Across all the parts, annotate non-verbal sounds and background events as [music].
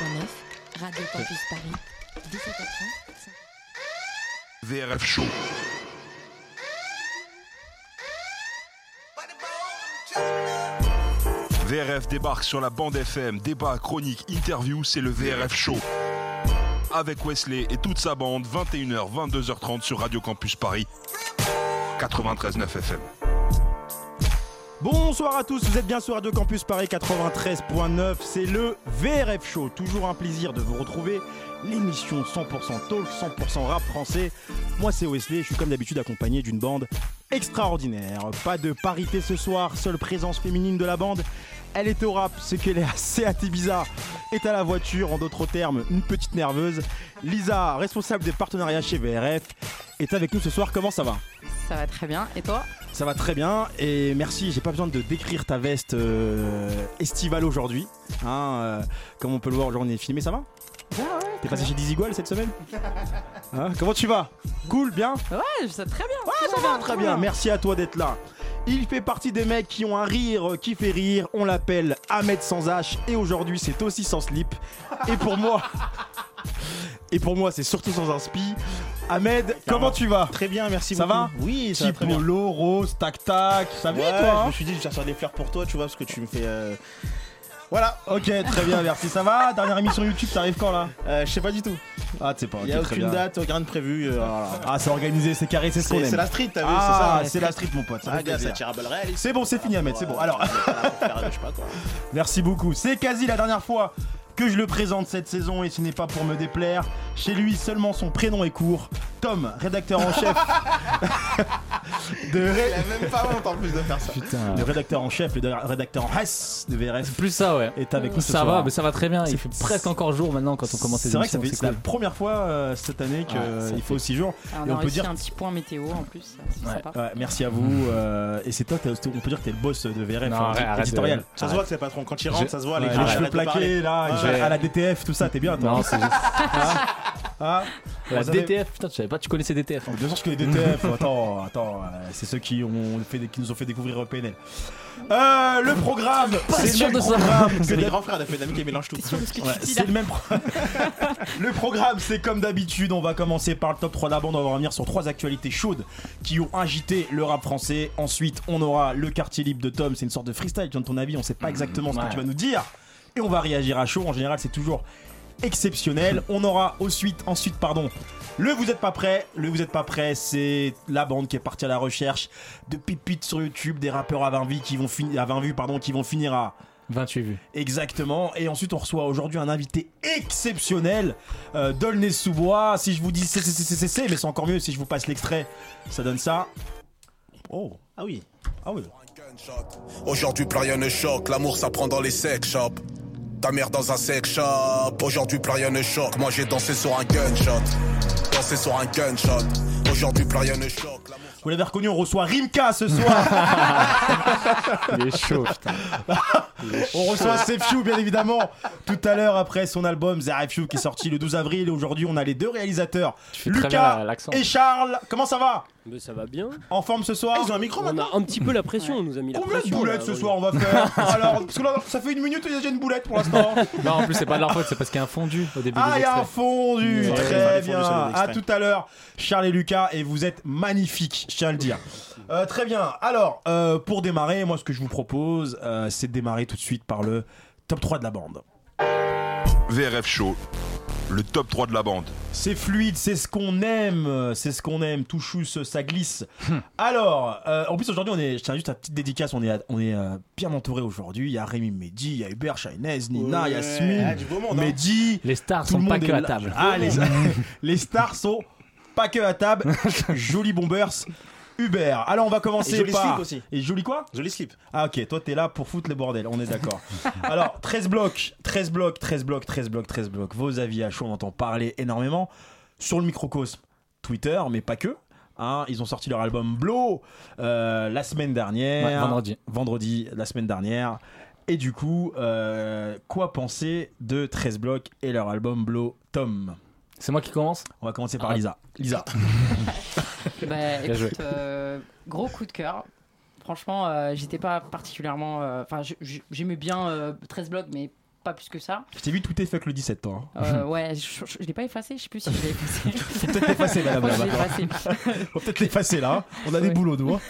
Radio Campus Paris, 17h30. VRF Show. VRF débarque sur la bande FM, débat, chronique, interview, c'est le VRF Show. Avec Wesley et toute sa bande, 21h, 22h30 sur Radio Campus Paris, 93.9 FM. Bonsoir à tous, vous êtes bien sur Radio Campus Paris 93.9, c'est le VRF Show. Toujours un plaisir de vous retrouver. L'émission 100% talk, 100% rap français. Moi c'est Wesley, je suis comme d'habitude accompagné d'une bande extraordinaire. Pas de parité ce soir, seule présence féminine de la bande. Elle est au rap, ce qu'elle est assez Ibiza est à la voiture, en d'autres termes, une petite nerveuse. Lisa, responsable des partenariats chez VRF, est avec nous ce soir. Comment ça va? Ça va très bien. Et toi Ça va très bien et merci. J'ai pas besoin de décrire ta veste euh, estivale aujourd'hui. Hein, euh, comme on peut le voir aujourd'hui, on est filmé. Ça va? T'es passé chez Dizzy Gual cette semaine? Hein, Comment tu vas? Cool, bien? Ouais, ça va très bien. Ouais, ça va très bien. Merci à toi d'être là. Il fait partie des mecs qui ont un rire qui fait rire. On l'appelle Ahmed sans H et aujourd'hui c'est aussi sans slip. Et pour moi, [laughs] et pour moi c'est surtout sans inspi. Ahmed, comment tu vas Très bien, merci Ça beaucoup. va Oui, ça Petit va très bien. polo, rose, tac tac. Ça va Ouais, toi je hein me suis dit, je vais chercher des fleurs pour toi, tu vois, parce que tu me fais. euh, Voilà, Ok, très bien, merci. Ça va Dernière émission YouTube, t'arrives quand là Euh, je sais pas du tout. Ah, tu sais pas. Il y a aucune date, rien de prévu. euh, voilà. Ah, c'est organisé, c'est carré, c'est ce qu'on C'est aime. c'est la street, t'as vu, Ah, c'est c'est la street, mon pote. ça Ah, gars, ça tire à balles. C'est bon, c'est fini, Ahmed, c'est bon. Alors, merci beaucoup. C'est quasi la dernière fois que je le présente cette saison et ce n'est pas pour me déplaire. Chez lui, seulement son prénom est court. Tom, rédacteur en chef. [laughs] de, Il a même pas honte en plus de faire ça. Putain. le rédacteur en chef, le rédacteur en Hess de VRF Plus ça, ouais. est avec nous ce Ça soir. va, mais ça va très bien. Il fait presque encore jour maintenant quand on commence les C'est vrai que ça fait- la première fois euh, cette année qu'il Ouais, ça faut fait- aussi jours. Ah, Et on on a peut réussi dire- un petit point météo en plus, c'est Ouais. sympa. Ouais, merci à vous. euh, et c'est toi, t'es- on peut dire que t'es le boss de VRF, Non, hein, arrête, éditorial. Ça se voit que c'est le patron. Quand il rentre, ça se voit. Ouais, les cheveux plaqués là, À la DTF, tout ça, t'es bien toi. Non, c'est juste. Ah, La Vous avez- DTF, putain, tu savais pas, tu connaissais DTF. hein. Bien sûr que les DTF, attends, attends, euh, c'est ceux qui, ont fait, qui nous ont fait découvrir PNL. Euh, le programme, c'est sûr le même de ça. programme C'est les d'hab- grands frères de Fedami qui mélangent tout. T'es sûr de ce que Ouais, tu dis c'est le même pro- [laughs] Le programme, c'est comme d'habitude, on va commencer par le top 3 de la bande, on va revenir sur trois actualités chaudes qui ont agité le rap français. Ensuite, on aura le quartier libre de Tom, c'est une sorte de freestyle, tu donnes ton avis, on sait pas exactement ce que Ouais. tu vas nous dire. Et on va réagir à chaud, en général, c'est toujours exceptionnel. On aura ensuite, ensuite, pardon, le Vous êtes pas prêt. Le Vous êtes pas prêt, c'est la bande qui est partie à la recherche de pépites sur YouTube, des rappeurs à 20 vues qui vont finir, à 20 vues, pardon, qui vont finir à 28 vues. Exactement. Et ensuite, on reçoit aujourd'hui un invité exceptionnel, euh, Dolnay Sous-Bois. Si je vous dis c'est, c'est, c'est, c'est, c'est, mais c'est encore mieux si je vous passe l'extrait, ça donne ça. Oh, Ah oui. ah oui. Aujourd'hui plus rien ne choque, l'amour ça prend dans les sex shops. Ta mère dans un sex shop, aujourd'hui plus rien ne choque. Moi j'ai dansé sur un gunshot, dansé sur un gunshot. Aujourd'hui plus rien ne choque. Vous l'avez reconnu, on reçoit Rimka ce soir. [laughs] Il est chaud, putain. on reçoit Sefiu, bien évidemment, tout à l'heure après son album Zerefew qui est sorti le 12 avril. Et aujourd'hui, on a les deux réalisateurs, Lucas et Charles. Comment ça va? Mais ça va bien. En forme ce soir Ah, ils ont un micro On maintenant a un petit peu la pression, on nous a mis la Combien de pression. boulettes là, ce soir on va faire [laughs] Alors, parce que là, ça fait une minute et il y a déjà une boulette pour l'instant. [laughs] Non, en plus, c'est pas de leur faute, c'est parce qu'il y a un fondu au début Ah, il y a un fondu, Ouais, très bien. À tout à l'heure, Charles et Lucas, et vous êtes magnifiques, je tiens à le dire. [laughs] Euh, très bien. Alors, euh, pour démarrer, moi, ce que je vous propose, euh, c'est de démarrer tout de suite par le top 3 de la bande. VRF Show, le top 3 de la bande. C'est fluide, c'est ce qu'on aime, c'est ce qu'on aime, tout chousse, ça glisse. Alors, euh, en plus aujourd'hui, on est, je tiens juste à petite dédicace, on est, on est euh, bien entouré aujourd'hui. Il y a Rémi Mehdi, il y a Hubert Chahinez, Nina, Ouais, Yasmine, ah, monde, hein. Mehdi. Les stars Tout le sont pas que à table. Ah, les, [laughs] les stars sont pas que à table. [laughs] Joli bombers. Uber. Alors on va commencer Et joli par. slip aussi. Et joli quoi Joli slip. Ah ok, toi t'es là pour foutre le bordel, on est d'accord. [laughs] Alors 13 blocs, 13 blocs, 13 blocs, 13 blocs, 13 blocs. Vos avis à chaud, on entend parler énormément. Sur le microcosme, Twitter, mais pas que. Hein, ils ont sorti leur album Blow euh, la semaine dernière. Ouais, vendredi. Vendredi, la semaine dernière. Et du coup, euh, quoi penser de 13 blocs et leur album Blow Tom? C'est moi qui commence? On va commencer par Ah. Lisa. Lisa. [laughs] Bah, Bien joué. écoute, euh, gros coup de cœur. Franchement, euh, j'étais pas particulièrement. euh, Enfin, j'aimais bien euh, 13 blocs, mais pas plus que ça. Je t'ai vu tout est fuck le 17 toi. hein. Euh, [laughs] ouais, je, je, je l'ai pas effacé, je sais plus si je l'ai effacé. [laughs] Faut peut-être l'effacer, madame. Effacé. [laughs] Faut peut-être l'effacer là. hein. On a des boulots, nous. hein.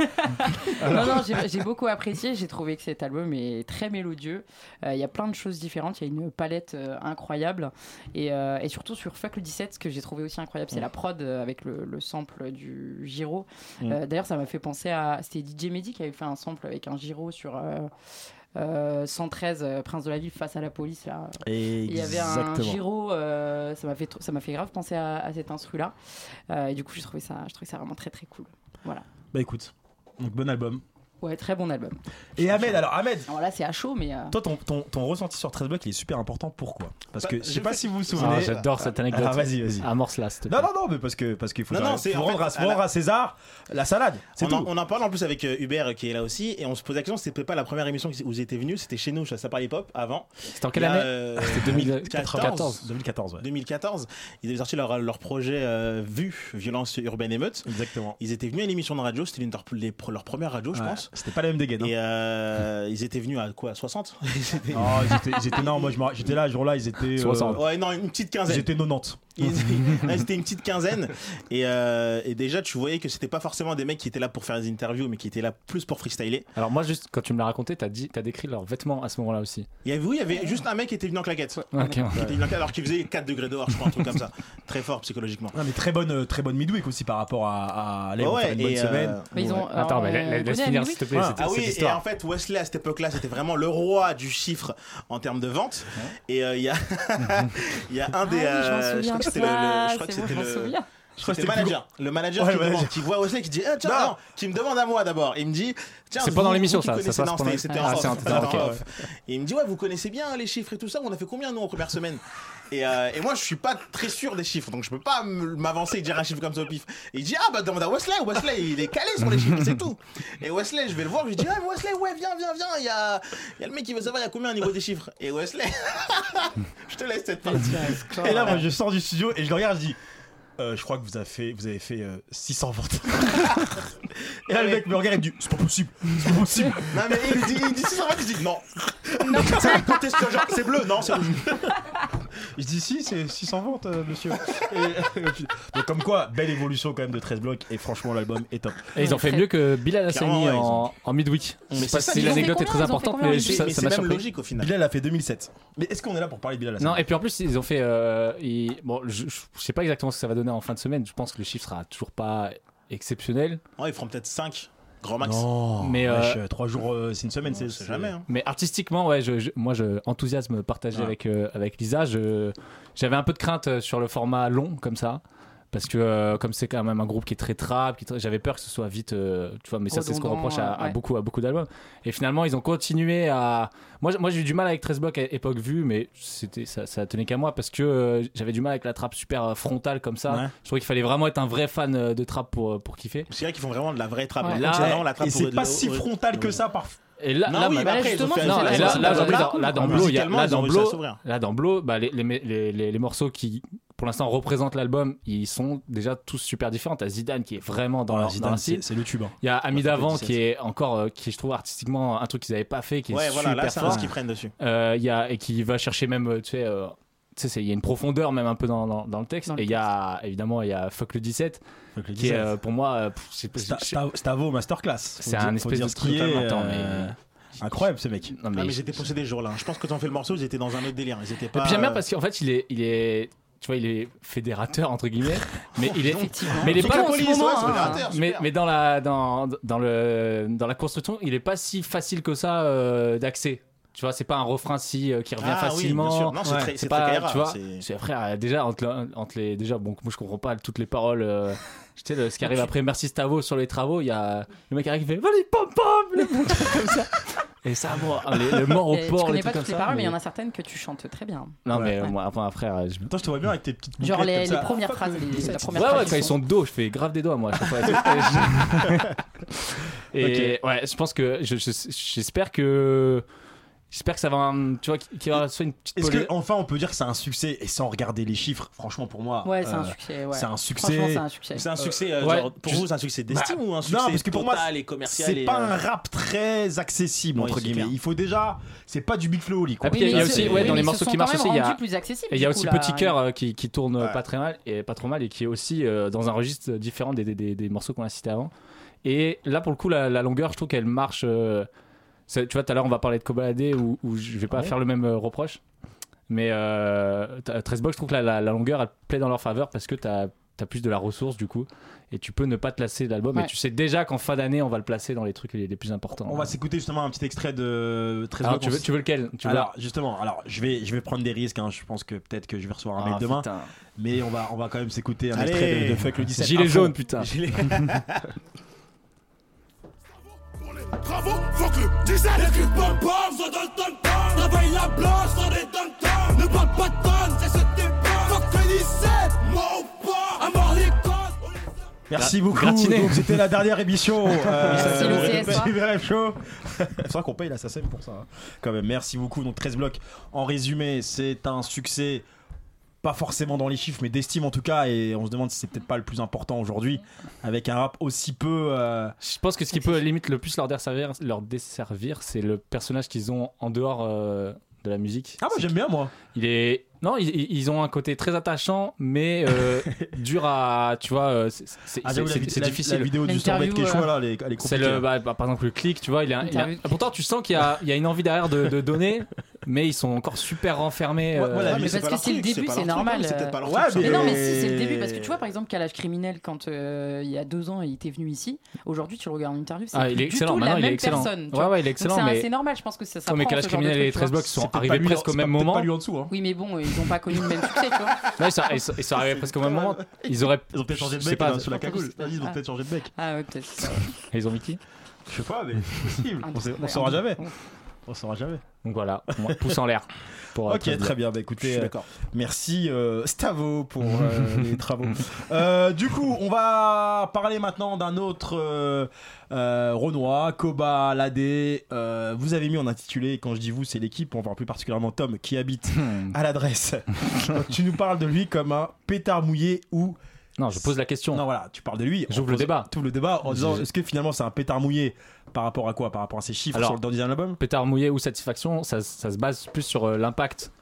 Non, non, j'ai j'ai beaucoup apprécié. J'ai trouvé que cet album est très mélodieux. Euh, Il y a plein de choses différentes. Il y a une palette euh, incroyable. Et, et surtout sur Fuck le 17, ce que j'ai trouvé aussi incroyable, c'est la prod avec le, le sample du Giro. Mm. D'ailleurs, ça m'a fait penser à. C'était DJ Mehdi qui avait fait un sample avec un Giro sur. Euh, euh, 113 euh, Prince de la Ville face à la police là. Il y avait un. Giro, euh, ça m'a fait ça m'a fait grave penser à, à cet instru là. et du coup, j'ai trouvé ça, je trouvais ça vraiment très très cool. Voilà. Bah écoute, donc bon album. Ouais, très bon album. Et Ahmed, alors Ahmed, Alors là, c'est à chaud, mais. euh, toi ton, ton, ton ressenti sur 13 blocs il est super important. Pourquoi? Parce que Bah, je sais je pas fais- si vous vous Ah, souvenez. J'adore cette anecdote. Ah, vas-y, vas-y. Amorce-la, s'il te Non, plaît. non, non, mais parce que parce qu'il faut, Non, non, c'est faut en rendre, fait, à, faut à la- rendre à César la salade. C'est On tout. en, on en parle en plus avec euh, Hubert qui est là aussi et on se posait la question c'était pas la première émission où vous étiez venus c'était chez nous ça parlait pop avant C'était en quelle année euh, C'était 2014. 2014, ouais. 2014 ils avaient sorti leur, leur projet euh, Vue violence urbaine émeute Exactement. ils étaient venus à une émission de radio c'était l'une de leurs- les- leur première radio je Ouais, pense C'était pas la même dégaine. hein. et euh, ils étaient venus à quoi à 60 Ils étaient- Oh, ils étaient, ils étaient- non, moi je me- j'étais là, ce jour-là, ils étaient. euh, 60. ouais non une petite ils quinzaine étaient 90. [laughs] Étaient une petite quinzaine et, euh, et déjà tu voyais que c'était pas forcément des mecs qui étaient là pour faire des interviews mais qui étaient là plus pour freestyler Alors moi juste quand tu me l'as raconté, t'as dit, t'as décrit leurs vêtements à ce moment-là aussi. il y avait, oui, il y avait juste un mec qui était venu en claquette Ok. Qui était venu en claquette alors qu'il faisait 4 degrés dehors je crois un truc comme ça très fort psychologiquement Non, mais très bonne, euh, très bonne midweek aussi par rapport à. à vont Ouais, une bonne euh, semaine. Mais ils ont. Ouais. Attends, mais on la- la- laisse finir s'il te plaît. Ah. c'était- Ah oui, et en fait, Wesley à cette époque-là, c'était vraiment le roi du chiffre en termes de vente. Et euh, il y a, [laughs] il y a un des, Ah c'était le, le- ça, je crois que bon, c'était m'en le, souviens. Je crois que c'était le le plus manager, le manager Ouais, qui, le demande- manager. qui voit Wesley qui dit, ah, tiens, Non. non, qui me demande à moi d'abord. Il me dit, tiens, C'est pendant vous l'émission, ça, ça non, c'était- Ah, en c'est off, en- ah, en ok, off. Et il me dit, ouais, vous connaissez bien les chiffres et tout ça. On a fait combien nous en première semaine? Et, euh, et moi, je suis pas très sûr des chiffres, donc je peux pas m'avancer et dire un chiffre comme ça au pif. Et il dit, ah bah demande à Wesley, Wesley, il est calé sur les chiffres, c'est tout. Et Wesley, je vais le voir, je lui dis, ah Wesley, ouais, viens, viens, viens, il y a, il y a le mec qui veut savoir, il y a combien au niveau des chiffres. Et Wesley, [laughs] je te laisse cette partie. Et là, moi, je sors du studio et je le regarde, je dis. euh, je crois que vous avez fait, vous avez fait euh, 600 ventes. [laughs] et là, le mec me regarde et me dit C'est pas possible, c'est pas possible. Non, mais il dit, il dit 600 il dit non. C'est un conteste, genre, c'est bleu, non, c'est rouge. Je dis Si, c'est 600 ventes, euh, monsieur. Et- [laughs] donc, comme quoi, belle évolution quand même de 13 blocs et franchement, l'album est top. Et ils ont fait mieux que Bilal Hassani ouais, en, en midweek. Je Mais sais pas si ont l'anecdote est très ont importante, mais ça mais ça c'est m'a même surpris. logique au final. Bilal a fait 2007. Mais est-ce qu'on est là pour parler de Bilal Hassani Non, et puis en plus, ils ont fait. euh, ils- Bon, je, je sais pas exactement ce que ça va donner en fin de semaine. Je pense que le chiffre sera toujours pas exceptionnel. Ouais, ils feront peut-être 5, grand max. Non, Mais, wesh, euh, 3 jours, euh, c'est une semaine, c'est jamais. Hein. Mais artistiquement, ouais, je, je- moi, je, enthousiasme partagé Ouais. avec, euh, avec Lisa. J'avais un peu de crainte sur le format long, comme ça. Parce que, euh, comme c'est quand même un groupe qui est très trap, qui est très- j'avais peur que ce soit vite. euh, tu vois, mais ça, c'est ce qu'on reproche à, à ouais. beaucoup, à beaucoup d'albums. Et finalement, ils ont continué à. Moi, moi j'ai eu du mal avec 13 blocs à époque vue, mais c'était, ça, ça tenait qu'à moi parce que euh, j'avais du mal avec la trappe super frontale comme ça. Ouais. Je trouvais qu'il fallait vraiment être un vrai fan de trap pour, pour kiffer. C'est vrai qu'ils font vraiment de la vraie trappe. Ouais. Là, vraiment la trappe Et c'est pas si frontal que ça parfois. Et là, Non, là, oui, bah, après, justement, Non, et là, là, dans- là, Blo, là, dans Blo, s'ouvrir. là, dans Blo, bah, les, les, les, les, les morceaux qui, pour l'instant, représentent l'album, ils sont déjà tous super différents. T'as Zidane qui est vraiment dans, Voilà, leur, Zidane, c'est c'est le tube. hein. Il y a Ami d'avant 17. qui est encore, euh, qui je trouve artistiquement un truc qu'ils n'avaient pas fait, qui est Ouais, voilà, super là, c'est un fort. ce qu'ils prennent dessus. Euh, il y a, et qui va chercher même, euh, tu sais, euh, tu sais, c'est- il y a une profondeur même un peu dans, dans, dans le texte. Dans le et il y a, évidemment, il y a Fuck le 17, Faut que le qui est dise. euh, pour moi, Sta- Stavo Masterclass. C'est un espèce de qui est. Incroyable ce mec. non, Ah, mais mais j'étais possédé ce jour-là. Je pense que quand on fait le morceau, ils étaient dans un autre délire. Ils étaient Et pas. puis j'aime bien parce qu'en fait, il est, il est, tu vois, il est fédérateur entre guillemets, mais il est, [laughs] mais il est pas police, moment, ouais, c'est fédérateur. mais, dans la, dans, dans le, dans la construction, il est pas si facile que ça euh, d'accès. Tu vois, c'est pas un refrain si euh, qui revient Ah oui, facilement. sûr. Non, c'est Ouais. très, pas, très tu vois, c'est- frère, euh, déjà entre, le- entre les, déjà bon, moi je comprends pas toutes les paroles. euh, tu sais, ce qui arrive [laughs] après Merci Stavo sur les travaux, il y a le mec qui arrive qui fait Vas-y pom pom, comme ça. Et ça, bon, [laughs] les- le mort au Et Je port, connais les pas trucs comme toutes les paroles, mais il y en a certaines que tu chantes très bien. Non, mais Ouais. moi, enfin, frère, je me Attends, je te vois bien avec tes petites Genre les, premières Fuck phrases. le les- 17. la première Ouais, ouais, quand ils son. sont de dos, je fais grave des doigts, moi. [laughs] Et je- ouais, [laughs] je pense que je- je- j'espère que J'espère que ça va, hum, tu vois, qu'il y aura soit une petite Est-ce que enfin on peut dire que c'est un succès et sans regarder les chiffres, franchement pour moi. Ouais, c'est un euh, succès. ouais. C'est un succès. c'est un succès. C'est un succès, euh, ouais, genre, pour vous, c'est un succès d'estime ou un succès parce que pour moi, total et commercial C'est pas euh, un rap très accessible entre guillemets. clair. Il faut déjà, c'est pas du Big Flow quoi. Ah, puis il y a aussi, ouais, dans les morceaux se qui marchent aussi, il y a- plus il y a aussi. Petit Cœur euh, qui, qui tourne Ouais. pas très mal et pas trop mal et qui est aussi euh, dans un registre différent des, des, des- des morceaux qu'on a cités avant. Et là, pour le coup, la, la longueur, je trouve qu'elle marche. C'est- tu vois, tout à l'heure, on va parler de Kobalade où, où je vais pas Ouais. faire le même euh, reproche. Mais euh, t'as- 13 box, je trouve que la, la- la longueur, elle plaît dans leur faveur parce que tu as, plus de la ressource du coup. Et tu peux ne pas te lasser de l'album. Ouais. Et tu sais déjà qu'en fin d'année, on va le placer dans les trucs les, les plus importants. On va s'écouter justement un petit extrait de 13 Alors, blocs. tu veux, tu veux lequel? Tu veux Alors justement, alors je vais je vais prendre des risques. hein. Je pense que peut-être que je vais recevoir un Ah, mail demain, putain. mais on va on va quand même s'écouter un Allez. extrait de, de Fuck le 17. Gilet jaune, putain. Gilet- [laughs] Bravo, fuck le 17 Les clips pom pom sont dans le tom tom Travaille la blanche dans les tom tom Ne parle pas de tonnes, c'est ce type Fuck le 17 Mort ou pas À mort les causes Merci beaucoup. gratiné. Donc c'était la dernière émission [laughs] euh, le Show. C'est vrai qu'on paye la SACEM pour ça. hein. Quand même, merci beaucoup. Donc 13 blocs. En résumé, c'est un succès. Pas forcément dans les chiffres, mais d'estime en tout cas. Et on se demande si c'est peut-être pas le plus important aujourd'hui, avec un rap aussi peu. euh, Je pense que ce qui peut limite le plus leur desservir, leur desservir c'est le personnage qu'ils ont en dehors euh, de la musique. Ah moi j'aime bien moi. Il est non, ils, ils ont un côté très attachant, mais euh, [laughs] dur à, tu vois, c'est c'est- Ah, difficile. La vidéo du L'interview, Storbet Quechua là, elle est, elle est C'est compliquée. le, bah, bah, par exemple le clic, tu vois, il y a, il y a- Interview. pourtant tu sens qu'il y a, il y a une envie derrière de, de donner, mais ils sont encore super renfermés. Ouais, euh, voilà, Ouais, mais parce que c'est le début, c'est truc, normal, C'est peut-être euh. pas leur Ouais, truc, ça. mais- Mais non, mais si, c'est le début. Parce que tu vois, par exemple, Calage Criminel, quand euh, il y a deux ans, il était venu ici. Aujourd'hui, tu le regardes en interview, c'est ah, il est excellent. tout Maintenant, la il est même excellent. personne. ouais, ouais, il est excellent, c'est mais normal, je pense que ça Ouais, mais Calage Criminel et truc, tu 13 vois. blocs sont arrivés presque au même moment. pas lui en dessous. hein. Oui, mais bon, ils n'ont pas connu le même succès, tu vois. Non, ils sont, arrivés presque au même moment. Ils auraient, peut-être changé de je sais mec pas, là, sous la cagoule. Ah. Ils ont peut-être changé de mec. Ah ouais, peut-être. ils ont mis qui? Je sais pas, mais c'est possible. On ouais, saura jamais. On saura jamais. Donc voilà, moi, pouce en l'air. Pour, euh, Ok, 13 très bien. Bah Je écoutez, suis euh, d'accord. merci euh, Stavo pour [laughs] euh, les travaux. Euh, du coup, on va parler maintenant d'un autre euh, euh, Renoir, Koba, Ladé. Euh, vous avez mis en intitulé, quand je dis vous, c'est l'équipe, on va plus particulièrement Tom qui habite Hmm. à l'adresse. [laughs] Tu nous parles de lui comme un pétard mouillé ou. Non, je pose la question. Non, voilà, tu parles de lui. J'ouvre le débat. T'ouvres le débat en disant est-ce que finalement c'est un pétard mouillé par rapport à quoi? Par rapport à ses chiffres Alors- sur le deuxième album? Pétard mouillé ou satisfaction, ça, ça se base plus sur euh, l'impact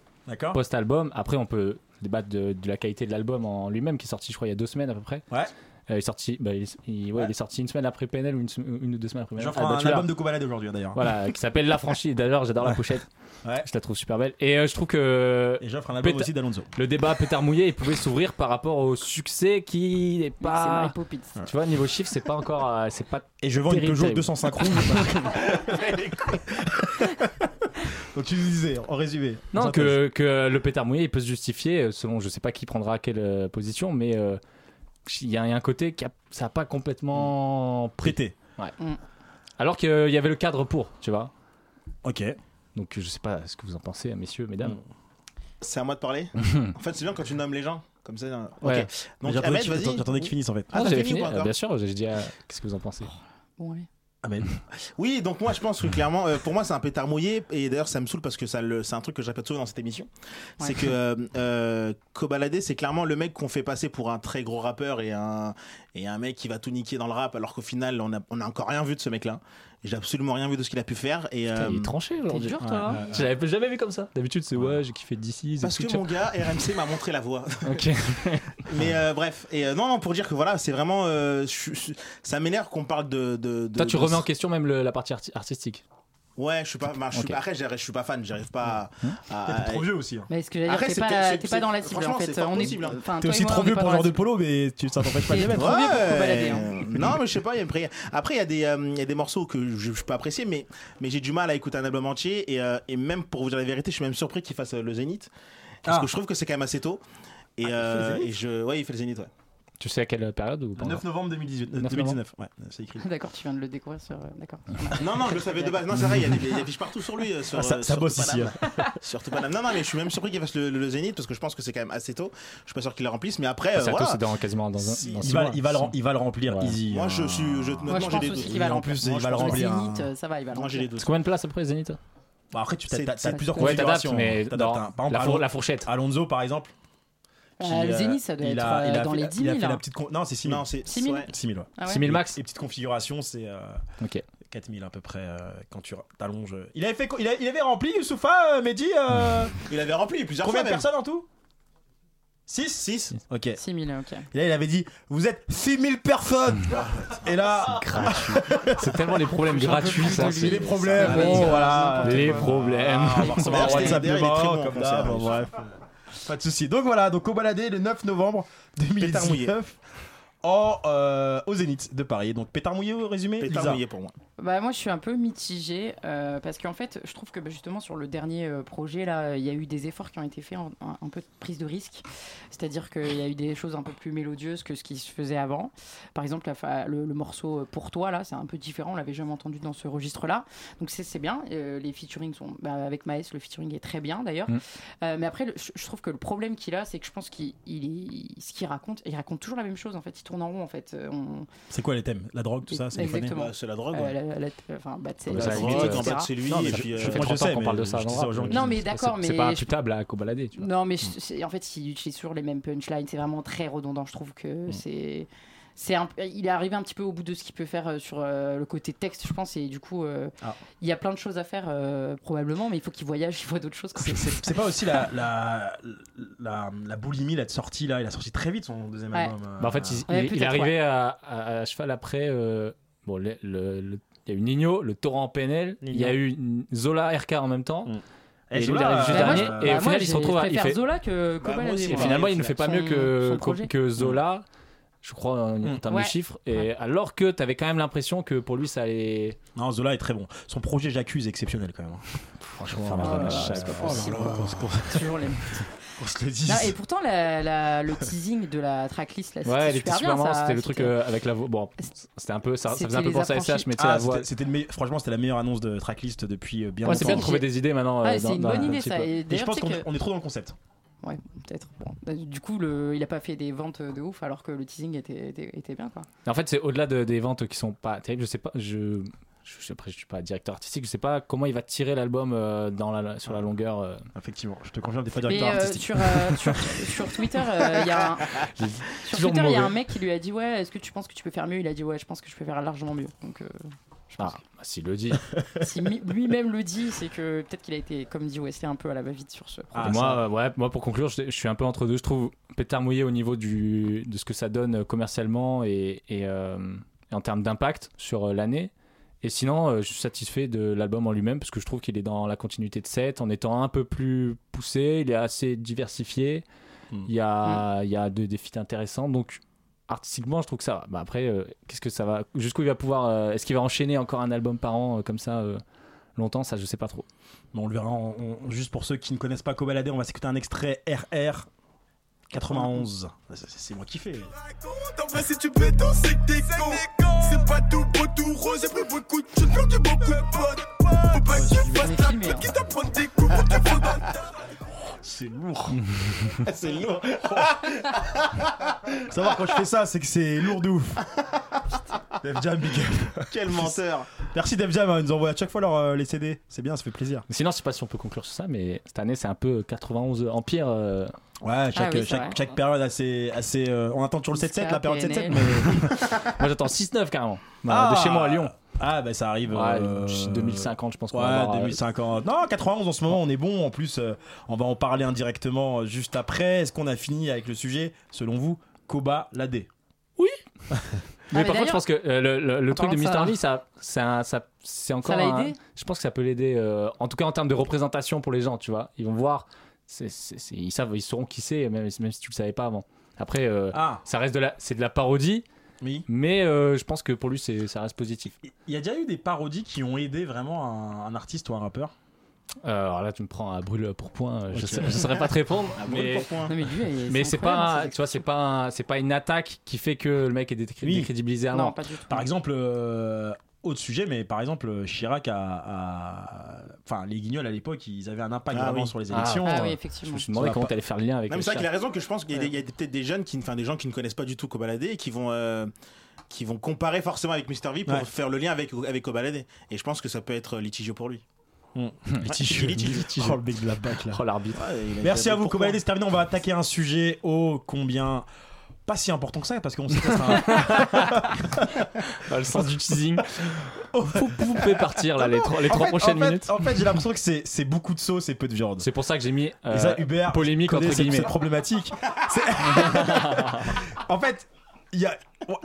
post-album. Après, on peut débattre de, de la qualité de l'album en lui-même, qui est sorti, je crois, il y a deux semaines à peu près. Ouais. Euh, il, est sorti, bah, il, est, il- ouais, Ouais. il est sorti une semaine après PNL ou une, ou deux semaines après PNL. J'offre Ah, bah, un album de Kobalade aujourd'hui d'ailleurs. Voilà, [laughs] qui s'appelle La Franchise. D'ailleurs, j'adore la pochette. [laughs] Ouais. Je la trouve super belle. Et euh, je trouve que Et j'offre un album Péta- aussi d'Alonso. le débat pétard mouillé, il pouvait s'ouvrir par rapport au succès qui n'est C'est pas. Mary Poppins. Tu vois, niveau chiffre, c'est pas encore. euh, c'est pas. Et je vends une Peugeot terrible. 205 rouge. [laughs] Donc tu disais, en résumé. Non, que, que le pétard mouillé, il peut se justifier selon je sais pas qui prendra quelle position, mais euh, il y, a il y a un côté qui a, ça a pas complètement pris. Prêté. Alors qu'il y avait le cadre pour, tu vois. Ok. Donc je sais pas ce que vous en pensez, messieurs, mesdames. C'est à moi de parler [laughs] En fait, c'est bien quand tu nommes les gens. Comme ça. Ouais. Ok. Donc, J'attendais Ahmed, qu'ils- vas-y. j'attendais qu'ils finissent en fait. Ah, t'as j'avais fini ou pas euh, Bien sûr, j'ai dit. euh, Qu'est-ce que vous en pensez? Bon, allez. Amen. [laughs] Oui, donc moi je pense que clairement, euh, pour moi c'est un pétard mouillé et d'ailleurs ça me saute parce que ça le- c'est un truc que je répète souvent dans cette émission. Ouais. C'est que euh, euh, Kobalade c'est clairement le mec qu'on fait passer pour un très gros rappeur et un, et un mec qui va tout niquer dans le rap alors qu'au final on a, on a encore rien vu de ce mec là. J'ai absolument rien vu de ce qu'il a pu faire et Putain, Il euh, est tranché T'es aujourd'hui. dur, toi. hein Je l'avais jamais vu comme ça. D'habitude, c'est ouais, j'ai kiffé d'ici. parce que mon gars RMC m'a montré la voie. [laughs] Ok. [laughs] Mais euh, bref, et euh, non, non, pour dire que voilà, c'est vraiment. euh, je- je- ça m'énerve qu'on parle de. de, de- Toi, tu de- remets en question même le- la partie arti- artistique. Ouais, je suis pas. bah, je suis après, je suis pas fan, j'arrive pas à. à- T'es trop vieux aussi. hein. Mais ce que j'allais dire, Après, t'es c'est pas, pas dans la cible en franchement, fait. On est- possible, hein. T'es aussi moi, trop vieux pour ce genre de polo, mais tu, ça t'empêche pas de les mettre. trop vieux pour Ouais. balader, hein. Non, mais je sais pas, il y a après, après, il y a des, euh, il y a des morceaux que je, je peux apprécier, mais, mais j'ai du mal à écouter un album entier. Et, euh, et même pour vous dire la vérité, je suis même surpris qu'il fasse euh, le Zénith. Parce Ah. que je trouve que c'est quand même assez tôt. Et, le euh, Zénith et je, ouais, il fait le Zénith, ouais. Tu sais à quelle période ou Le pas 9 novembre 2018, euh, 9 2019. Ouais, c'est écrit. [laughs] D'accord, tu viens de le découvrir sur. euh, D'accord. [laughs] Non, non, je le savais de base. Non, c'est vrai, il y a des, des fiches partout sur lui. euh, Sur, Ah, ça- euh, ça sur bosse ici, [laughs] Sur tout Paname. Non, non, mais je suis même surpris qu'il fasse le, le- le Zénith parce que je pense que c'est quand même assez tôt. Je suis pas sûr qu'il le remplisse, mais après, Ah, euh, c'est à voilà. toi, c'est dans quasiment dans un. Si, dans Il va, mois. il, va le, rem- il va le remplir Ouais. easy. Moi, hein. je suis. Je, Moi, je pense des aussi doutes. qu'il va plus, faire. il va le Le remplir. Zénith, hein. ça va, il va des doutes. C'est combien de places après Zénith Bon, après, tu c'est- plusieurs configurations. mais hein. Par exemple, la fourchette. Alonso, par exemple. Euh, qui, le euh, Zénith, ça doit il être a- euh, il a dans fait- les Il a 10 000. fait la hein. petite. con- Non, c'est 6 000. Non, c'est 6 000. ouais. 6 000, ouais. Ah ouais 6000 max Les petites configurations, c'est euh, Ok. 4000 à peu près euh, quand tu t'allonges. Il avait, fait, il, a- il avait rempli Youssoufa, euh, Mehdi euh, [laughs] Il avait rempli plusieurs Combien fois de même. personnes en tout? 6 6 Ok. 6 000, ok. Et là, il avait dit Vous êtes 6000 personnes [laughs] Et là, [laughs] C'est tellement les problèmes gratuits, ça. c'est les problèmes. Ah, Bon, voilà. Les problèmes. Ah, D'ailleurs, WhatsApp il est très bon comme lui. bref. Pas de soucis. Donc voilà, donc au baladé le 9 novembre Pétard mouillé. 2019 en, euh, au Zénith de Paris. Donc pétard mouillé au résumé? Pétard Lisa. mouillé pour moi. Bah moi je suis un peu mitigée euh, parce qu'en fait je trouve que bah, justement sur le dernier euh, projet là il y a eu des efforts qui ont été faits en, en- un peu de prise de risque. C'est-à-dire qu'il y a eu des choses un peu plus mélodieuses que ce qui se faisait avant. Par exemple la fa- le, le morceau euh, pour toi là c'est un peu différent. On l'avait jamais entendu dans ce registre là donc c'est c'est bien. Euh, les featuring sont bah, avec Maes le featuring est très bien d'ailleurs. Mm. Euh, mais après le- je, je trouve que le problème qu'il a c'est que je pense qu'il il est- ce qu'il raconte il raconte toujours la même chose en fait. Il tourne en rond en fait. On, C'est quoi les thèmes? La drogue, tout ça C'est Exactement. Bah, c'est la drogue. euh, ouais. la- la- enfin, bah, Mais fait, c'est lui. Non, mais et je- puis, je euh, fais Moi, 30 sais, ans qu'on parle de mais ça. je aux gens mais Non, mais c'est- d'accord, c'est- C'est mais pas je- imputable à Cobaladé. Non, mais c'est- en fait, si utilise toujours les mêmes punchlines, c'est vraiment très redondant. Je trouve que c'est. C'est un- il est arrivé un petit peu au bout de ce qu'il peut faire euh, sur euh, le côté texte, je pense, et du coup, euh, Ah. il y a plein de choses à faire euh, probablement, mais il faut qu'il voyage, [laughs] il voit d'autres choses. C'est- C'est c'est pas aussi la, la, la, la boulimie, la sortie là, il a sorti très vite son deuxième Ouais. album. euh, Bah, en fait, il, Ouais, il- il est arrivé à, à- à cheval après. euh, bon, le- le- le- il y a eu Nino, le torrent PNL, il y a eu Zola RK en même temps. Mm. Et lui, il Zola, arrive juste euh, Bah, dernier. et bah, au final, moi, il se retrouve à. Il fait, Zola que Bah, moi aussi, et finalement, il ne fait pas Son- mieux que, que Zola, je crois, en, en Mm. termes Ouais. de chiffres. Et alors que tu avais quand même l'impression que pour lui, ça allait. Non, Zola est très bon. Son projet J'accuse est exceptionnel quand même. hein. Franchement, Enfin, Oh oh Toujours les- qu'on se le dise. Non, et pourtant, la- la- le teasing de la tracklist, là, Ouais, c'était super bien. c'était le truc euh, avec la voix. Bon, c'était un peu. Ça, faisait un peu penser à. SH, mais tu sais, Ah, la voix. c'était- le franchement, c'était la meilleure annonce de tracklist depuis euh, bien Ouais, c'est bien de longtemps. trouver des idées maintenant. Ah, euh, c'est dans- une dans bonne idée, ça. Et Et je pense qu'on que- est, trop dans le concept. Ouais, peut-être. Bon. Bah, Du coup, le... il a pas fait des ventes de ouf alors que le teasing était, était, était bien. Quoi. En fait, c'est au-delà de- des ventes qui sont pas terribles. Je sais pas. Je. Je, sais- après, je suis pas directeur artistique. Je sais pas comment il va tirer l'album euh, dans la, sur la longueur. euh. Effectivement, je te confirme des fois Mais directeur euh, artistique. sur, euh, sur, [laughs] sur Twitter, euh, il y a un, sur toujours Twitter, il y a un mec qui lui a dit Ouais, est-ce que tu penses que tu peux faire mieux? Il a dit Ouais, je pense que je peux faire largement mieux. Donc, euh, je pense Ah, bah, s'il le dit. [laughs] si lui-même le dit, c'est que peut-être qu'il a été, comme dit Wesley, un peu à la va-vite sur ce projet. Ah, moi, euh, ouais, moi, pour conclure, je, je suis un peu entre deux. Je trouve pétard mouillé au niveau du, de ce que ça donne commercialement et, et, euh, et en termes d'impact sur l'année. Et sinon, euh, je suis satisfait de l'album en lui-même parce que je trouve qu'il est dans la continuité de set en étant un peu plus poussé. Il est assez diversifié. Mm. Il y a, il y a de- des feats intéressants. Donc, artistiquement, je trouve que ça va. Bah, après, euh, qu'est-ce que ça va Jusqu'où il va pouvoir. euh, Est-ce qu'il va enchaîner encore un album par an euh, comme ça euh, longtemps Ça, je sais pas trop. Bon, on le verra. on- on- juste pour ceux qui ne connaissent pas Cobaladé, on va s'écouter un extrait RR 91. C'est- C'est moi qui fais. En vrai, si tu béton, c'est que t'es con. C'est pas tout beau, tout rose. J'ai pris beaucoup de choses, perdu beaucoup de potes. Faut pas que tu fasses la pute, quitte à prendre des coups pour que tu fasses C'est lourd. [laughs] C'est lourd. [laughs] Savoir quand je fais ça, c'est que c'est lourd de ouf. Def Jam, big up. Quel menteur. Merci Def Jam, hein, ils nous envoient à chaque fois leur, euh, les CD. C'est bien, ça fait plaisir. Mais Sinon, je sais pas si on peut conclure sur ça, mais cette année, c'est un peu 91 Empire. euh, Ouais, chaque, oui, c'est chaque, période assez. assez euh, on attend toujours le 7-7, la période 7-7, PNL. mais. [laughs] Moi, j'attends 6-9 carrément. Bah, de chez moi à Lyon. Ah, bah ça arrive. Ouais, euh, d'ici 2050, je pense qu'on Ouais, va avoir, euh, 2050. Non, 91 en ce moment, on est bon. En plus, euh, on va en parler indirectement juste après. Est-ce qu'on a fini avec le sujet, selon vous, Koba Ladé [laughs] Mais mais par contre, je pense que euh, le, le- le en truc de de Mr. ça- ça, c'est un- ça- c'est encore. l'a un- aidé? Je pense que ça peut l'aider. euh, en tout cas, en termes de représentation pour les gens, tu vois. Ils vont voir. c'est- c'est- c'est- ils savent, ils sauront qui c'est, même, même si tu le savais pas avant. Après, euh, Ah, ça reste de la, c'est de la parodie, oui. mais euh, je pense que pour lui, c'est, ça reste positif. Il y a déjà eu des parodies qui ont aidé vraiment un, un artiste ou un rappeur? Euh, alors là, tu me prends à brûle pour point. euh, Je, sais- je saurais pas te répondre. Mais pour point. Non, mais lui, il- mais c'est pas, tu vois, c'est pas, un- c'est pas une attaque qui fait que le mec est décré- Oui. décrédibilisé avant. Non, pas du tout. Par exemple, euh, autre sujet, mais par exemple, Chirac a. Enfin, les guignols à l'époque, ils avaient un impact Ah vraiment oui. sur les Ah. élections. Ah oui, Euh, Je effectivement. me suis demandé comment pas. t'allais faire le lien avec. Même le ça, chat. qu'il a raison que je pense qu'il y a, peut-être des jeunes qui, enfin des gens qui ne connaissent pas du tout Kobalade et qui vont, euh, qui vont comparer forcément avec Mr V pour Ouais. faire le lien avec avec Kobalade. Et je pense que ça peut être litigieux pour lui. Litigieux. litigieux. Oh, le mec de la bac là. Oh l'arbitre. Ouais, Merci à vous. pourquoi Comme elle est terminée, on va attaquer un sujet ô combien pas si important que ça parce qu'on sait que ça sera- [laughs] Ah, le sens du teasing. vous, vous pouvez partir là les trois, les trois fait- prochaines en fait- minutes. En fait, j'ai l'impression que c'est c'est beaucoup de sauce et peu de viande. C'est pour ça que j'ai mis euh, ça, Hubert polémique entre guillemets. cette problématique. C'est- [laughs] en fait, y a,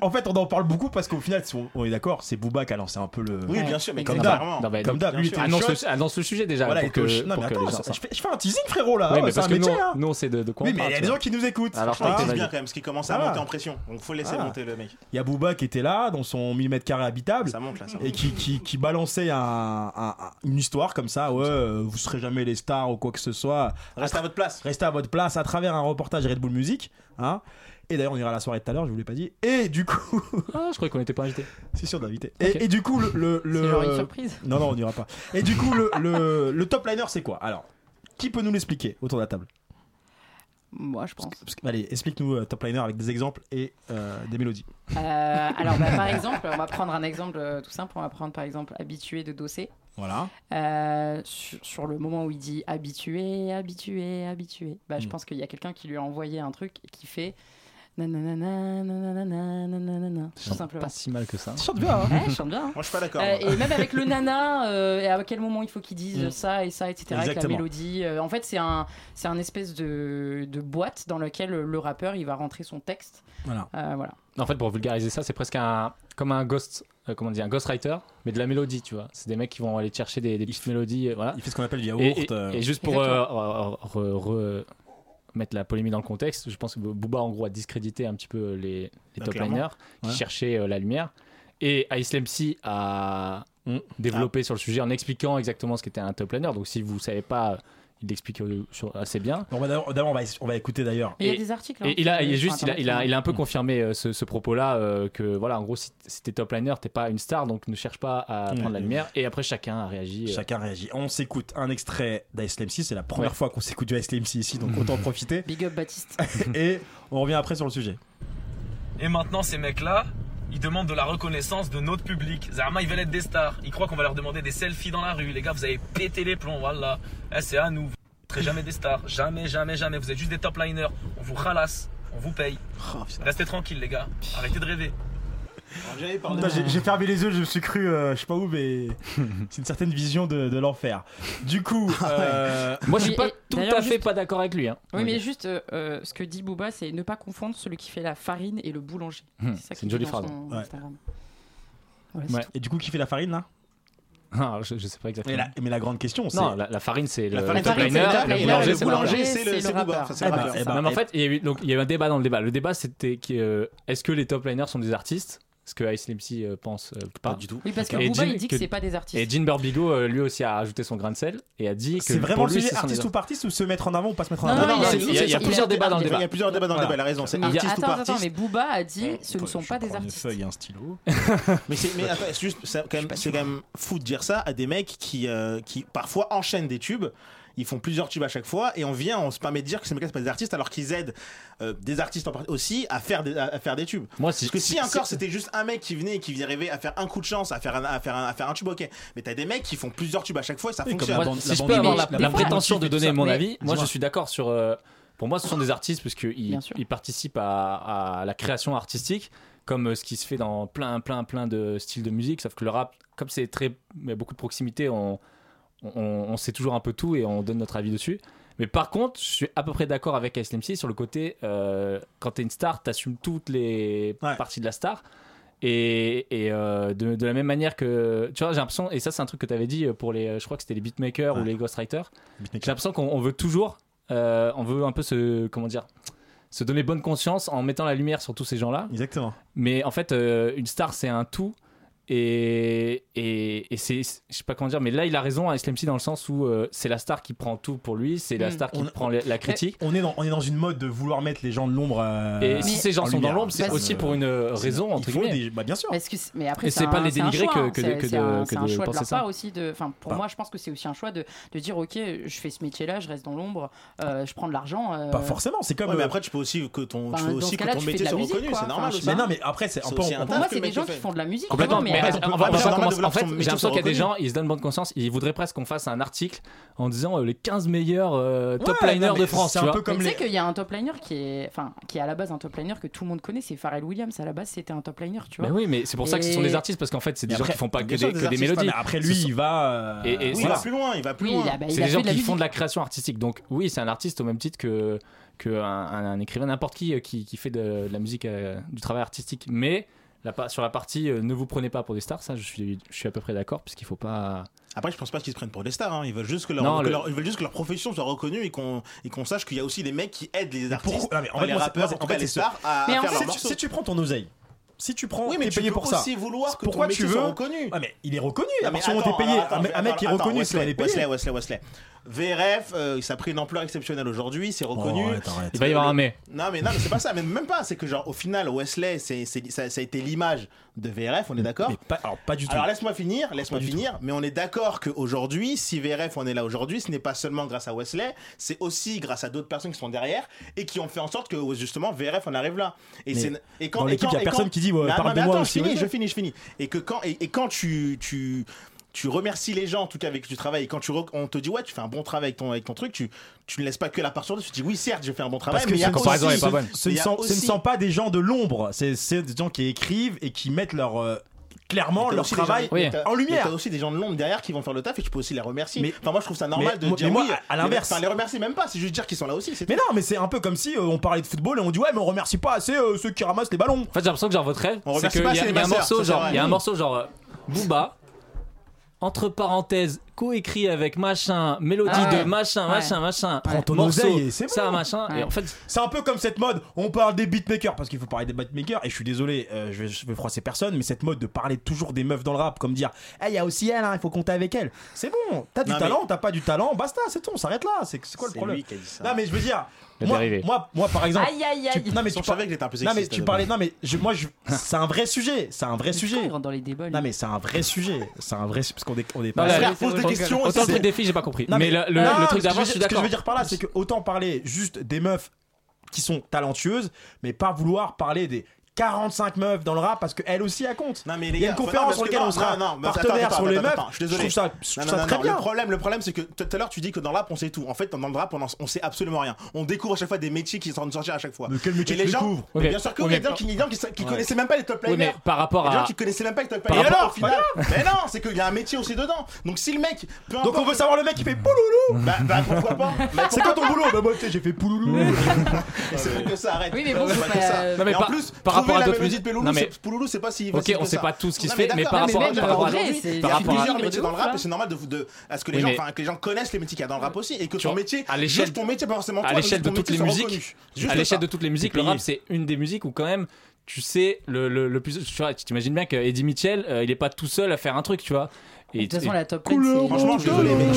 en fait, on en parle beaucoup parce qu'au final, si on, on est d'accord, c'est Booba qui a lancé un peu le. Oui, bien sûr, mais Comme d'hab. Comme d'hab, lui, sûr. il était annonce, annonce le sujet déjà. Voilà, pour que, Non, pour mais attends, ça- je fais, je fais un teasing, frérot, là. Oui, mais c'est parce un que métier, nous, hein. nous on sait de, de quoi Oui, on mais il y a des gens qui nous écoutent. Alors, je Ah, vas-y. bien quand même, parce qu'il commence à monter en pression. Donc faut laisser monter le mec. Il y a Booba qui était là, dans son 1000 mètres carrés habitable. Ça monte là, ça et monte. qui, qui, qui balançait un, un- un- une histoire comme ça, ouais, euh, vous serez jamais les stars ou quoi que ce soit, Restez à votre place. restez à votre place à travers un reportage Red Bull Music, hein. Et d'ailleurs, on ira à la soirée tout à l'heure, je vous l'ai pas dit. Et du coup, Ah, je croyais qu'on n'était pas invité. [laughs] c'est sûr d'inviter. Et, et du coup, le. le, le- genre une surprise. Non, non, on n'ira pas. Et du coup, le, le, le top liner, c'est quoi? Alors, qui peut nous l'expliquer autour de la table? Moi, je pense. Parce que- Allez, explique-nous euh, top liner avec des exemples et euh, des mélodies. Euh, alors, bah, par [laughs] exemple, on va prendre un exemple euh, tout simple. On va prendre par exemple Habitué de Dossé. Voilà. Euh, sur, sur le moment où il dit habitué, habitué, habitué, bah, je Mm. pense qu'il y a quelqu'un qui lui a envoyé un truc qui fait nanana, nanana, tout chante simplement. Pas si mal que ça. Tu chantes bien, hein Ouais, je chante bien. Moi, je suis pas d'accord. Euh, et même avec le nana, euh, et à quel moment il faut qu'il dise Mm. ça et ça, etc. Avec la Exactement. mélodie. En fait, c'est un, c'est un espèce de, de boîte dans laquelle le rappeur il va rentrer son texte. Voilà. Voilà. En fait, pour vulgariser ça, c'est presque un, comme un ghost, euh, comment dit, un ghostwriter, mais de la mélodie, tu vois. C'est des mecs qui vont aller chercher des, des petites mélodies, euh, voilà. Il fait ce qu'on appelle yaourt. Et, et- et juste pour Exactement. re- re- mettre la polémique dans le contexte, je pense que Booba en gros a discrédité un petit peu les, les Bah, top liners qui Ouais. cherchaient euh, la lumière. Et Ice MC a Mm. développé sur le sujet en expliquant exactement ce qu'était un top liner. Donc si vous savez pas, il l'explique euh, assez bien. On va d'abord, on va, on va écouter d'ailleurs. Il y a des articles. hein, Et il a, il juste, il a, Internet il a, qui- il a un peu confirmé euh, ce, ce propos-là euh, que voilà, en gros, si, si t'es top liner, t'es pas une star, donc ne cherche pas à prendre la lumière. Et après, chacun a réagi. euh, Chacun réagit. On s'écoute un extrait d'Ice MC. C'est la première Ouais. fois qu'on s'écoute du Ice MC ici, donc autant en [laughs] profiter. Big up Baptiste. Et on revient après sur le sujet. Et maintenant, ces mecs-là, ils demandent de la reconnaissance de notre public. Zarma, ils veulent être des stars. Ils croient qu'on va leur demander des selfies dans la rue. Les gars, vous avez pété les plombs, voilà. Eh, c'est à nous. Vous ne serez jamais des stars. Jamais, jamais, jamais. Vous êtes juste des top liners. On vous ralasse. On vous paye. Oh. Restez tranquille, les gars. Arrêtez de rêver. J'avais parlé Putain, de- J'ai fermé les yeux, je me suis cru, euh, je sais pas où, mais [laughs] c'est une certaine vision de, de l'enfer. Du coup, euh, Moi, je suis pas et tout à fait juste- pas d'accord avec lui. Hein. Oui, mais juste euh, ce que dit Booba, c'est ne pas confondre celui qui fait la farine et le boulanger. Hmm, ça c'est une jolie phrase. son Ouais. Instagram. Voilà, c'est Ouais. tout. et du coup, qui fait la farine là? Ah, je, je sais pas exactement. mais la, mais la grande question, c'est. non, la, la farine, c'est le, La le farine, top liner. Le boulanger, le c'est le boulanger, rappeur. c'est le- c'est c'est le Booba. rappeur. Enfin, Eh ben, eh ben, en fait, il y, a eu, donc, il y a eu un débat dans le débat. Le débat, c'était que euh, est-ce que les top liners sont des artistes? Ce que Ice MC euh, pense euh, pas. du tout. Oui, parce que Et Booba, Jim- il dit que- que c'est pas des artistes. Et Jean Burbigo, euh, lui aussi, a rajouté son grain de sel et a dit que C'est vraiment pour le sujet artiste ou artiste ou se mettre en avant ou pas se mettre en Non, avant non, dit- il y a- il y a il plusieurs débats dans le Il y débat. a plusieurs débats dans le débat, il a raison. C'est artiste ou attends, mais Booba a dit ce ne sont pas des une artistes. feuille et un stylo. [laughs] Mais c'est juste c'est quand même fou de dire ça à des mecs qui qui parfois enchaînent des tubes. Ils font plusieurs tubes à chaque fois et on vient, on se permet de dire que ces mecs-là c'est pas des artistes alors qu'ils aident euh, des artistes en aussi à faire des, à, à faire des tubes. Moi, si, Parce que si encore c'était juste un mec qui venait et qui venait rêver à faire un coup de chance, à faire un, à faire un, à faire un tube, ok. Mais t'as des mecs qui font plusieurs tubes à chaque fois et ça Oui, fonctionne. Moi, si la je peux avoir la, des la fois, prétention de donner ça. mon avis, moi je suis d'accord sur. euh, pour moi, ce sont des artistes parce qu'ils Bien sûr. ils participent à, à la création artistique, comme euh, ce qui se fait dans plein, plein, plein de styles de musique. Sauf que le rap, comme c'est très, il y a beaucoup de proximité, on, on, on sait toujours un peu tout et on donne notre avis dessus. Mais par contre, je suis à peu près d'accord avec Ice MC sur le côté euh, quand t'es une star, t'assumes toutes les Ouais. parties de la star. Et, et, euh, de, de la même manière que tu vois j'ai l'impression et ça c'est un truc que tu avais dit pour les je crois que c'était les beatmakers Ouais. ou les ghostwriters j'ai l'impression qu'on on veut toujours euh, on veut un peu se comment dire se donner bonne conscience en mettant la lumière sur tous ces gens là Exactement. mais en fait euh, une star c'est un tout et, et, et c'est je sais pas comment dire mais là il a raison à MC dans le sens où euh, c'est la star qui prend tout pour lui c'est la Mm. star qui On- prend la, la critique On est, dans, on est dans une mode de vouloir mettre les gens de l'ombre. euh, et si Mais- ces gens en sont dans l'ombre c'est aussi pour une euh, c'est- raison il entre faut guillemets des- bah, bien sûr. C'est- mais après, Et c'est un- pas les un dénigrer que- hein. que de- C'est- que c'est de- un- que c'est un de choix de leur part aussi. De, enfin, pour moi, je pense que c'est aussi un choix de, de dire ok, je fais ce métier-là, je reste dans l'ombre, euh, je prends de l'argent. euh, Pas forcément, c'est comme. Ouais, mais après, tu peux aussi que ton, Bah, tu veux dans aussi ce que cas-là, ton tu fais métier de la soit musique, reconnu, quoi. c'est normal Enfin, aussi. Mais en fait, j'ai l'impression qu'il y a des gens, ils se donnent bonne conscience, ils voudraient presque qu'on fasse un article en disant euh, les 15 meilleurs euh, top liners de France. Tu sais qu'il y a un top liner qui est, enfin, qui est à la base un top liner que tout le monde connaît, c'est Pharrell Williams. À la base, c'était un top liner, tu vois. Mais oui, mais c'est pour ça que ce sont des artistes parce qu'en fait, c'est des gens qui font pas que des mélodies. Après, lui, il va. Euh, il va plus loin, il va plus loin. Bah, c'est des gens qui font de la création artistique. Donc oui, c'est un artiste au même titre que qu'un un, un, écrivain, n'importe qui, qui, qui fait de, de la musique, euh, du travail artistique. Mais sur la partie euh, ne vous prenez pas pour des stars, ça je suis, à peu près d'accord, puisqu'il faut pas. Après, je pense pas qu'ils se prennent pour des stars, hein. ils, veulent juste que leur, ils veulent juste que leur profession soit reconnue et qu'on qu sache qu'il y a aussi des mecs qui aident les artistes, en fait, les rappeurs, en, fait, les stars. Si tu prends ton oseille, si tu prends, oui, mais es tu payé peux pour aussi ça. vouloir que Pourquoi ton tu veux reconnu. Ah, il est reconnu. Ah, mais à t'es un mec qui est reconnu, Wesley, Wesley, Wesley, Wesley. VRF, euh, ça a pris une ampleur exceptionnelle aujourd'hui, c'est reconnu. Oh, il va y avoir un mais. Non, mais, non, c'est pas ça, mais même pas. C'est que, genre, au final, Wesley, c'est, c'est, ça, a été l'image de VRF, on est d'accord Alors, pas du tout. Alors, laisse-moi finir, laisse-moi finir, mais on est d'accord qu'aujourd'hui, si VRF, on est là aujourd'hui, ce n'est pas seulement grâce à Wesley, c'est aussi grâce à d'autres personnes qui sont derrière et qui ont fait en sorte que, justement, VRF, on arrive là. Et, c'est, et quand. Dans l'équipe, il n'y a personne qui dit, ouais, parle-moi aussi. Je finis, je finis, je finis. Et que quand, et quand tu, tu tu remercies les gens en tout cas avec du travail. Et quand tu on te dit ouais, tu fais un bon travail avec ton, avec ton truc, tu, tu ne laisses pas que la partie tu dis oui, certes, j'ai fait un bon travail, Parce que mais la comparaison aussi, est pas bonne. Ce, ne sont, pas des gens de l'ombre, c'est des gens qui écrivent et qui mettent leur. Euh, clairement leur travail gens, oui. en lumière. T'as aussi des gens de l'ombre derrière qui vont faire le taf et tu peux aussi les remercier. Mais, enfin, moi je trouve ça normal de mais dire moi, oui, à l'inverse. Les remercier même pas, c'est juste dire qu'ils sont là aussi. Mais non, mais c'est un peu comme si euh, on parlait de football et on dit ouais, mais on remercie pas assez euh, ceux qui ramassent les ballons. En fait, j'ai l'impression que genre votre c'est y, a un morceau genre, il y a un morceau genre Booba entre parenthèses coécrit avec machin, mélodie ah de machin, machin, machin. Prends ton morceau, et c'est bon. Ça, machin. Et en fait, C'est un peu comme cette mode, on parle des beatmakers, parce qu'il faut parler des beatmakers, et je suis désolé, euh, je, vais, froisser personne, mais cette mode de parler toujours des meufs dans le rap, comme dire, eh, il y a aussi elle, hein, il faut compter avec elle. C'est bon, t'as du talent, t'as pas du talent, basta, c'est tout, on s'arrête là, c'est quoi le problème. Non, mais je veux dire, moi, moi, par exemple. Aïe aïe aïe. Tu, non, mais tu, savais qu'il était un peu non, mais tu parlais, non, mais je- moi, je- c'est un vrai sujet, c'est un vrai sujet. dans les Non, mais c'est un vrai sujet, c'est un vrai parce qu'on est, pas. Frère, pose des question. Autant le truc des filles, j'ai pas compris. Mais, le, le truc d'avant, je suis d'accord. Ce que je veux dire par là, c'est que autant parler juste des meufs qui sont talentueuses, mais pas vouloir parler des 45 meufs dans le rap parce qu'elle aussi elle compte. Non, mais les gars, il y a une conférence sur laquelle on sera non, sur les meufs. Je suis désolé. Je trouve ça, très bien. Le problème, le problème c'est que tout à l'heure tu dis que dans le rap on sait tout. En fait, dans le rap on, sait absolument rien. On découvre à chaque fois des métiers qui sont en train de sortir à chaque fois. Mais quel métier les gens. Bien sûr que okay. gens qui, qui connaissaient même pas les top players. Par rapport à. Des gens qui connaissaient même pas les top players. Alors, mais non, c'est qu'il y a un métier aussi dedans. Donc si le mec. Donc on veut savoir le mec qui fait pouloulou. Bah, bah pourquoi pas [laughs] C'est quoi ton boulot Bah moi j'ai fait pouloulou. C'est pour que ça arrête. Oui, mais bon, en plus, rapport à Ok, on sait pas tout ce qui se fait, mais par rapport à Il y a plusieurs métiers dans le rap, hein. c'est normal de à ce que les gens, connaissent les métiers qu'il y a dans le rap aussi, et que ton métier, juste ton métier, pas forcément à l'échelle de toutes les musiques, à l'échelle de toutes les musiques, le rap c'est une des musiques où quand même tu sais, le, le, le plus. Tu t'imagines bien que Eddie Mitchell, euh, il est pas tout seul à faire un truc, tu vois. De toute façon, la top 10. Franchement, euh,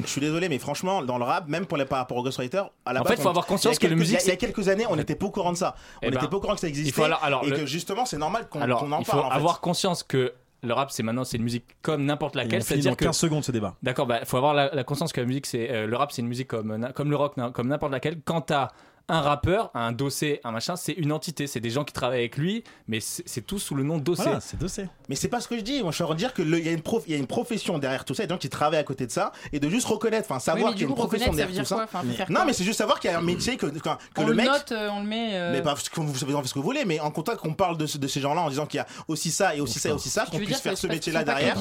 je suis, désolé, mais franchement, dans le rap, même pour les, par rapport au Ghostwriter, à la En fait, il faut avoir conscience y a la quelques- musique, Il y a quelques années, on n'était pas au courant de ça. Eh on ben, n'était pas au courant que ça existait. et que justement, c'est normal qu'on en parle. avoir conscience que le rap, c'est maintenant, c'est une musique comme n'importe laquelle. dans C'est-à-dire que 15 secondes ce débat. D'accord, bah, faut avoir la, conscience que la musique, c'est euh, le rap, c'est une musique comme, euh, comme le rock, comme n'importe laquelle. Quand t'as un rappeur, un dossier, un machin, c'est une entité. C'est des gens qui travaillent avec lui, mais c'est tout sous le nom dossier. C'est dossier. Mais c'est pas ce que je dis. Moi, je suis en train de dire qu'il y, a une y a une profession derrière tout ça, des gens qui travaillent à côté de ça, et de juste reconnaître, enfin, savoir qu'il y a une profession derrière tout ça. Enfin. Non, mais c'est juste savoir qu'il y a un métier que, que, que on le. Note, on le met. Mais pas parce que vous savez ce que vous voulez, mais en contact qu'on parle de, ces gens-là en disant qu'il y a aussi ça et aussi ça et aussi ça, qu'on puisse faire ce métier-là derrière.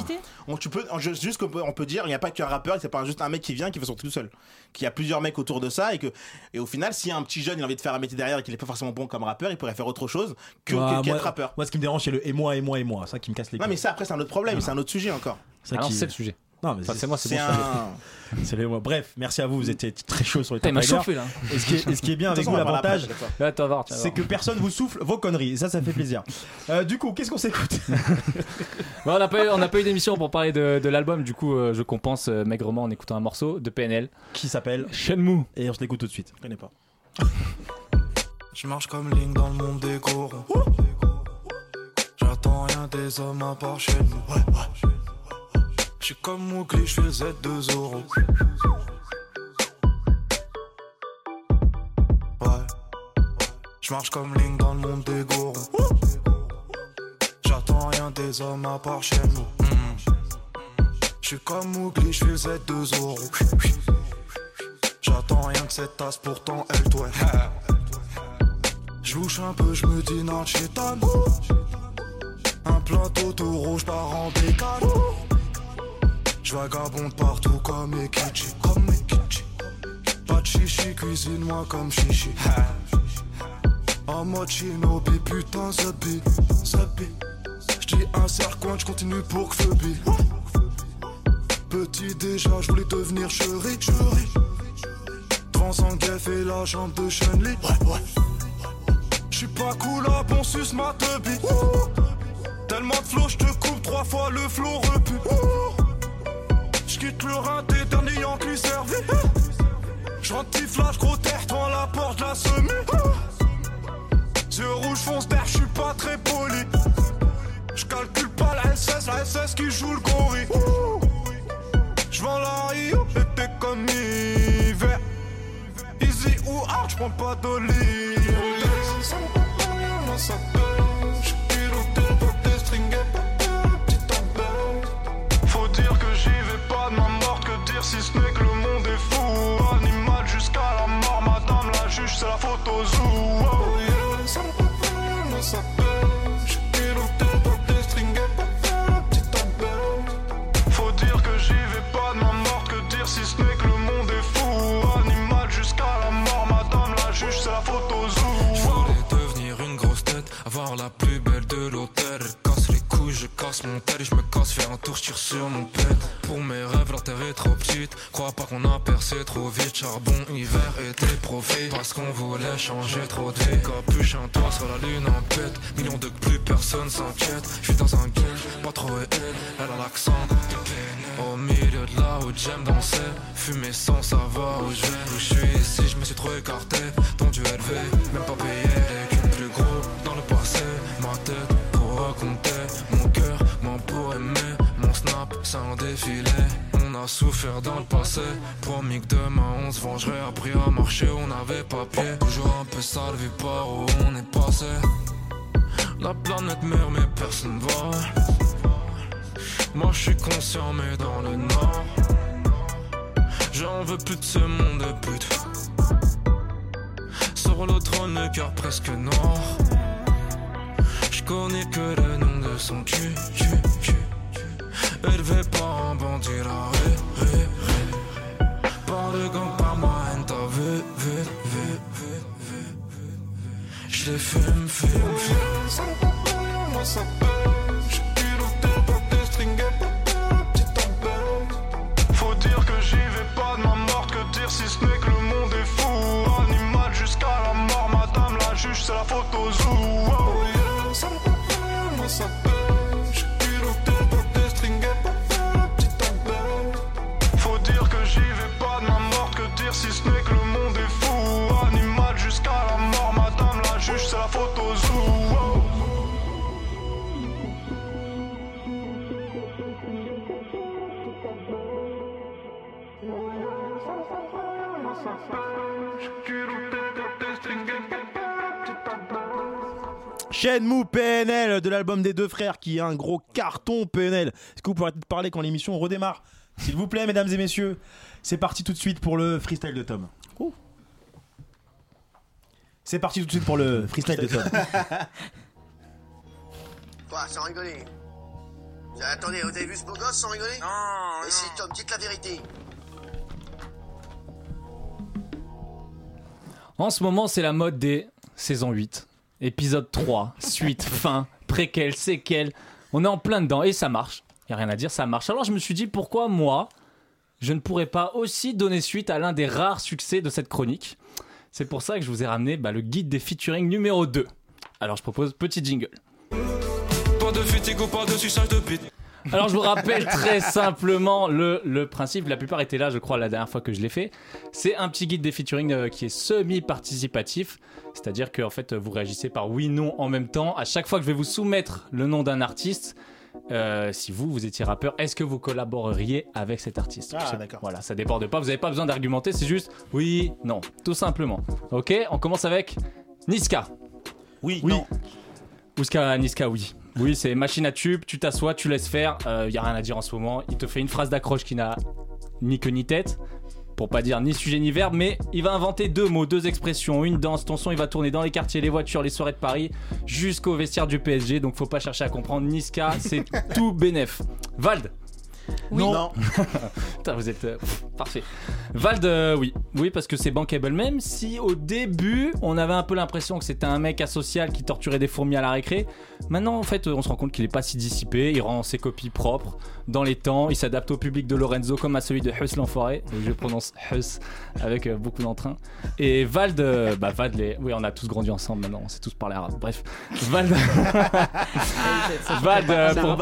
On, tu peux, juste qu'on peut, dire, il n'y a pas qu'un rappeur, c'est pas juste un mec qui vient qui fait son tout seul qu'il y a plusieurs mecs autour de ça et que au final si un petit jeune il a envie de faire un métier derrière et qu'il est pas forcément bon comme rappeur il pourrait faire autre chose que, être rappeur. moi ce qui me dérange c'est le et moi et moi et moi. Ça qui me casse les non mais ça après c'est un autre problème c'est un autre sujet encore. C'est ah le sujet. Non, mais c'est moi, c'est bon. Un... Les... Bref, merci à vous, vous étiez très chaud sur les T'as chauffé là. Et ce qui est, bien avec vous, l'avantage, c'est que personne vous souffle vos conneries. Ça, ça fait plaisir. [laughs] Euh, du coup, qu'est-ce qu'on s'écoute? On n'a pas eu, eu d'émission pour parler de, l'album, du coup, euh, je compense euh, maigrement en écoutant un morceau de PNL. Qui s'appelle Shenmue. Et on se l'écoute tout de suite. Pas. Je marche comme Link dans le monde des J'attends rien des hommes à part chez. Ouais, ouais. Je suis comme Mowgli, je fais le Z2 euros. Ouais. Je marche comme Link dans le monde des gorons. J'attends rien des hommes à part chez nous. Mm. Je suis comme Mowgli, je fais le Z de Zoro. J'attends rien que cette tasse, pourtant elle doit. Je louche un peu, je me dis non, chétan. Un plateau tout rouge par en décale. Je vagabonde partout comme Ekichi, comme Ekichi. Pas de chichi, cuisine-moi comme chichi. En mode shinobi, putain, zabi, zabi. J'dis un serre-coin, j'continue pour que. Petit déjà, je voulais devenir chéri, chéri. Trans en guef et la jambe de Chun-Li. Ouais, ouais. J'suis pas cool à bon sus ma teubie. Tellement de flow, j'te coupe trois fois le flow repu. J'quitte le rein des derniers Yankees servi. J'rentre flash, gros terre devant la porte de la semi. Yeux rouges fonce d'air, j'suis pas très poli. J'calcule pas la SS, la SS qui joue le gorille. J'vends la Rio, été comme hiver. Easy ou hard, j'prends pas d'olive. Je me casse, faire un tour, sur mon pète. Pour mes rêves, la terre est trop petite. Crois pas qu'on a percé trop vite. Charbon, hiver, été, profit. Parce qu'on voulait changer trop de vie. Capuche, un toit sur la lune en pète. Millions de plus, personne s'inquiète. Je suis dans un game, pas trop elle, elle a l'accent. Au milieu de là où j'aime danser, fumer sans savoir où je vais. Où je suis ici, je me suis trop écarté. Tendu élevé, même pas payé. Qu'une plus gros dans le passé. Ma tête pour raconter c'est un défilé. On a souffert dans le passé. Promis que demain on se vengerait. Appris à marcher, on avait pas pied. Toujours un peu sale vu par où on est passé. La planète meurt, mais personne va. Moi je suis conscient, mais dans le nord. J'en veux plus de ce monde de pute. Sur trône, le cœur presque noir. Je connais que le nom de son cul, cul, cul. Élevé par un bandit, la ré, ré, ré. Par le gang, par ma haine, t'as vu, vu, vu, vu. Je les fume, fume, fume. Moi ça J'suis piloté par des stringers, la petite abeille. Faut dire que j'y vais pas de ma morte, que dire si ce n'est que le monde est fou. Animal jusqu'à la mort, madame la juge, c'est la zoo. Oh Shenmue PNL de l'album des deux frères qui est un gros carton PNL. Est-ce que vous pourrez peut-être parler quand l'émission redémarre S'il vous plaît, mesdames et messieurs, c'est parti tout de suite pour le freestyle de Tom. C'est parti tout de suite pour le freestyle de Tom. [laughs] Quoi, sans rigoler Attendez, vous avez vu ce beau gosse sans rigoler Non, Et si, Tom, dites la vérité. En ce moment, c'est la mode des saison 8, épisode 3, suite, [laughs] fin, préquel, séquel. On est en plein dedans et ça marche. Y a rien à dire, ça marche. Alors je me suis dit pourquoi moi, je ne pourrais pas aussi donner suite à l'un des rares succès de cette chronique? C'est pour ça que je vous ai ramené bah, le guide des featuring numéro 2. Alors je propose petit jingle. Pas de fatigue, pas de suçage de bite. Alors je vous rappelle très simplement le, le principe, la plupart étaient là je crois la dernière fois que je l'ai fait. C'est un petit guide des featuring euh, qui est semi-participatif, c'est-à-dire que en fait vous réagissez par oui, non en même temps. À chaque fois que je vais vous soumettre le nom d'un artiste, euh, si vous, vous étiez rappeur, est-ce que vous collaboreriez avec cet artiste? Ah, d'accord. Voilà, ça déborde pas, vous n'avez pas besoin d'argumenter, c'est juste oui, non, tout simplement. Ok, on commence avec Niska. Oui, Oui. non. Ouska, Niska, oui. Oui, c'est machine à tube, tu t'assois, tu laisses faire, il y a rien à dire en ce moment. Il te fait une phrase d'accroche qui n'a ni queue ni tête, pour pas dire ni sujet ni verbe, mais il va inventer deux mots, deux expressions, une danse, ton son, il va tourner dans les quartiers, les voitures, les soirées de Paris, jusqu'au vestiaire du PSG, donc faut pas chercher à comprendre. Niska, c'est [laughs] tout bénef. Vald Non. Non. [laughs] Putain, vous êtes euh, parfait. Vald, euh, oui, oui, parce que c'est bankable. Même si au début, on avait un peu l'impression que c'était un mec asocial qui torturait des fourmis à la récré. Maintenant, en fait, on se rend compte qu'il est pas si dissipé. Il rend ses copies propres dans les temps. Il s'adapte au public de Lorenzo comme à celui de Huss l'enfoiré. Donc, Je prononce Huss avec euh, beaucoup d'entrain. Et Vald, euh, bah Vald, les... oui, on a tous grandi ensemble maintenant. On sait tous parler arabe. Bref, Vald. [laughs] [laughs] Vald, euh, C'est pour- la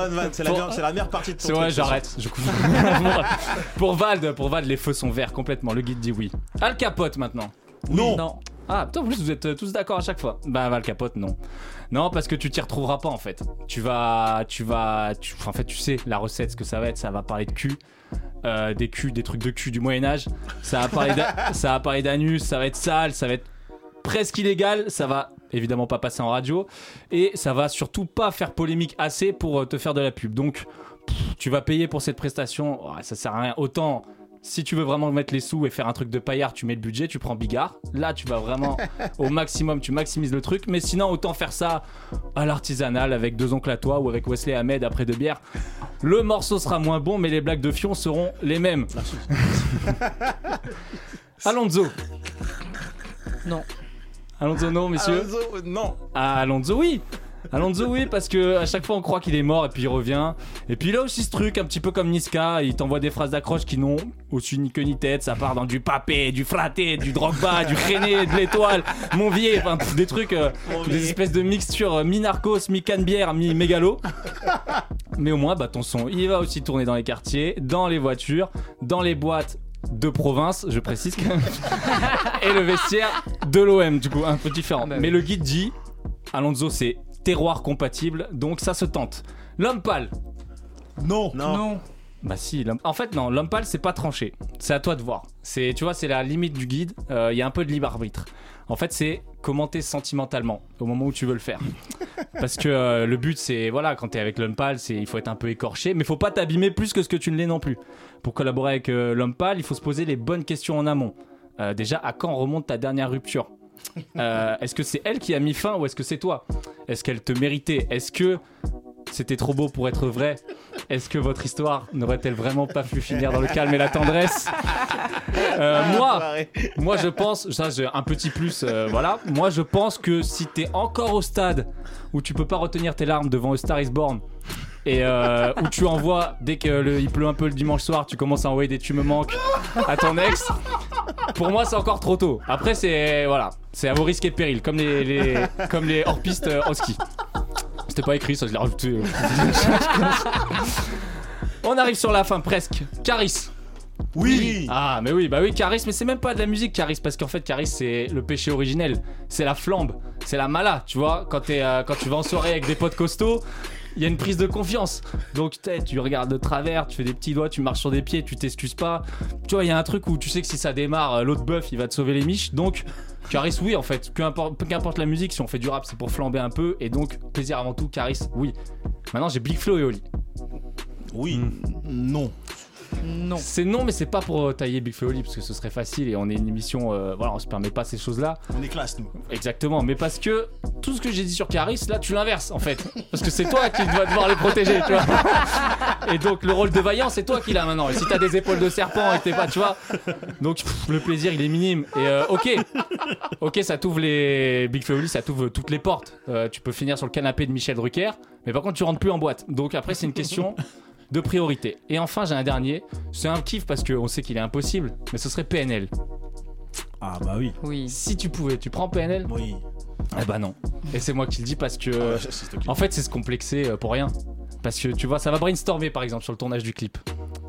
pour- la meilleure partie de ton c'est vrai, truc, j'arrête. Je [laughs] pour Vald, pour Vald, les feux sont verts complètement. Le guide dit oui. Al Capote maintenant. Non. Non. Ah, putain, en plus vous êtes euh, tous d'accord à chaque fois. Bah, Val Capote, non. Non, parce que tu t'y retrouveras pas en fait. Tu vas. Tu vas. tu- enfin, en fait, tu sais, la recette, ce que ça va être, ça va parler de cul. euh, des culs, des trucs de cul du Moyen-Âge. Ça va parler [laughs] ça va parler d'anus, ça va être sale, ça va être presque illégal, ça va évidemment pas passer en radio et ça va surtout pas faire polémique assez pour euh, te faire de la pub. Donc pff, tu vas payer pour cette prestation, oh, ça sert à rien. Autant si tu veux vraiment mettre les sous et faire un truc de paillard, tu mets le budget, tu prends Bigard. Là, tu vas vraiment [laughs] au maximum, tu maximises le truc. Mais sinon, autant faire ça à l'artisanal avec deux oncles à toi ou avec Wesley Ahmed après deux bières. Le morceau sera moins bon, mais les blagues de Fion seront les mêmes. [laughs] Alonso. Non. Alonso, non, messieurs. Alonso, non. Ah, Alonso, oui. Alonso, oui, parce que à chaque fois on croit qu'il est mort et puis il revient. Et puis il a aussi ce truc, un petit peu comme Niska, il t'envoie des phrases d'accroche qui n'ont aussi ni queue ni tête. Ça part dans du papé, du fraté, du drogba, du rené, de l'étoile, mon vieil, enfin pff, des trucs, euh, des espèces de mixtures euh, mi-narcos, mi-canne-bière, mi-mégalo. Mais au moins, bah, ton son, il va aussi tourner dans les quartiers, dans les voitures, dans les boîtes de province, je précise quand même, [laughs] et le vestiaire de l'OM, du coup, un peu différent. Mais le guide dit, Alonso, c'est terroir compatible, donc ça se tente. L'homme pâle. Non. Non. Bah si, l'homme- en fait non, l'homme pâle c'est pas tranché. C'est à toi de voir. C'est, tu vois, c'est la limite du guide. Euh, Il y a un peu de libre arbitre. En fait, c'est commenter sentimentalement au moment où tu veux le faire. [laughs] Parce que euh, le but c'est voilà, quand t'es avec l'homme pâle, c'est il faut être un peu écorché, mais faut pas t'abîmer plus que ce que tu ne l'es non plus. Pour collaborer avec euh, l'homme pâle, il faut se poser les bonnes questions en amont. Euh, déjà, à quand remonte ta dernière rupture? Euh, Est-ce que c'est elle qui a mis fin ou est-ce que c'est toi? Est-ce qu'elle te méritait? Est-ce que c'était trop beau pour être vrai? Est-ce que votre histoire n'aurait-elle vraiment pas pu finir dans le calme et la tendresse? Euh, Moi, moi je pense, ça j'ai un petit plus, euh, voilà. Moi je pense que si t'es encore au stade où tu peux pas retenir tes larmes devant A Star Is Born et euh, où tu envoies dès que le- il pleut un peu le dimanche soir, tu commences à envoyer des tu me manques à ton ex. Pour moi c'est encore trop tôt. Après c'est voilà, c'est à vos risques et périls, comme les, les- comme les hors piste au ski. C'était pas écrit, ça je l'ai rajouté. euh. On arrive sur la fin presque. Caris. Oui. Ah, mais oui, bah oui, Caris, mais c'est même pas de la musique, Caris, parce qu'en fait, Caris, c'est le péché originel. C'est la flambe, c'est la mala, tu vois. Euh, quand tu vas en soirée avec des potes costauds, il y a une prise de confiance. Donc, t'es- tu regardes de travers, tu fais des petits doigts, tu marches sur des pieds, tu t'excuses pas. Tu vois, il y a un truc où tu sais que si ça démarre, euh, l'autre bœuf, il va te sauver les miches. Donc, Caris, oui, en fait. Peu importe, peu qu'importe la musique, si on fait du rap, c'est pour flamber un peu. Et donc, plaisir avant tout, Caris, oui. Maintenant, j'ai Big Flo et Oli. Oui. Non. Non. C'est non, mais c'est pas pour euh, tailler Big Flo parce que ce serait facile et on est une émission, euh, voilà, on se permet pas ces choses-là. On est classe, nous. Exactement, mais parce que tout ce que j'ai dit sur Caris, là tu l'inverses en fait. Parce que c'est toi qui dois devoir les protéger, tu vois. Et donc le rôle de vaillant, c'est toi qui l'as maintenant. Et si t'as des épaules de serpent et que t'es pas, tu vois. Donc pff, le plaisir il est minime. Et euh, ok, ok, ça t'ouvre les. Big Flo ça t'ouvre toutes les portes. Euh, tu peux finir sur le canapé de Michel Drucker, mais par contre tu rentres plus en boîte. Donc après, c'est une question de priorité. Et enfin, j'ai un dernier. C'est un kiff parce qu'on sait qu'il est impossible, mais ce serait PNL. Ah bah oui. Oui. Si tu pouvais, tu prends PNL Oui. Eh bah non. Et c'est moi qui le dis parce que. Ah, le en fait, c'est se complexer euh, pour rien. Parce que tu vois, ça va brainstormer par exemple sur le tournage du clip.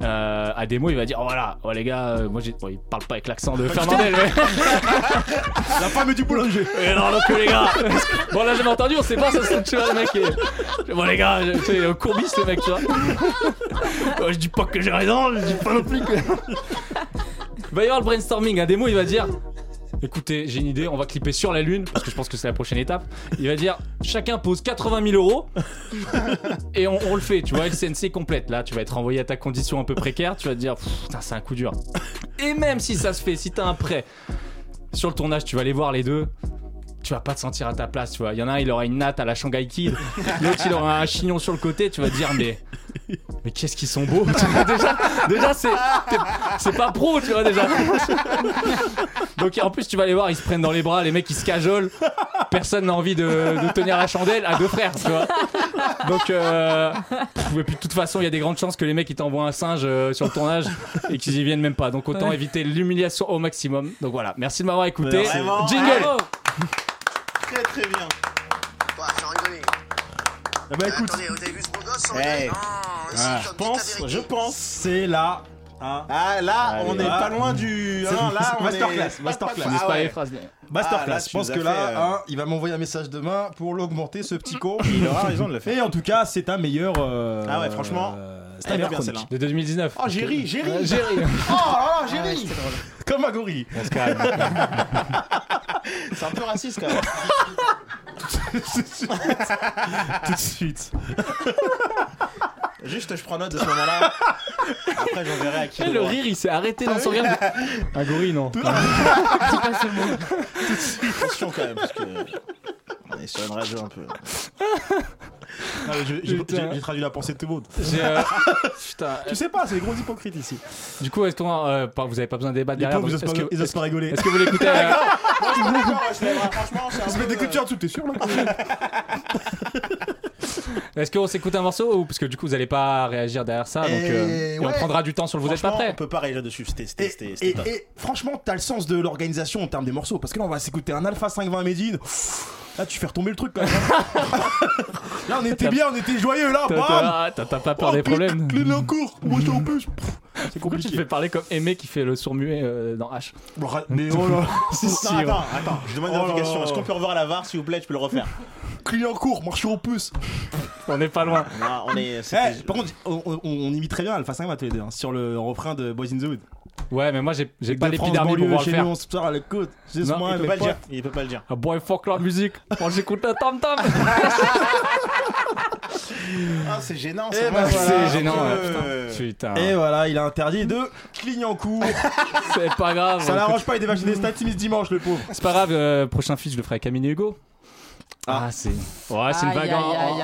Euh, à des mots, il va dire Oh voilà, oh les gars, euh, moi j'ai. Bon, il parle pas avec l'accent de [laughs] Fernandel, mais. [laughs] La femme du boulanger. Et [laughs] non, donc les gars Bon, là j'avais entendu, on sait pas, ça se tu vois, le mec. Bon, les gars, tu sais, courbis le mec, tu vois. Je dis pas que j'ai raison, je dis pas non plus que. Il va y avoir le brainstorming, à des mots, il va dire Écoutez, j'ai une idée, on va clipper sur la lune parce que je pense que c'est la prochaine étape. Il va dire chacun pose 80 000 euros et on, le fait. Tu vois, LCNC complète. Là, tu vas être envoyé à ta condition un peu précaire. Tu vas te dire putain, c'est un coup dur. Et même si ça se fait, si t'as un prêt sur le tournage, tu vas aller voir les deux. Tu vas pas te sentir à ta place, tu vois. Il y en a un, il aura une natte à la Shanghai Kid. [laughs] L'autre, il aura un chignon sur le côté. Tu vas te dire, mais. Mais qu'est-ce qu'ils sont beaux Tu vois, [laughs] Déjà, déjà c'est pas pro, tu vois, déjà. [laughs] Donc en plus, tu vas aller voir, ils se prennent dans les bras, les mecs, ils se cajolent. Personne n'a envie de, de tenir la chandelle à deux frères, tu vois. Donc, euh, pff, et puis de toute façon, il y a des grandes chances que les mecs ils t'envoient un singe euh, sur le tournage et qu'ils y viennent même pas. Donc autant Ouais. éviter l'humiliation au maximum. Donc voilà, merci de m'avoir écouté. Jingle bravo. Très très bien. Quoi, sans rigoler bah écoute, Attendez, vous avez vu ce beau gosse sans Hey. rigoler Non, si, Ah, Tom, Je pense, dites la vérité. je pense. c'est là. hein. Ah là, Allez, on n'est là. pas loin du. Hein, là, on masterclass, est... masterclass. Ah pas ouais. les phrases. Masterclass. Ah, là, je pense nous que là, fait, euh, hein, il va m'envoyer un message demain pour l'augmenter, ce petit [laughs] con. Il aura raison de le faire. Et en tout cas, c'est ta meilleure. euh, Ah ouais, franchement, euh, bien, chronique. celle-là. De 2019. Oh, j'ai ri, j'ai ri. J'ai ri. [laughs] Oh là là, j'ai ri. Comme un gorille. On se calme. [laughs] C'est un peu raciste quand même. Tout de suite. Juste, je prends note de ce moment-là. Après, j'enverrai à qui. Eh, le rire, il s'est arrêté dans son regard. Un gorille, non. [laughs] Pas ce mot. Attention quand même, parce que. On est sur une radio un peu. Ah, mais je- J'ai Putain. j'ai- j'ai traduit la pensée de tout le monde. J'ai, euh, [laughs] Putain. Tu sais pas, c'est les gros hypocrites ici. Du coup, est-ce qu'on, euh, pas- vous avez pas besoin de débattre Les derrière pauvres, ils osent Est-ce pas- que, ils osent pas rigoler. est-ce que vous l'écoutez [laughs] euh, franchement, c'est un Ils se peu, mettent des euh, cultures dessous, t'es sûr là [laughs] Est-ce qu'on s'écoute un morceau ou parce que du coup vous allez pas réagir derrière ça donc Et euh, et on ouais. prendra du temps sur le vous êtes pas franchement, prêt On peut pas réagir dessus, c'était c'était- Et, c'était- et- c'était top. et franchement, t'as le sens de l'organisation en termes des morceaux. Parce que là, on va s'écouter un Alpha 520 Medine. Là, tu fais retomber le truc quand même. [laughs] là, on était bien, on était joyeux là. T'as- pas peur Oh, des problèmes Clé en cours. [laughs] Moi, en plus. C'est Pourquoi tu te compliqué. fais parler comme Aimé qui fait le sourd-muet euh, dans H? Mais oh là. [laughs] Si, si, attends, attends, je demande une Oh vérification. là. Est-ce qu'on peut revoir la VAR s'il vous plaît? Tu peux le refaire Client court, marche au pouce. On est pas loin. Non, on est. Eh, par contre, on, on- on imite très bien Alpha 520 tous les deux hein, sur le refrain de Boys in the Wood. Ouais, mais moi j'ai j'ai pas l'épidermie pour pouvoir le chez faire. nous, on se sort à l'écoute. Juste Non, moi, il peut pas le dire. Il peut pas le dire. Ah boy, fuck la musique. [laughs] Quand j'écoute le tam tam. Ah, c'est gênant. Eh c'est ben vrai. voilà. C'est gênant. Euh, Putain. Et voilà, il a interdit de Clignancourt. [laughs] C'est pas grave. Ça l'arrange pas, il dévache des stats Timis dimanche, le pauvre. C'est pas grave. euh, prochain feat, je le ferai avec Camille et Hugo. Ah, c'est. Ouais, c'est une vague.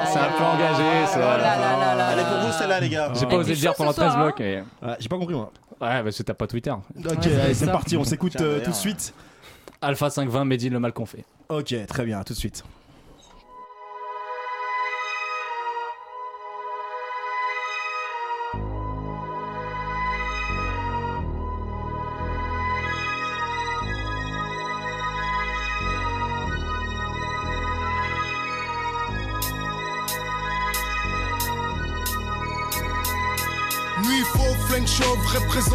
C'est un peu engagé. Oh Elle est là pour vous là. celle-là, les gars. J'ai pas osé le dire pendant ce soir, 13 hein blocs. Ouais, j'ai pas compris moi. Ouais, parce que t'as pas Twitter. Ok, c'est allez, ça. parti, on s'écoute euh, tout de suite. Alpha 520, Medine, le mal qu'on fait. Ok, très bien, tout de suite.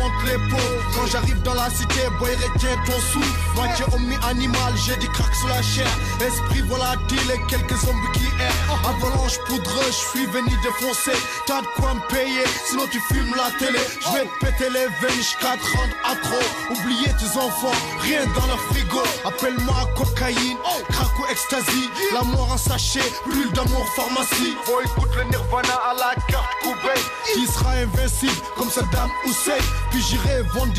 Pauvres Quand j'arrive dans la cité, boy retiens ton sou. Moitié omni-animal, j'ai des cracks sur la chair. Esprit volatile et quelques zombies qui errent. Avalanche poudreux, je suis venu défoncer. T'as de quoi me payer, sinon tu fumes la télé. Je vais te péter les veines jusqu'à rendre accro. Oubliez tes enfants, rien dans leur frigo. Appelle-moi cocaïne, crack ou ecstasy. La mort en sachet, plus d'amour pharmacie. Oh écoute le nirvana à la carte Koubé Qui sera invincible comme Saddam Hussein. Puis j'irai vendre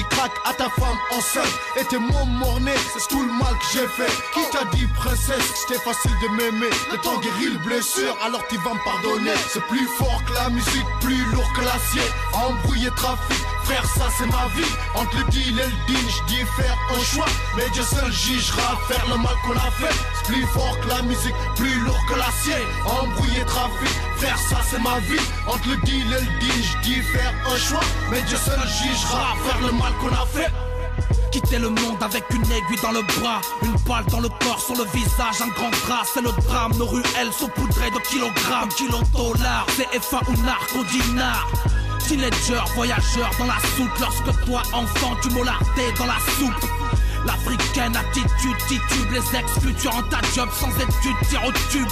à ta femme enceinte. Et tes mots mornés, c'est tout le mal que j'ai fait. Qui t'a dit princesse, c'était facile de m'aimer? Le temps guérit le blessure, alors tu vas me pardonner. C'est plus fort que la musique, plus lourd que l'acier. Embrouiller trafic, frère ça c'est ma vie. Entre le deal et le deal, je dis faire un choix. Mais Dieu seul jugera faire le mal qu'on a fait. C'est plus fort que la musique, plus lourd que l'acier. Embrouiller trafic, frère ça c'est ma vie. Entre le deal et le deal, je dis faire un choix. Mais Dieu seul jugera faire le mal qu'on a fait. Quitter le monde avec une aiguille dans le bras, une balle dans le corps, sur le visage, un grand drap, c'est le drame. Nos ruelles sont poudrées de kilogrammes, kilo dollars, CFA ou narco dinar. Teenager, voyageur dans la soupe, lorsque toi, enfant, tu mollardais dans la soupe. L'africaine attitude titube, les ex-futurs en ta job sans études, tir au tube.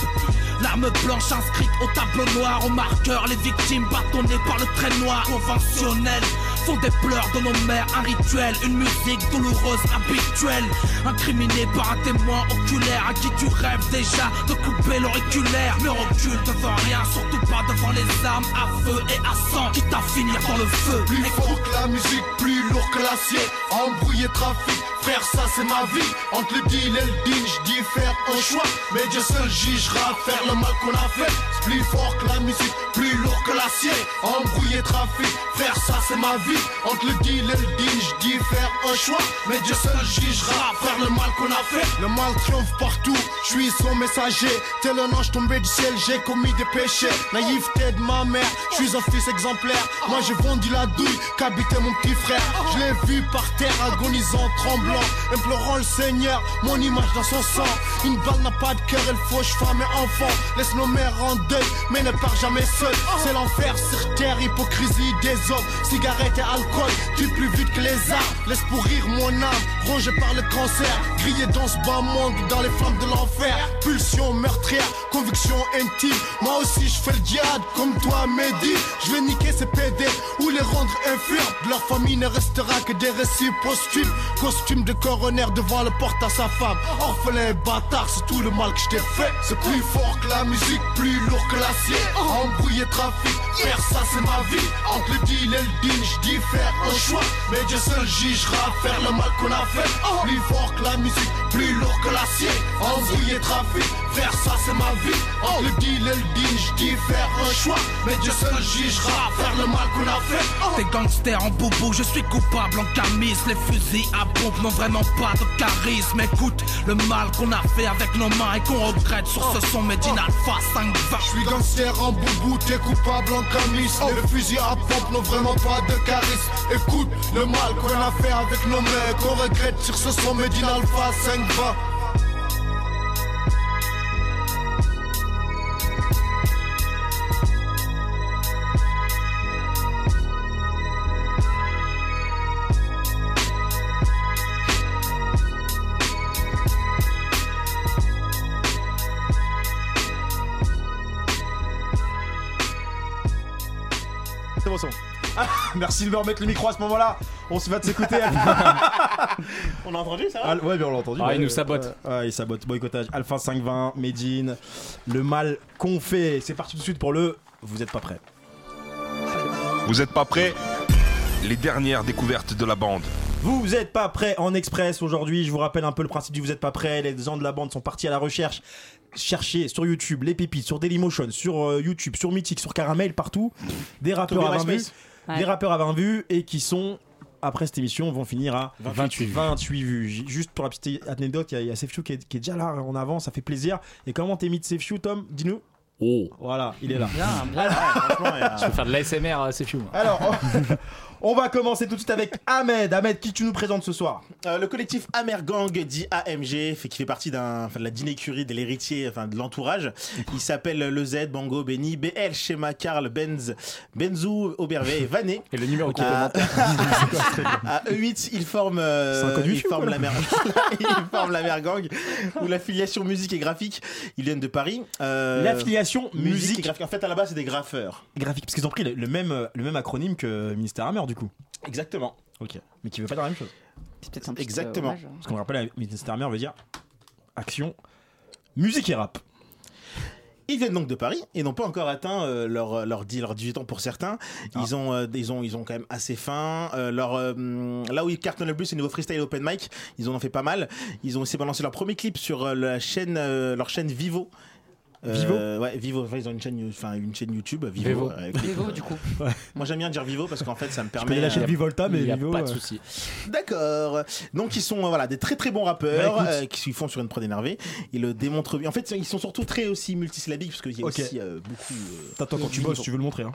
L'arme blanche inscrite au tableau noir, au marqueur, les victimes bâtonnées par le trait noir conventionnel. sont des pleurs de nos mères, un rituel, une musique douloureuse, habituelle. Incriminé par un témoin oculaire à qui tu rêves déjà de couper l'auriculaire. Ne recule devant rien, surtout pas devant les armes à feu et à sang, quitte à finir dans le feu. Plus fort que la musique, plus lourd que l'acier. Embrouiller trafic, frère, ça c'est ma vie. Entre le deal et le deal, je dis faire un choix. Mais Dieu seul jugera faire le mal qu'on a fait. C'est plus fort que la musique, plus lourd que l'acier. Embrouiller trafic, frère, ça c'est ma vie. Entre le deal et le deal, je dis faire un choix. Mais Dieu seul jugera faire le mal qu'on a fait. Le mal triomphe partout, je suis son messager. Tel un ange tombé du ciel, j'ai commis des péchés. Naïveté de ma mère, je suis un fils exemplaire. Moi j'ai vendu la douille qu'habitait mon petit frère. Je l'ai vu par terre, agonisant, tremblant, implorant le Seigneur, mon image dans son sang. Une balle n'a pas de cœur, elle fauche femme et enfant. Laisse nos mères en deuil, mais ne pars jamais seul. C'est l'enfer sur terre, hypocrisie des hommes. Cigarettes et alcool, tue plus vite que les armes. Laisse pourrir mon âme, rongé par le cancer. Grillé dans ce bas monde, dans les flammes de l'enfer. Pulsion meurtrière, conviction intime. Moi aussi je fais le diable, comme toi Mehdi. Je vais niquer ces PD ou les rendre infirmes. Leur famille ne restera que des récits posthumes. Costume de coroner devant le porte à sa femme. Orphelin et bâtard, c'est tout le mal que je t'ai fait. C'est plus fort que la musique, plus lourd que l'acier. Embrouiller trafic, faire ça c'est ma vie. Entre le deal et le deal, je dis faire un choix. Mais Dieu seul jugera faire le mal qu'on a fait. Plus fort que la musique, plus lourd que l'acier. Embrouiller trafic, faire ça c'est ma vie. Entre le deal et le deal, je dis faire un choix. Mais Dieu seul jugera faire le mal qu'on a fait. T'es gangster en boubou, je suis coupable en camise. Les fusils à pompe n'ont vraiment pas de charisme. Écoute, le mal qu'on a fait avec nos mains et qu'on regrette sur ce son Original face 5 Je suis gangster en boubou, t'es coupable en camis oh. Le fusil à pompe n'ont vraiment pas de charisme. Écoute le mal qu'on a fait avec nos mecs On regrette sur ce son Medina Alpha 5 20 [laughs] merci de me remettre le micro à ce moment-là. On se va de s'écouter. [laughs] On a entendu ça Al- ouais, bien on l'a entendu. Ah, il nous sabote. ouais, ouais, il sabote. Boycottage. Alpha 520, Medine. Le mal qu'on fait. C'est parti tout de suite pour le. Vous êtes pas prêts. Vous êtes pas prêts? Les dernières découvertes de la bande. Vous êtes pas prêts en express aujourd'hui. Je vous rappelle un peu le principe du vous êtes pas prêts. Les gens de la bande sont partis à la recherche. Cherchez sur YouTube les pépites, sur Dailymotion, sur euh, YouTube, sur Mythic, sur Caramel, partout. Des rappeurs Toby à 20 vues. Des rappeurs à 20 vues et qui sont. Après cette émission, vont finir à 28 vues. 28 vues. Juste pour la petite anecdote, il y a, y a Sefchou qui est, qui est déjà là en avant, ça fait plaisir. Et comment t'es mis de Sefchou, Tom? Dis-nous. Oh. Voilà, il est là. Bien, bien. Je peux faire de l'ASMR, c'est fou. Alors, [laughs] on, va commencer tout de suite avec Ahmed. Ahmed, qui tu nous présentes ce soir? Euh, le collectif Amergang dit AMG, fait, qui fait partie d'un, de la dîner-curie de l'héritier, enfin de l'entourage. Il s'appelle le Z, Bango, Benny, BL, Schéma, Karl, Benz, Benzou, Aubervet et Vanet. [laughs] Et le numéro qui À, [laughs] [laughs] à E8, ils forment, euh, C'est un code ils forment la mer, ils forment la Mergang, où l'affiliation musique et graphique, ils viennent de Paris. Euh, L'affiliation musique, musique et graphique. En fait, à la base, c'est des graffeurs. graphique, parce qu'ils ont pris le, le même, euh, le même acronyme que Ministère Hammer, du coup. Exactement. Ok. Mais qui veut pas dire la même chose. C'est peut-être un petit, Exactement. euh, hommage, hein. Parce qu'on rappelle, Ministère Hammer veut dire action, musique et rap. Ils viennent donc de Paris et n'ont pas encore atteint euh, leur leur 10 leur 18 ans pour certains. Ils ont euh, ils ont ils ont quand même assez faim. Euh, leur euh, là où ils cartonnent le plus c'est au niveau freestyle et open mic. Ils en ont fait pas mal. Ils ont aussi balancé leur premier clip sur euh, la chaîne euh, leur chaîne Vivo. Euh, Vivo Ouais, Vivo. Enfin, ils ont une chaîne, enfin une chaîne YouTube. Vivo. Vivo. euh, Vivo, du coup. [laughs] Moi j'aime bien dire Vivo parce qu'en fait ça me Je permet. connais la chaîne euh, Vivolta, mais Il n'y a Vivo, pas de souci. D'accord. Donc ils sont voilà des très très bons rappeurs Bah, euh, qui font sur une prod énervée. Ils le démontrent bien. En fait ils sont surtout très aussi multisyllabiques parce qu'il y a aussi euh, beaucoup. euh, T'attends quand tu bosses, tu veux le montrer. Hein.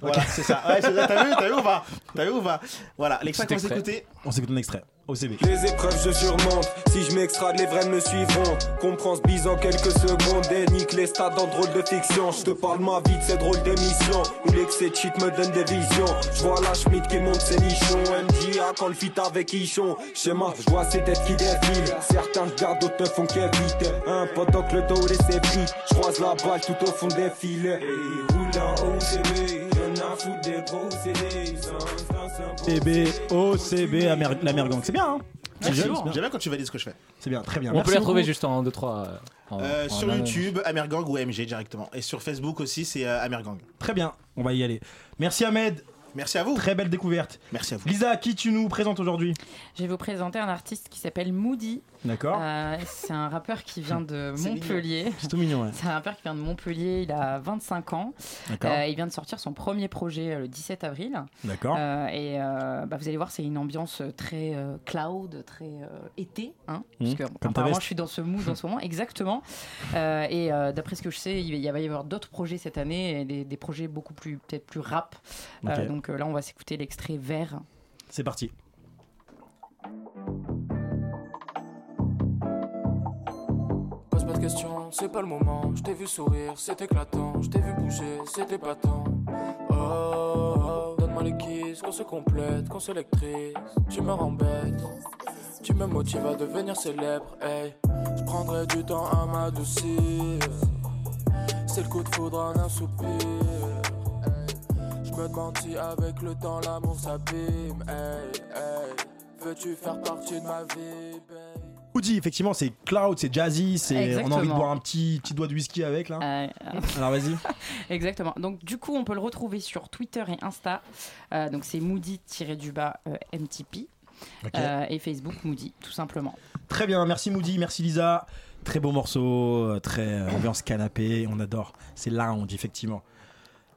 Voilà, c'est ça. Ouais. T'as vu, t'as vu ou pas? T'as vu ou pas? Voilà, l'extrait qu'on va écouter. On s'écoute un extrait. Les épreuves je surmonte, si je m'extrade les vrais me suivront. Comprends ce bise en quelques secondes. Et nique les stades en drôle de fiction. Je te parle ma vie de ces drôles d'émissions. Où l'excès de shit me donne des visions. Je vois la Schmidt qui monte ses nichons. MJA quand le fit avec Ichon. Schéma, je vois ces têtes qui défilent. Certains regardent, d'autres ne font qu'éviter. Un pendant que le dos pris Je croise la balle tout au fond des filets. Et roule en Y'en à foutre des ça, CB, OCB, la. C'est bien, hein C'est bien. J'aime bien quand tu valides ce que je fais. C'est bien, très bien. On Merci peut la trouver beaucoup. juste en 2-3. Euh, sur YouTube, Amergang ou MG directement. Et sur Facebook aussi, c'est euh, Amergang. Très bien, on va y aller. Merci Ahmed. Merci à vous. Très belle découverte. Merci à vous. Lisa, qui tu nous présentes aujourd'hui? Je vais vous présenter un artiste qui s'appelle Moody. D'accord. Euh, c'est un rappeur qui vient de [laughs] Montpellier. C'est tout mignon, ouais. C'est un rappeur qui vient de Montpellier, il a 25 ans. D'accord. Euh, il vient de sortir son premier projet euh, le 17 avril. D'accord. Euh, et bah, vous allez voir, c'est une ambiance très cloud, très été. Hein, Mmh, puisque, comme ta apparemment, je suis dans ce mood en ce moment, exactement. Et d'après ce que je sais, il va y avoir d'autres projets cette année, et des, des projets beaucoup plus, peut-être plus rap. Donc là, on va s'écouter l'extrait vert. C'est parti. C'est pas le moment. Je t'ai vu sourire, c'est éclatant. Je t'ai vu bouger, c'était pas tant. Oh, oh, oh. donne-moi les kisses, qu'on se complète, qu'on s'électrise. Tu me rends bête. Tu me motives à devenir célèbre, hey. Je prendrai du temps à m'adoucir. C'est le coup de foudre en un soupir. Je me demande si avec le temps l'amour s'abîme, hey, hey. Veux-tu faire partie de ma vie, Woody, effectivement, c'est cloud, c'est jazzy, c'est on a envie de boire un petit, petit doigt de whisky avec là. Euh, [laughs] Alors vas-y. [laughs] Exactement. Donc du coup, on peut le retrouver sur Twitter et Insta. Euh, donc c'est Moody-du-bas euh, MTP. Euh, et Facebook Moody, tout simplement. Très bien, merci Moody, merci Lisa. Très beau morceau, euh, très euh, ambiance canapé, on adore. C'est lounge, effectivement.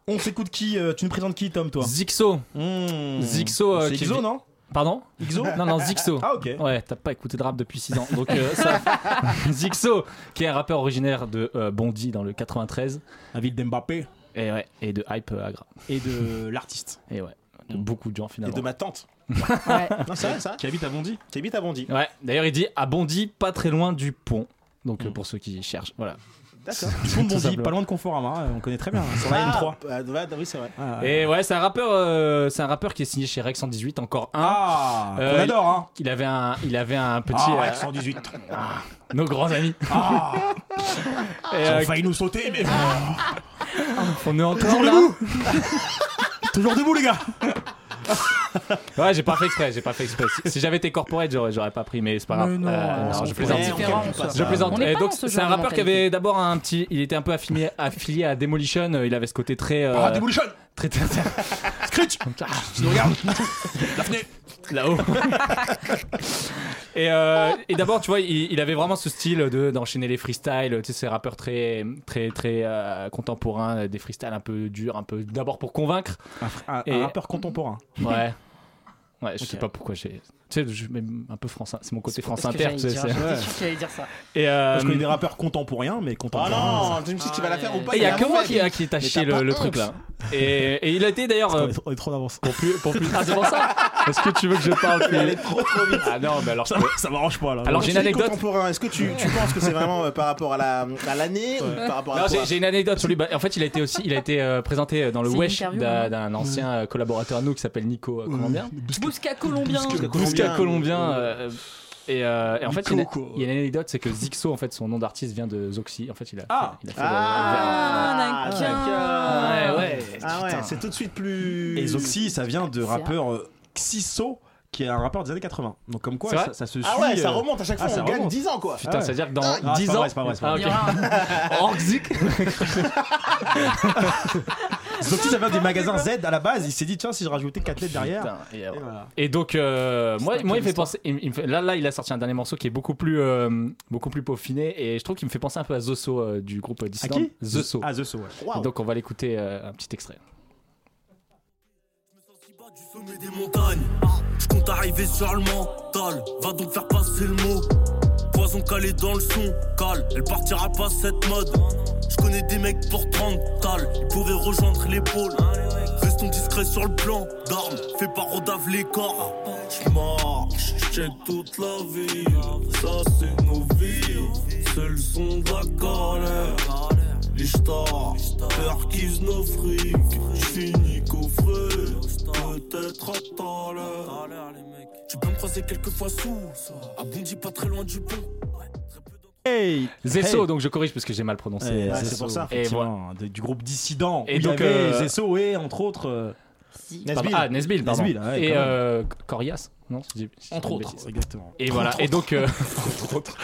On s'écoute qui euh, Tu nous présentes qui, Tom, toi? Zixo. Mmh. Zixo. euh, C'est qui Xo, vit- non? Pardon Xo [laughs] Non, non, Zixo. Ah, ok. Ouais, t'as pas écouté de rap depuis 6 ans. Donc, euh, ça. [laughs] Zixo, qui est un rappeur originaire de euh, Bondy dans le 93. La ville d'Mbappé. Et ouais, et de Hype euh, Agra. Et de l'artiste. Et ouais, de beaucoup de gens Et finalement. de ma tante. Ouais. [laughs] Non, c'est vrai, ça. Qui habite à Bondy Qui habite à Bondy. Ouais, d'ailleurs, il dit à Bondy, pas très loin du pont. Donc, euh, pour ceux qui cherchent, voilà. D'accord. Simplement. pas loin de Conforama, euh, on connaît très bien. hein, Sur la M3. Ah, ouais, oui, c'est vrai. Ah, ouais. Et ouais, c'est un rappeur, euh, c'est un rappeur qui est signé chez Rex 118, encore un. Ah, Euh, qu'on adore, hein. Il avait un, il avait un petit. Ah, euh, Rex 118. [laughs] nos grands amis. Ah, [laughs] Et, ils ont euh, failli nous sauter, mais. [laughs] on est encore Toujours là. debout Toujours debout, les gars [laughs] Ouais, j'ai pas fait exprès, j'ai pas fait exprès. Si, si j'avais été corporate, j'aurais, j'aurais pas pris, mais c'est pas grave. Mais non, Euh, je plaisante. Je plaisante. Et pas donc, c'est un rappeur qui avait d'abord un petit. Il était un peu affilié, affilié à Demolition. euh, Il avait ce côté très. euh, Ah, Demolition très, très, Scritch Tu nous regardes [laughs] Daphné [laughs] là-haut. et euh, et d'abord, tu vois, il, il avait vraiment ce style de d'enchaîner les freestyles. Tu sais, ces rappeurs très très très euh, contemporains, des freestyles un peu durs, un peu d'abord pour convaincre. Un, un Et- rappeur contemporain. Ouais. Ouais, je sais pas pourquoi j'ai. Tu sais, je mets un peu France. C'est mon côté France Parce que Inter. c'est- J'étais sûr que dire ça. Et euh, Je connais des rappeurs contemporains, mais Ah contemporains. non, tu me si tu vas la faire ou pas. Il y a que moi qui, qui t'a Mais chié t'as le, truc là. Et, et il a été d'ailleurs. On euh, est, on est trop d'avance. pour plus, pour plus. Ah, c'est pour ça Est-ce que tu veux que je parle plus est trop trop vite. Ah non, mais alors. Ça, ça m'arrange pas là. Alors, j'ai une anecdote. contemporain, est-ce que tu, tu penses que c'est vraiment euh, par rapport à la à l'année ou par rapport à Non, j'ai j'ai une anecdote sur lui. Bah, En fait, il a été aussi, il a été euh, présenté dans le Wesh d'un hein. d'un ancien euh, collaborateur à nous qui s'appelle Nico euh, Colombien. Bousca colombien. Bousca Colombien. euh, et, euh, et en fait, il y, a une- quoi. il y a une anecdote, c'est que Zixo, en fait, son nom d'artiste vient de Zoxy. En fait, il a. Ah. il a fait Ah, d'accord. Ouais, ouais. Ah ouais, Putain. c'est tout de suite plus. Et Zoxy, ça vient de rappeur euh, Xiso, qui est un rappeur des années 80. Donc comme quoi, ça, ça se suit. Ah ouais, ça euh, remonte à chaque fois, ah, ça on gagne remonte. 10 ans quoi. Putain, ouais. c'est-à-dire que dans Ah, c'est 10 pas ans. vrai, c'est pas vrai, c'est pas Ah, vrai. ok. [laughs] [laughs] [laughs] Orgzik. Zoxy, ça vient des magasins Z à la base. Il s'est dit, tiens, si je rajoutais 4 lettres derrière. Putain, et, Et voilà. Et donc, euh, moi, moi, il fait penser. il- il me fait- là, là, il a sorti un dernier morceau qui est beaucoup plus, euh, beaucoup plus peaufiné, et je trouve qu'il me fait penser un peu à Zoso euh, du groupe À Dissident. qui? Zoso. Ah, The So, ouais. Waouh. Donc, on va l'écouter euh, un petit extrait. Du sommet des montagnes. Je compte arriver sur le mental. Va donc faire passer le mot. Poison calé dans le son, cal. Elle partira pas cette mode. Je connais des mecs pour 30 tal. Ils pourraient rejoindre l'épaule. Restons discrets sur le plan d'armes. Fais pas rodave les corps. J'marche, check toute la ville. Ça c'est nos vies. C'est le son de la galère. Les stars, perquise nos frics. J'finis coffré, peut-être à tout à l'heure. Tu peux me croiser quelques fois sous, à Bondy pas très loin du pont. Hey Zesso, Hey. donc je corrige parce que j'ai mal prononcé. Ouais, euh, c'est pour ça, Et voilà. du groupe Dissident. Et donc, donc, il y avait euh, Zesso et entre autres. euh, Pardon. Ah, Nesbill, pardon. Nesbill, ouais, et euh, Corias, non Entre autres, bêtise. exactement. Et Entre voilà, et donc, euh, entre autres,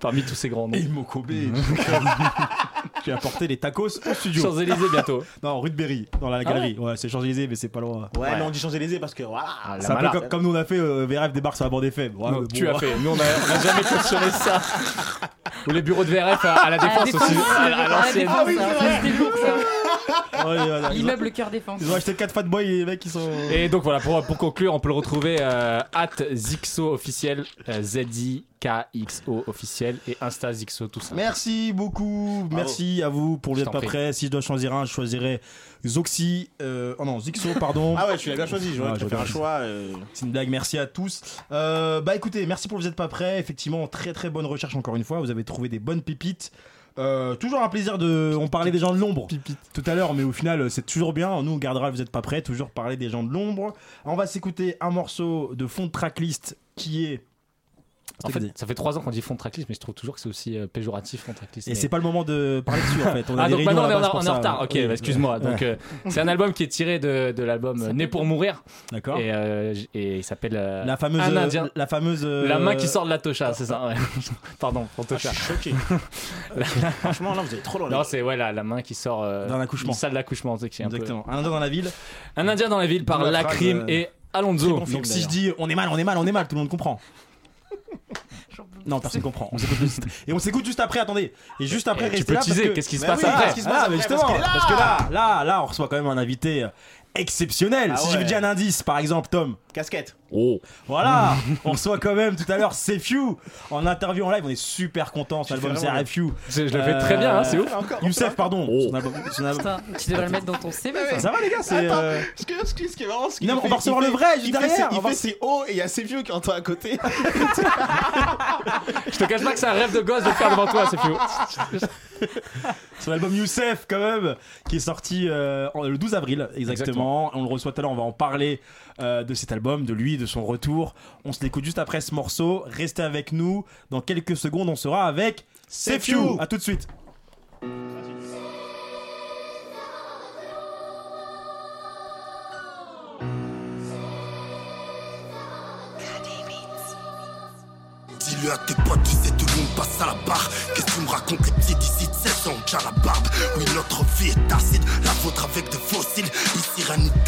parmi tous ces grands noms. Et Mokobe. Qui [laughs] a apporté les tacos au studio. Champs-Élysées bientôt. [laughs] non, rue de Berry, dans la Ah galerie. ouais, c'est Champs-Élysées, mais c'est pas loin. Ouais, mais on dit Champs-Élysées parce que voilà. C'est un peu comme, comme nous on a fait euh, VRF débarque sur la bande FM. Ouais, Non, mais tu bon, as fait. Nous, on a, on a jamais cautionné ça. [laughs] Ou les bureaux de VRF à, à la défense aussi. à À, l'ancienne. Ah oui, ça, L'immeuble cœur défense. Ils ont acheté 4 fat boys et les mecs qui sont. Et donc voilà, pour, pour conclure, on peut le retrouver euh, at Zixo officiel, euh, Z-I-K-X-O officiel et Insta Zixo, tout ça. Merci beaucoup, merci à vous pour êtes pas prie. prêts. Si je dois choisir un, je choisirais Zoxy. Euh, oh non, Zixo, pardon. Ah ouais, tu l'as bien choisi. J'aurais j'aurais faire un choix. euh, C'est une blague, merci à tous. Euh, bah écoutez, merci pour vous êtes pas prêts. Effectivement, très très bonne recherche encore une fois. Vous avez trouvé des bonnes pépites. Euh, toujours un plaisir de. On parlait des gens de l'ombre tout à l'heure, mais au final, c'est toujours bien. Nous, on gardera, vous êtes pas prêts. Toujours parler des gens de l'ombre. On va s'écouter un morceau de fond de tracklist qui est. En fait, ça fait trois ans qu'on dit fond de tracklist, mais je trouve toujours que c'est aussi euh, péjoratif fond de tracklist. Et mais- c'est pas le moment de parler dessus en fait. On a ah donc bah non, on, est en retard. Ok, Oui, bah, excuse-moi. ouais. Donc euh, [laughs] c'est un album qui est tiré de, de l'album Né pour mourir. D'accord. Et, euh, et il s'appelle euh, La fameuse. Un Indien. La fameuse. euh, La main qui sort de la tocha, c'est ça. ouais. [laughs] Pardon, pour tocha. je suis choqué. [laughs] Franchement, là, vous allez trop loin. Non, c'est ouais, la, la main qui sort euh, Dans l'accouchement. une salle d'accouchement. Exactement. Un indien dans la ville. Un Indien dans la ville par Lacrim et Alonso. Très bon film, Donc si je dis on est mal, on est mal, on est mal, tout le monde comprend. [laughs] Non, personne comprend. On s'écoute juste. Et on s'écoute juste après, attendez. Et juste après, Eh, tu peux là. teaser, parce que- qu'est-ce qui se passe oui, après qu'est-ce qui se Ah, passe après justement, parce, parce que là, là, là, on reçoit quand même un invité euh, exceptionnel. Ah si je vous dis un indice, par exemple, Tom. Casquette. Oh. Voilà, [laughs] on reçoit quand même tout à l'heure Few en interview en live. On est super content. Cet Tu album CRFU. Je- je le fais très bien, hein, c'est ouf. Encore, Youssef, pardon. Oh. Son album- son album- Putain, tu devrais le mettre dans ton CV. ça. Ça va les gars, c'est. Euh, ce, que, ce, qui- ce est marrant, c'est va recevoir il le fait- vrai, juste derrière, Il fait ses hauts et il y a vieux qui entend à côté. [laughs] Je te cache pas que c'est un rêve de gosse de le faire devant toi, c'est fou. Son album Youssef, quand même, qui est sorti euh, le 12 avril, exactement. On le reçoit tout à l'heure, on va en parler euh, de cet album, de lui, de son retour. On se l'écoute juste après ce morceau. Restez avec nous. Dans quelques secondes, on sera avec Sefiu. À tout de suite. Dis-le à tes potes, tu sais, tout le monde passe à la barre. Qu'est-ce que tu me racontes, les petits d'ici de 16 ans, déjà la barbe. Oui, notre vie est acide, la vôtre avec des fossiles. Ici, rien n'est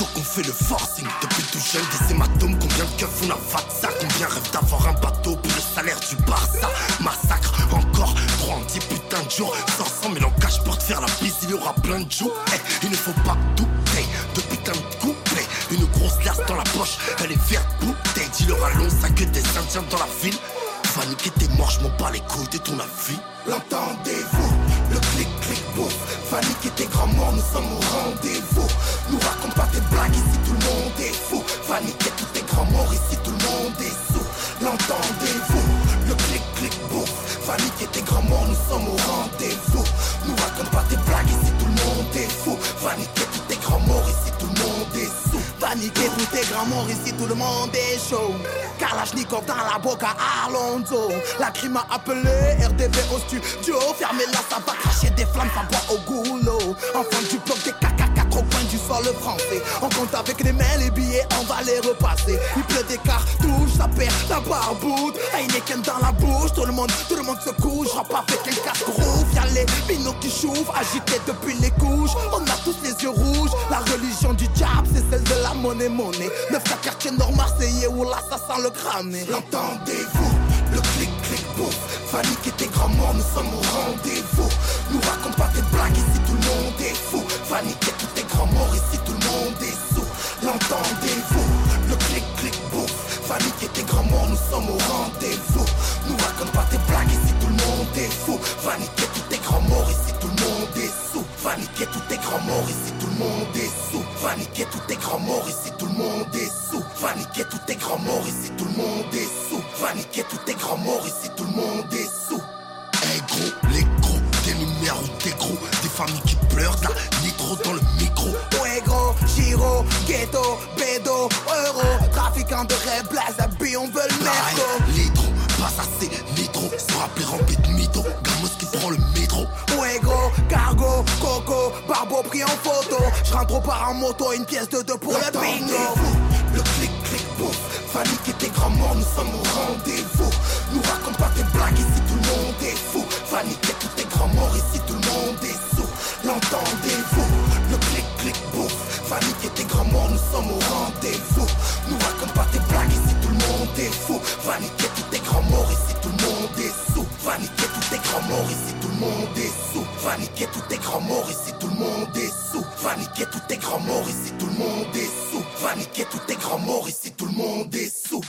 donc on fait le forcing. Depuis tout jeune, des hématomes, combien de keufs on a ça Combien rêvent d'avoir un bateau pour le salaire du Barça? Massacre, encore, 3 en 10 putains de jours. 500 000 en cash pour te faire la bise, il y aura plein de jours. Eh, il ne faut pas douter, de putain de couplets. Une grosse glace dans la poche, elle est verte bouteille. Dis-leur à long, ça que des indiens dans la ville. Va niquer tes morts, je m'en bats les couilles de ton avis. L'entendez-vous Le clic-clic bouffe. Va niquer tes grands morts, nous sommes au rendez-vous. Nous raconte pas tes blagues, ici tout le monde est fou. Va niquer tous tes grands morts, ici tout le monde est sous. L'entendez-vous Le clic-clic bouffe. Va niquer tes grands morts, nous sommes au rendez-vous. Paniqué, tes grand mort, ici tout le monde est chaud. Kalachnikov dans la boca à Alonso. La crime a appelé RDV au studio. Fermez-la, ça va cracher des flammes, ça boit au goulot. Enfin du bloc des caca 4 le français. On compte avec les mains les billets, on va les repasser. Il pleut des cartouches, ça perd la barboute. Heineken dans la bouche, tout le monde, tout le monde se couche. Rappe avec un casque rouge, y'a les minots qui chouffent, agités depuis les couches. On a tous les yeux rouges, la religion du diable, c'est celle de la monnaie monnaie. Neuf à quartier nord marseillais où là ça sent le cramé. L'entendez-vous, le clic clic boum. Fanny et tes grands morts, nous sommes au rendez-vous. Nous raconte pas tes blagues, ici tout le monde est fou. Panique et tout tes grands morts, ici tout le monde est sous. L'entendez-vous? Le clic-clic bouffe. Va niquer tes grands morts, nous sommes au rendez-vous. Nous raconte pas tes blagues, ici tout le monde est fou. Va niquer tous tes grands morts, ici tout le monde est sous. Va niquer tous tes grands morts, ici tout le monde est sous. Va niquer tous tes grands morts, ici tout le monde est sous. Va niquer tous tes grands morts, ici tout le monde est sous. Va niquer tous tes grands morts, ici tout le monde est sous. Hey gros, les gros, des lumières ou des gros, des familles qui pleurent, la nitro dans le gros, ghetto, bédo, euro, trafiquant de rêve, blaze, on veut le merco. Litro, pas assez, nitro, est rempli de mythos. Gamos qui prend le métro. Fuego, cargo, coco, barbeau pris en photo. Je rentre au par en moto, une pièce de deux pour le bingo. Le clic clic bouf. Fanny qui était grand mort, nous sommes au rendez-vous. Nous raconte pas tes blagues, ici tout le monde est fou. Fanny qui tout est grand mort, ici tout le monde Nous raconte pas tes blagues, ici tout le monde est fou. Fanny qui tout est grand mort, ici tout le monde est sous. Fanny qui tout est grand mort, ici tout le monde est sous. Fanny qui tout est grand mort, ici tout le monde est sous. Fanny qui tout est grand mort, ici tout le monde est sous. Fanny qui tout est grand mort, ici tout le monde est sous.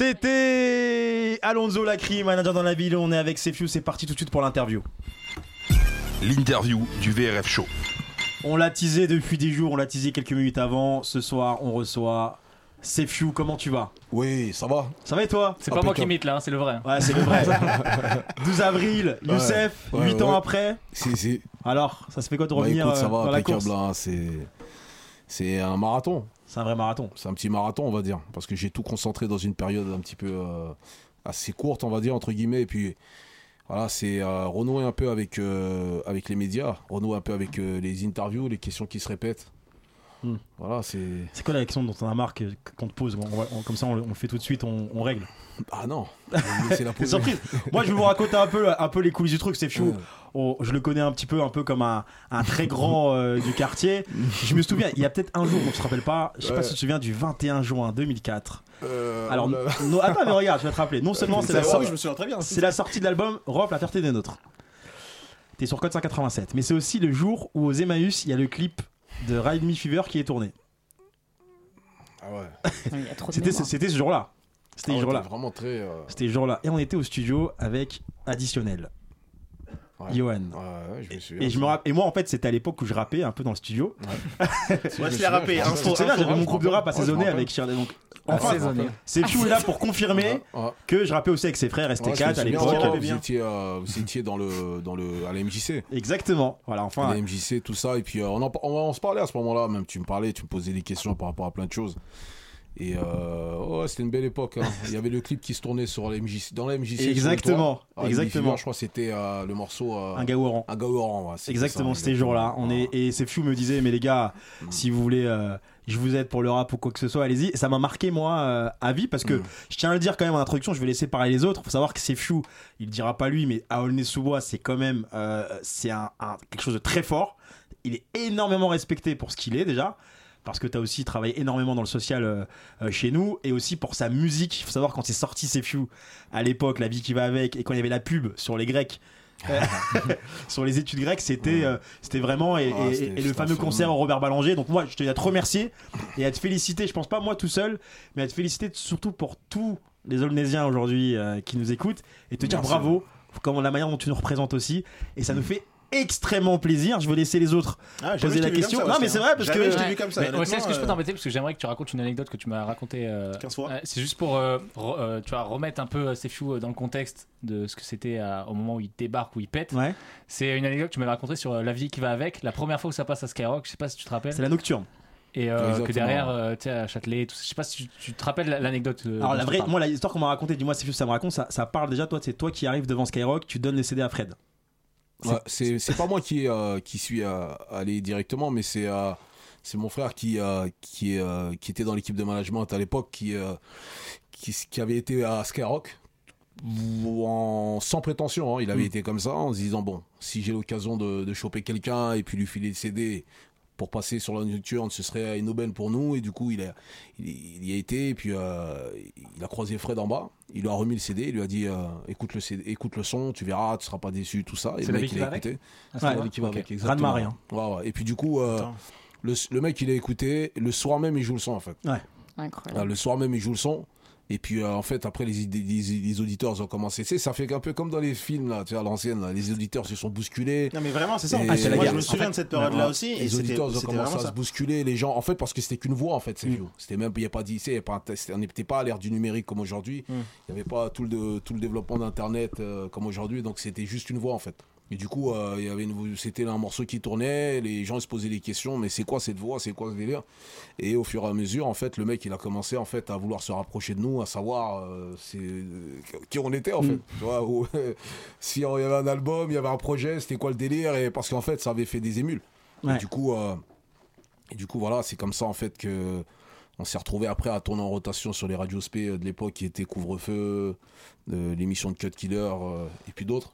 C'était Alonso Lacry, manager dans la ville. On est avec Sefiu. C'est parti tout de suite pour l'interview. L'interview du VRF Show. On l'a teasé depuis des jours, on l'a teasé quelques minutes avant. Ce soir, on reçoit Sefiu. Comment tu vas? Oui, ça va. Ça va et toi? C'est pas moi qui imite là, hein, c'est le vrai. Ouais, c'est le vrai. [laughs] 12 avril, Youssef, Ouais, 8 ouais, ans après. Si, si. Alors, ça se fait quoi de Bah, revenir écoute, ça euh, va, dans la course? hein, c'est, c'est un marathon. C'est un vrai marathon. C'est un petit marathon, on va dire. Parce que j'ai tout concentré dans une période un petit peu euh, assez courte, on va dire, entre guillemets. Et puis, voilà, c'est euh, renouer un peu avec, euh, avec les médias, renouer un peu avec les interviews, les questions qui se répètent. Hmm. Voilà, c'est. C'est quoi la question dont on a marre qu'on te pose On va- on- Comme ça, on, le- fait tout de suite, on, règle. Ah non [laughs] C'est la surprise. Moi, je vais vous raconter un peu, un peu les coulisses du truc. C'est fou. On- je le connais un petit peu, un peu comme un, un très grand euh, du quartier. Je me souviens, il y a peut-être un jour, on se rappelle pas. Je sais pas si tu te souviens du 21 juin 2004. Euh, Alors, oh non, attends, mais regarde, je vais te rappeler. Non seulement la, c'est la sortie de l'album Rof, la fierté des nôtres. T'es sur code 187. Mais c'est aussi le jour où aux Emmaüs, il y a le clip de Ride Me Fever qui est tourné. Ah ouais. [laughs] C'était ce jour-là. C'était Ah ce ouais, jour-là. vraiment très. euh, C'était ce jour-là. Et on était au studio avec Additionnel. ouais. Johan. Ouais, ouais, je me souviens. Et, je me rapp- et moi, en fait, c'était à l'époque où je rappais un peu dans le studio. Ouais, [laughs] je je l'ai rappé, hein, sais bien, j'avais mon groupe de rap assaisonné avec Shirley. Donc, enfin, c'est est là pour confirmer que je rappais aussi avec ses frères Ouais, je me ST4 à l'époque. vous étiez, euh, vous étiez dans le, dans le, à la MJC. Exactement. Voilà, enfin. à la MJC, tout ça. Et puis, euh, on, en, on, on se parlait à ce moment-là, même. Tu me parlais, tu me posais des questions par rapport à plein de choses. Et euh, ouais, c'était une belle époque. hein. Il y avait le clip qui se tournait sur la MJC, dans la MJC. Exactement. Ah, exactement. Je crois que c'était euh, le morceau. euh, Un rang. Un rang, ouais, Exactement, c'était jour-là. On est et c'est Fiu me disait mais les gars, si vous voulez, euh, je vous aide pour le rap ou quoi que ce soit, allez-y. Ça m'a marqué moi à vie parce que Mm. je tiens à le dire quand même en introduction. Je vais laisser parler les autres. Faut savoir que c'est Fiu. Il dira pas lui, mais à Aulnay-sous-Bois, c'est quand même c'est un, un- quelque chose de très fort. Il est énormément respecté pour ce qu'il est déjà. Parce que tu as aussi travaillé énormément dans le social euh, euh, chez nous et aussi pour sa musique. Il faut savoir quand c'est sorti C'est Few à l'époque, La vie qui va avec, et quand il y avait la pub sur les Grecs, [laughs] euh, [laughs] sur les études grecques, c'était euh, c'était vraiment et, Ah, et- c'était- et le fameux concert au Robert Ballanger. Donc moi, je tenais à te remercier et à te féliciter. Je pense pas moi tout seul, mais à te féliciter surtout pour tous les Olnésiens aujourd'hui euh, qui nous écoutent et te dire bravo comme la manière dont tu nous représentes aussi. Et ça nous fait extrêmement plaisir. Je vais laisser les autres Ah, poser je la question. ça, non, mais c'est vrai parce que je t'ai vu comme ça. Est-ce que je peux t'embêter parce que j'aimerais que tu racontes une anecdote que tu m'as racontée euh, 15 fois. euh, c'est juste pour euh, re- euh, tu vois, remettre un peu euh, Sefiu euh, dans le contexte de ce que c'était euh, au moment où il débarque, où il pète. Ouais. C'est une anecdote que tu m'avais racontée sur euh, la vie qui va avec. La première fois où ça passe à Skyrock, je sais pas si tu te rappelles. c'est la nocturne. Et euh, que derrière, euh, tu sais, à Châtelet, tout ça, je sais pas si tu, tu te rappelles l'anecdote. euh, Alors dont la je vraie, moi l'histoire qu'on m'a racontée, dis-moi si ça me raconte, ça, ça parle déjà toi, c'est toi qui arrives devant Skyrock, tu donnes les CD à Fred. C'est pas moi qui, euh, qui suis euh, allé directement, mais c'est euh, c'est mon frère qui, qui, qui était dans l'équipe de management à l'époque, qui, qui, qui avait été à Skyrock. En, sans prétention, hein. il avait Mm. été comme ça en se disant bon, si j'ai l'occasion de, de choper quelqu'un et puis lui filer le CD pour passer sur la nocturne, ce serait une aubaine pour nous. Et du coup, il, a, il, il y a été et puis euh, il a croisé Fred en bas. Il lui a remis le CD, il lui a dit euh, écoute, le CD, écoute le son, tu verras, tu seras pas déçu, tout ça. Et C'est le mec, il a va avec écouté. Ah, C'est qui va avec, exactement. marée, hein. Ouais, ouais. Et puis du coup, euh, le, le mec, il a écouté. Le soir même, il joue le son en fait. Ouais. Ah, Incroyable. le soir même, il joue le son. Et puis euh, en fait après les, idées- les, les auditeurs ils ont commencé. Ça fait un peu comme dans les films là, tu vois, à l'ancienne. là, Les auditeurs se sont bousculés. Non, mais vraiment, c'est ça. Et- Ah, c'est la Moi, guerre. je me En souviens fait, de cette période-là aussi, et Les auditeurs, ont commencé à ça. se bousculer les gens. En fait, parce que c'était qu'une voix en fait, c'est Mm. C'était même, il y a pas d'IC, il y a pas un test- on n'était pas à l'ère du numérique comme aujourd'hui. Mm. Il n'y avait pas tout le, tout le développement d'internet euh, comme aujourd'hui, donc c'était juste une voix en fait. Et du coup, euh, il y avait une- c'était un morceau qui tournait, les gens se posaient des questions, mais c'est quoi cette voix, c'est quoi ce délire? Et au fur et à mesure, en fait, le mec, il a commencé en fait à vouloir se rapprocher de nous, à savoir euh, c'est, euh, qui on était en fait. Tu vois, où, [laughs] si il y avait un album, il y avait un projet, c'était quoi le délire? Et parce qu'en fait, ça avait fait des émules. Ouais. Et du coup, euh, et du coup, voilà, c'est comme ça en fait que on s'est retrouvé après à tourner en rotation sur les radios SP de l'époque qui étaient Couvre-feu, l'émission de Cut Killer et puis d'autres.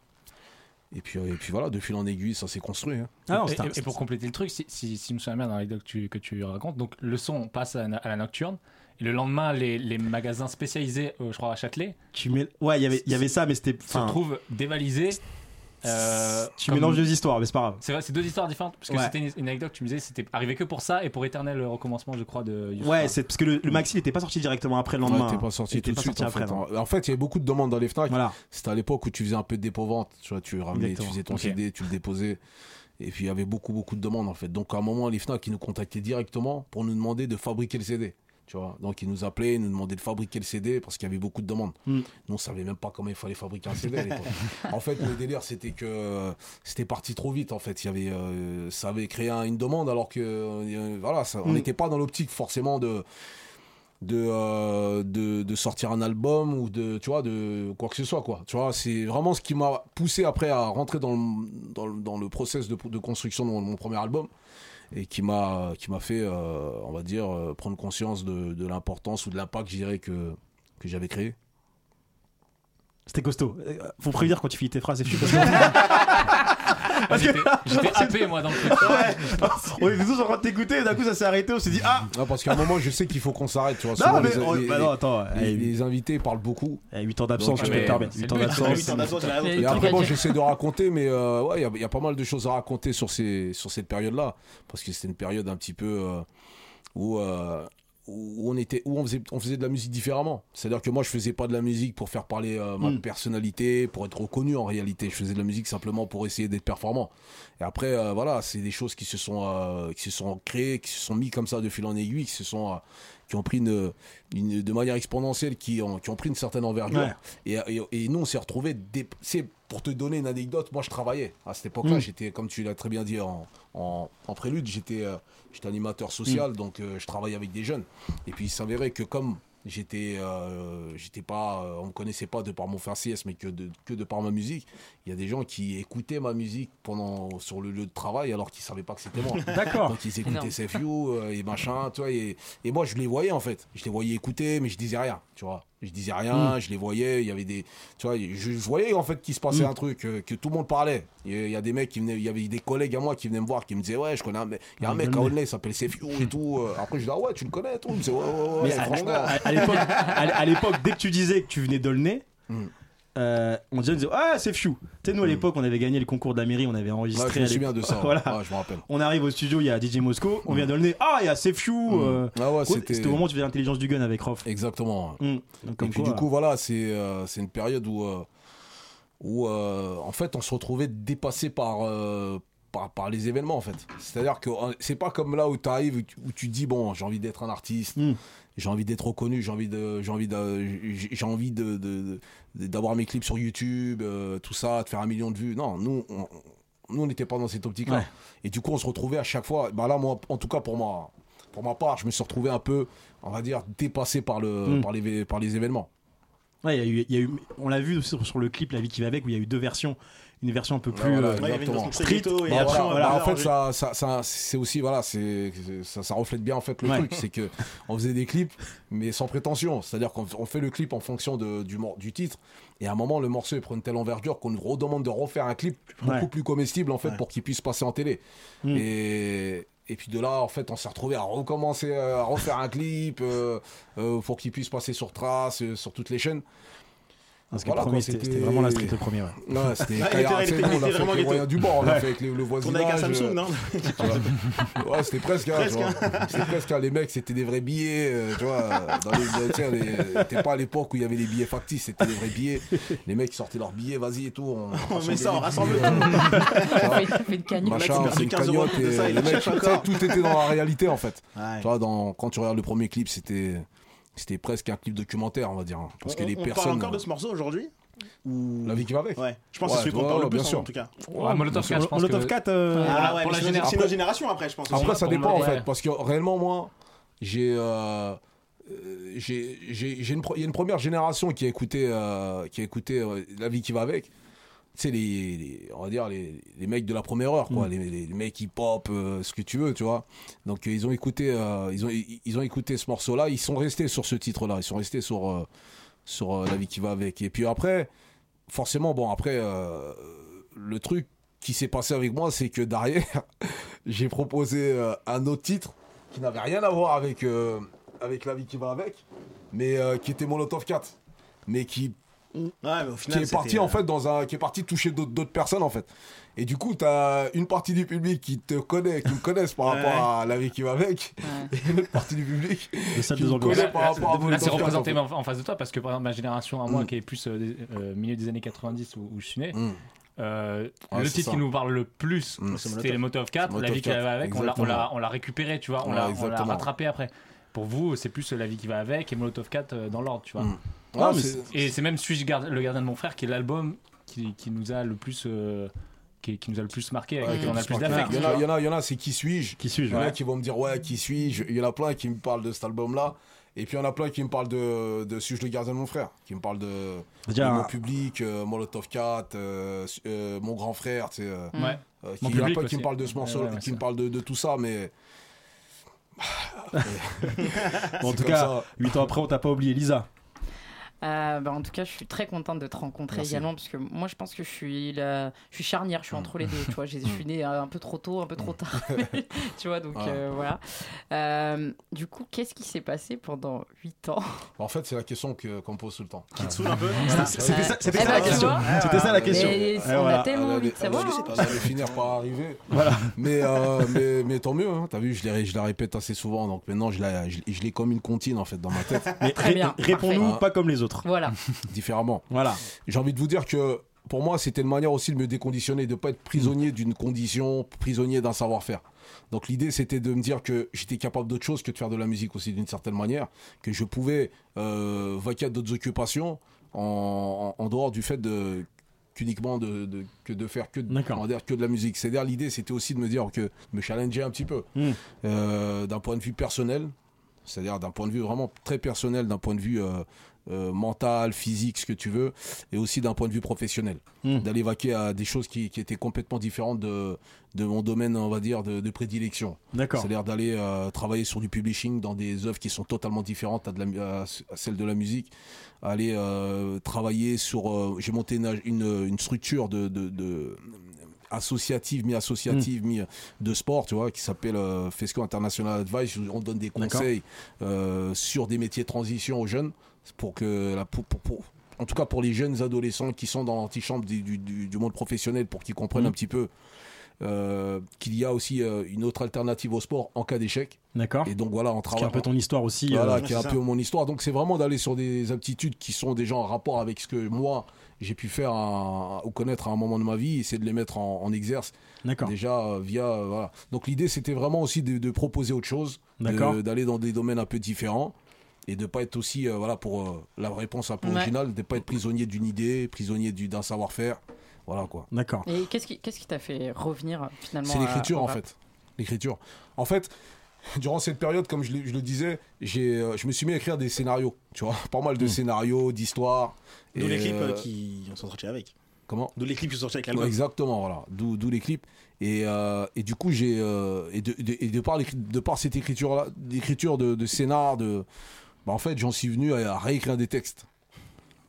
Et puis, euh, et puis voilà, de fil en aiguille, ça s'est construit. hein. et, et- et pour compléter le truc, si, si, si je me souviens bien dans l'anecdote que tu, que tu racontes, donc le son passe à, la- à la nocturne. Et le lendemain, les, les magasins spécialisés, euh, je crois à Châtelet, Tu mets... Ouais, il y avait- il y avait ça, mais c'était. se retrouvent dévalisés. Euh, Tu comme- mélanges deux histoires, mais c'est pas grave. C'est vrai, c'est deux histoires différentes. Parce que Ouais. c'était une, une anecdote que tu me disais, c'était arrivé que pour ça et pour éternel recommencement, je crois, de Youssou. Ouais, c'est parce que le, le maxi n'était pas sorti directement après le Ouais, lendemain. t'es pas sorti Il était tout de suite. sorti En après, fait, non. En fait, il y avait beaucoup de demandes dans les Fnac. Voilà. C'était à l'époque où tu faisais un peu de dépôt-vente. Tu vois, tu ramenais, tu faisais ton. CD, tu le déposais. Et puis il y avait beaucoup, beaucoup de demandes en fait. Donc à un moment, les Fnac, ils nous contactaient directement pour nous demander de fabriquer le CD. Tu vois, donc ils nous appelaient, ils nous demandaient de fabriquer le CD parce qu'il y avait beaucoup de demandes. Mm. Nous, on savait même pas comment il fallait fabriquer un CD à [laughs] en fait, le délire, c'était que euh, c'était parti trop vite. En fait, il y avait, euh, ça avait créé un- une demande alors que euh, voilà, ça- on Mm. n'était pas dans l'optique forcément de de, euh, de de sortir un album ou de tu vois de quoi que ce soit quoi tu vois c'est vraiment ce qui m'a poussé après à rentrer dans le, dans le, dans le process de, de construction de mon, mon premier album et qui m'a qui m'a fait euh, on va dire euh, prendre conscience de, de l'importance ou de l'impact je dirais que que j'avais créé C'était costaud. Euh, Faut prévenir quand tu finis tes phrases, c'est fou. [laughs] Parce que. [laughs] J'étais- j'étais [laughs] happé, moi, dans le truc. Ouais. On était tous en train de t'écouter, et d'un coup ça s'est arrêté, on s'est dit Ah Non, parce qu'à un moment je sais qu'il faut qu'on s'arrête tu vois Non, mais les, on- les- bah non, attends, les- eh, les invités parlent beaucoup 8 ans d'absence, tu peux te permettre. c'est 8 le ans d'absence. Et après, dire. j'essaie de raconter, mais euh, ouais, il y a- il y, a pas mal de choses à raconter sur, ces, sur cette période-là. Parce que c'était une période un petit peu euh, où, euh, où, on était, où on, faisait, on faisait de la musique différemment. C'est-à-dire que moi, je faisais pas de la musique pour faire parler euh, ma Mm. personnalité, pour être reconnu en réalité. Je faisais de la musique simplement pour essayer d'être performant. Et après, euh, voilà, c'est des choses qui se, sont, euh, qui se sont créées, qui se sont mis comme ça de fil en aiguille, qui se sont. qui ont pris une, une- de manière exponentielle, qui ont, qui ont pris une certaine envergure. Ouais. Et, et, et nous, on s'est C'est pour te donner une anecdote. Moi, je travaillais à cette époque-là. Mm. J'étais, comme tu l'as très bien dit en, en, en prélude, j'étais, euh, j'étais animateur social, Mm. donc euh, je travaillais avec des jeunes. Et puis, il s'avérait que comme j'étais, euh, j'étais pas, on me connaissait pas de par mon faciès, mais que de, que de par ma musique. Il y a des gens qui écoutaient ma musique pendant sur le lieu de travail alors qu'ils savaient pas que c'était moi. [laughs] D'accord. Donc ils écoutaient. CFU euh, et machin, tu vois. Et, et moi, je les voyais en fait. Je les voyais écouter, mais je disais rien, tu vois. Je disais rien, Mm. je les voyais. Il y avait des, tu vois, je, je voyais en fait qu'il se passait Mm. un truc, euh, que tout le monde parlait. Il y a- des mecs qui venaient, il y avait des collègues à moi qui venaient me voir, qui me disaient ouais, je connais un mec, il y a un Ah, mec à Golney. Aulnay, il s'appelle CFU et tout. Euh, Après je dis ah ouais, tu le connais, tout. Il me disait ouais, ouais, ouais, Mais ouais, à, franchement. à- à l'époque, à, à dès que tu disais que tu venais d'Aulnay, euh, on disait, ah c'est Fiu. Tu sais nous à l'époque on avait gagné le concours de la mairie, on avait enregistré. Ouais, je me souviens de ça. [laughs] voilà. Ouais, je me rappelle. On arrive au studio, il y a DJ Mosco, on vient d'Aulnay, ah il y a c'est Fiu. euh, Ah ouais, c'était- au moment où tu faisais l'intelligence du gun avec Rof. Exactement. Mm. Donc, Et puis quoi, du coup, voilà, c'est euh, c'est une période où, euh, où euh, en fait, on se retrouvait dépassé par, euh, par, par les événements, en fait. C'est-à-dire que euh, c'est pas comme là où tu arrives, où tu, où tu dis, bon, j'ai envie d'être un artiste, Mm. J'ai envie d'être reconnu, j'ai envie de, j'ai envie de, j'ai envie de, d'avoir mes clips sur YouTube, euh, tout ça, de faire un million de vues. Non, nous, on, nous, on n'était pas dans cette optique-là. Ouais. Et du coup, on se retrouvait à chaque fois. Bah là, moi, en tout cas pour moi, pour ma part, je me suis retrouvé un peu, on va dire, dépassé par le, Mm. par les, par les événements. Ouais, il y a eu, il y a eu- on l'a vu sur, sur le clip La vie qui va avec où il y a eu deux versions. Une version un peu plus voilà, euh, street. et Bah, voilà, en fait, ça, ça, ça- c'est aussi, voilà, c'est, ça, ça reflète bien en fait le Ouais. truc, c'est que on faisait des clips, mais sans prétention. C'est-à-dire qu'on on fait le clip en fonction de, du, du titre, et à un moment, le morceau il prend une telle envergure qu'on nous redemande de refaire un clip beaucoup Ouais. plus comestible en fait Ouais. pour qu'il puisse passer en télé. Mm. Et et puis de là, en fait, on s'est retrouvé à recommencer euh, à refaire un clip euh, euh, pour qu'il puisse passer sur Trace, sur toutes les chaînes. Parce que Voilà, le premier, c'était vraiment la street le premier. ouais. Non, c'était a on a vraiment les moyens du bord, on a fait avec le, le voisinage. avec un Samsung, euh, non. [laughs] Ouais, c'était presque, hein, vois. C'était presque, hein, les mecs, c'était des vrais billets, euh, tu vois. Dans les, sais, les- C'était pas à l'époque où il y avait les billets factices, c'était des vrais billets. Les mecs ils sortaient leurs billets, vas-y et tout. On, [laughs] On met ça, on rassemble tout. euh, [laughs] fait, une cagnotte. c'est une perd 15 euros cagnotte les mecs, tout était dans la réalité en fait. Tu vois, quand tu regardes le premier clip, c'était c'était presque un clip documentaire, on va dire. hein. Parce que On- les on parle personnes. encore de ce morceau aujourd'hui Ou- La vie qui va avec Ouais, je pense Ouais, que c'est celui qu'on parle le bien plus sûr. en tout cas. Ouais, Molotov 4, je pense Molotov que- 4, euh, Ah ouais, c'est génération- c'est notre génération après, je pense. aussi. Après, ça dépend en fait, parce que réellement, moi, j'ai. euh, euh, j'ai j'ai- j'ai une, pro- il y a une première génération qui a écouté, euh, qui a écouté euh, La vie qui va avec. Tu sais, les, les- on va dire les, les mecs de la première heure, quoi. Mm. Les, les- mecs hip-hop, euh, ce que tu veux, tu vois. Donc, euh, ils ont écouté, euh, ils ont, ils, ont écouté ce morceau-là. Ils sont restés sur ce titre-là. Ils sont restés sur, euh, sur La vie qui va avec. Et puis après, forcément, bon, après, le truc qui s'est passé avec moi, c'est que derrière, [laughs] j'ai proposé un autre titre qui n'avait rien à voir avec, avec la vie qui va avec, mais qui était Molotov 4. Mais qui, Ouais, mais au final, qui est parti en euh, fait dans un qui est parti toucher d'autres personnes en fait et du coup t'as une partie du public qui te connaît qui me connaissent par [laughs] Ouais. rapport à la vie qui va avec et une autre partie du public Le qui me connaît par rapport à là, c'est 4, représenté en fait. en en face de toi parce que par exemple ma génération à moi Mm. qui est plus euh, euh, milieu des années 90 où, où je suis né Mm. euh, Ouais, le titre ça. qui nous parle le plus Mm. c'était les Molotov 4 la vie qui va 4, avec on l'a- on l'a exactement. on l'a récupéré tu vois on Ouais, l'a rattrapé après pour vous c'est plus la vie qui va avec et Molotov 4 euh, dans l'ordre tu vois Mm. Ah, et c'est même Suis-je le gardien de mon frère qui est l'album qui, qui nous a le plus euh, qui, qui nous a le plus marqué avec Ouais, lequel on a le plus il y en d'affect a- il y en a- il y en a, il y en a, c'est qui suis-je? Qui suis-je Il y en a ouais. qui vont me dire ouais, qui suis-je? Il y en a plein qui me parlent de cet album-là. Et puis il y en a plein qui me parlent de, de Suis-je le gardien de mon frère? Qui me parlent de, Déjà, de mon public, euh, Molotov 4, euh, euh, mon grand frère, tu sais. ouais euh, Mon qui, il y en a plein qui me parlent de ce morceau, Ouais, ouais, qui me parlent de, de tout ça, mais. Bon, [laughs] en tout cas, ça. 8 ans après, on t'a pas oublié. Lisa. Euh, bah, en tout cas, je suis très contente de te rencontrer Merci. également parce que moi, je pense que je suis, la... je suis charnière, je suis entre les deux. Tu vois, je je suis née euh, un peu trop tôt, un peu trop tard. [laughs] tu vois, donc euh, voilà. Euh, du coup, qu'est-ce qui s'est passé pendant 8 ans? En fait, c'est la question que- qu'on me pose tout le temps. Qui te saoule un peu? C'était ça, c'était Eh ça ben, la question. C'était ça la question. On a tellement Elle envie de savoir. hein. allait- finir par arriver. [laughs] Voilà. Mais, euh, mais, mais tant mieux, hein. t'as vu, je, l'ai- je la répète assez souvent, donc maintenant je la, je, je l'ai comme une comptine en fait dans ma tête, Mais Très ré- bien, réponds-nous pas comme les autres. Voilà. [laughs] différemment. Voilà. J'ai envie de vous dire que pour moi, c'était une manière aussi de me déconditionner, de ne pas être prisonnier d'une condition, prisonnier d'un savoir-faire. Donc l'idée, c'était de me dire que j'étais capable d'autre chose que de faire de la musique aussi d'une certaine manière, que je pouvais euh, vaquer à d'autres occupations en, en- en dehors du fait de qu'uniquement de, de- que de faire que de, D'accord. on va dire, que de la musique. C'est-à-dire l'idée, c'était aussi de me dire que me challenger un petit peu Mm. euh, d'un point de vue personnel, c'est-à-dire d'un point de vue vraiment très personnel, d'un point de vue euh, euh, mental, physique, ce que tu veux, et aussi d'un point de vue professionnel. Mm. D'aller vaquer à des choses qui, qui étaient complètement différentes de, de mon domaine, on va dire, de, de prédilection. D'accord. C'est-à-dire d'aller euh, travailler sur du publishing dans des œuvres qui sont totalement différentes à, de la à- à celles de la musique. Aller euh, travailler sur... J'ai monté une, une, une structure de... de, de associative, mi-associative, mi de sport, tu vois, qui s'appelle euh, FESCO International Advice. On donne des conseils euh, sur des métiers de transition aux jeunes pour que la pour, pour- pour- en tout cas pour les jeunes adolescents qui sont dans l'antichambre du, du, du- monde professionnel pour qu'ils comprennent Mhm. un petit peu euh, qu'il y a aussi euh, une autre alternative au sport en cas d'échec. D'accord. Et donc voilà, on Ce qui est travaille. un peu ton histoire aussi. Voilà, euh, qui est un c'est peu mon histoire. Donc c'est vraiment d'aller sur des aptitudes qui sont déjà en rapport avec ce que moi j'ai pu faire à- ou connaître à un moment de ma vie, essayer de les mettre en, en exerce D'accord. déjà euh, via euh, voilà. Donc l'idée c'était vraiment aussi de, de proposer autre chose, d'aller dans des domaines un peu différents et de pas être aussi euh, voilà pour euh, la réponse un peu Ouais. originale, de pas être prisonnier d'une idée, prisonnier du- d'un savoir-faire. Voilà quoi. D'accord. Et qu'est-ce qui qu'est-ce qui t'a fait revenir finalement C'est l'écriture en fait. L'écriture. En fait, durant cette période, comme je, le- je le disais, j'ai, euh, je me suis mis à écrire des scénarios. Tu vois, [laughs] pas mal de Mm. scénarios, d'histoires. D'où les clips euh, qui sont sortis avec. Comment D'où les clips qui sont sortis avec Ouais, l'album. Exactement, voilà. D'où, d'où les clips. Et, euh, et du coup, j'ai euh, et, de, de- et de par de par cette écriture là, d'écriture de, de scénar, de, bah, en fait, j'en suis venu à, réécrire des textes.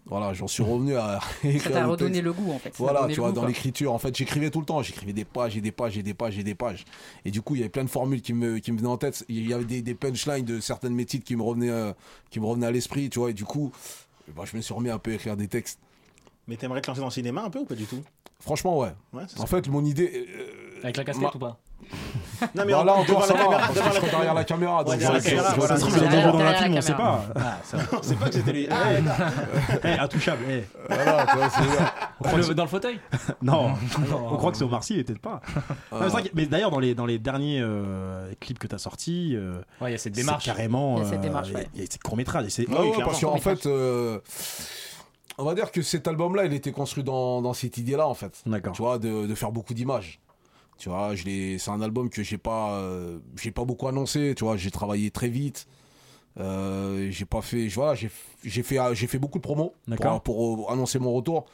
Voilà, j'en suis revenu à [laughs] Ça réécrire t'a redonné le goût en fait. ça Voilà, tu vois, goût, dans l'écriture, en fait, j'écrivais tout le temps. J'écrivais des pages et des pages et des pages et des pages. Et du coup, il y avait plein de formules qui me, qui me venaient en tête. Il y avait des, des punchlines de certaines métiers qui me revenaient, euh, qui me revenaient à l'esprit, tu vois. Et du coup, bah, je me suis remis un peu à écrire des textes. Mais t'aimerais te lancer dans le cinéma un peu ou pas du tout? Franchement, ouais. Ouais, c'est en fait, mon idée. euh, Avec la casquette ma- ou pas? Non, mais Bah en- là encore, la ça va, caméra, parce que derrière la caméra. Donc derrière la caméra, Ça se trouve, il est dans la film, on sait pas. caméra. Ah. C'est pas que c'était lui. Ah, intouchable. Voilà, tu vois, c'est- On croit que Le- Dans le fauteuil? Non, on croit que c'est Omar Sy, peut-être pas. Non, mais d'ailleurs, dans les, dans les derniers euh, clips que tu as sortis, euh, il y a cette démarche. carrément. Il y a cette euh, démarche, il y a- ces courts-métrages. clairement. parce qu'en fait, euh, on va dire que cet album-là, il était construit dans, dans cette idée-là, en fait. D'accord. Tu vois, de, de faire beaucoup d'images. Tu vois, je l'ai- c'est un album que j'ai pas, euh, j'ai pas beaucoup annoncé. Tu vois, j'ai travaillé très vite. Euh, j'ai pas fait, voilà, j'ai j'ai fait, j'ai fait beaucoup de promos pour, pour annoncer mon retour.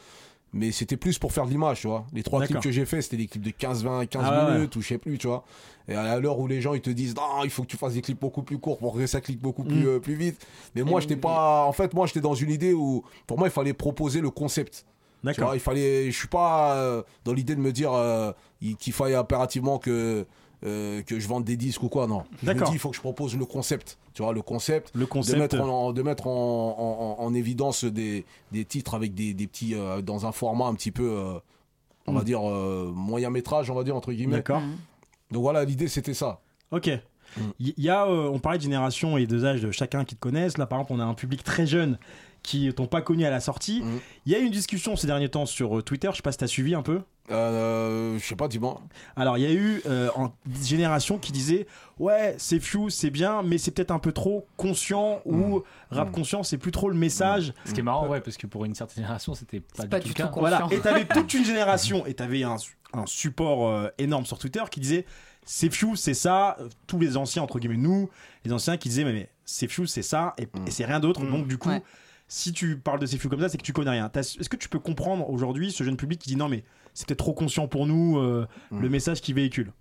Mais c'était plus pour faire de l'image, tu vois. Les trois clips que j'ai fait, c'était des clips de 15, 20, 15 Ah ouais, minutes ou je sais plus, tu vois. Et à l'heure où les gens ils te disent non, il faut que tu fasses des clips beaucoup plus courts pour que ça clique beaucoup plus, Mm. euh, plus vite. Mais moi, j'étais pas. En fait, moi, j'étais dans une idée où, pour moi, il fallait proposer le concept. Tu D'accord. vois, il fallait. Je suis pas euh, dans l'idée de me dire euh, il- qu'il fallait impérativement que. euh, que je vende des disques ou quoi, non. Je me D'accord. dis, il faut que je propose le concept. Tu vois, le concept. Le concept. De mettre en, de mettre en, en- en- en évidence des, des titres avec des, des petits. dans un format un petit peu. on va Mm. dire moyen métrage, on va dire, entre guillemets. D'accord. Donc voilà, l'idée c'était ça. Ok. Il y a, on parlait de génération et deux âges de chacun qui te connaissent. Là, par exemple, on a un public très jeune qui t'ont pas connu à la sortie. Mm. Il y a eu une discussion ces derniers temps sur euh, Twitter. Je sais pas si t'as suivi un peu. Euh, je sais pas, dis-moi. Alors, il y a eu euh, en génération qui disait Ouais, c'est Few, c'est bien, mais c'est peut-être un peu trop conscient ou rap conscient, c'est plus trop le message. Ce qui est marrant, ouais, parce que pour une certaine génération, c'était pas, pas du du tout le tout cas. Voilà, conscient. et t'avais [laughs] toute une génération, et t'avais un, un support euh, énorme sur Twitter qui disait c'est Few, c'est ça. Euh, Tous les anciens, entre guillemets, nous, les anciens qui disaient mais, mais c'est Few, c'est ça, et, et c'est rien d'autre. Mm. Donc, du coup, Ouais. Si tu parles de ces Few comme ça, c'est que tu connais rien. Est-ce que tu peux comprendre aujourd'hui ce jeune public qui dit non, mais c'est peut-être trop conscient pour nous, euh, Mm. le message qu'il véhicule?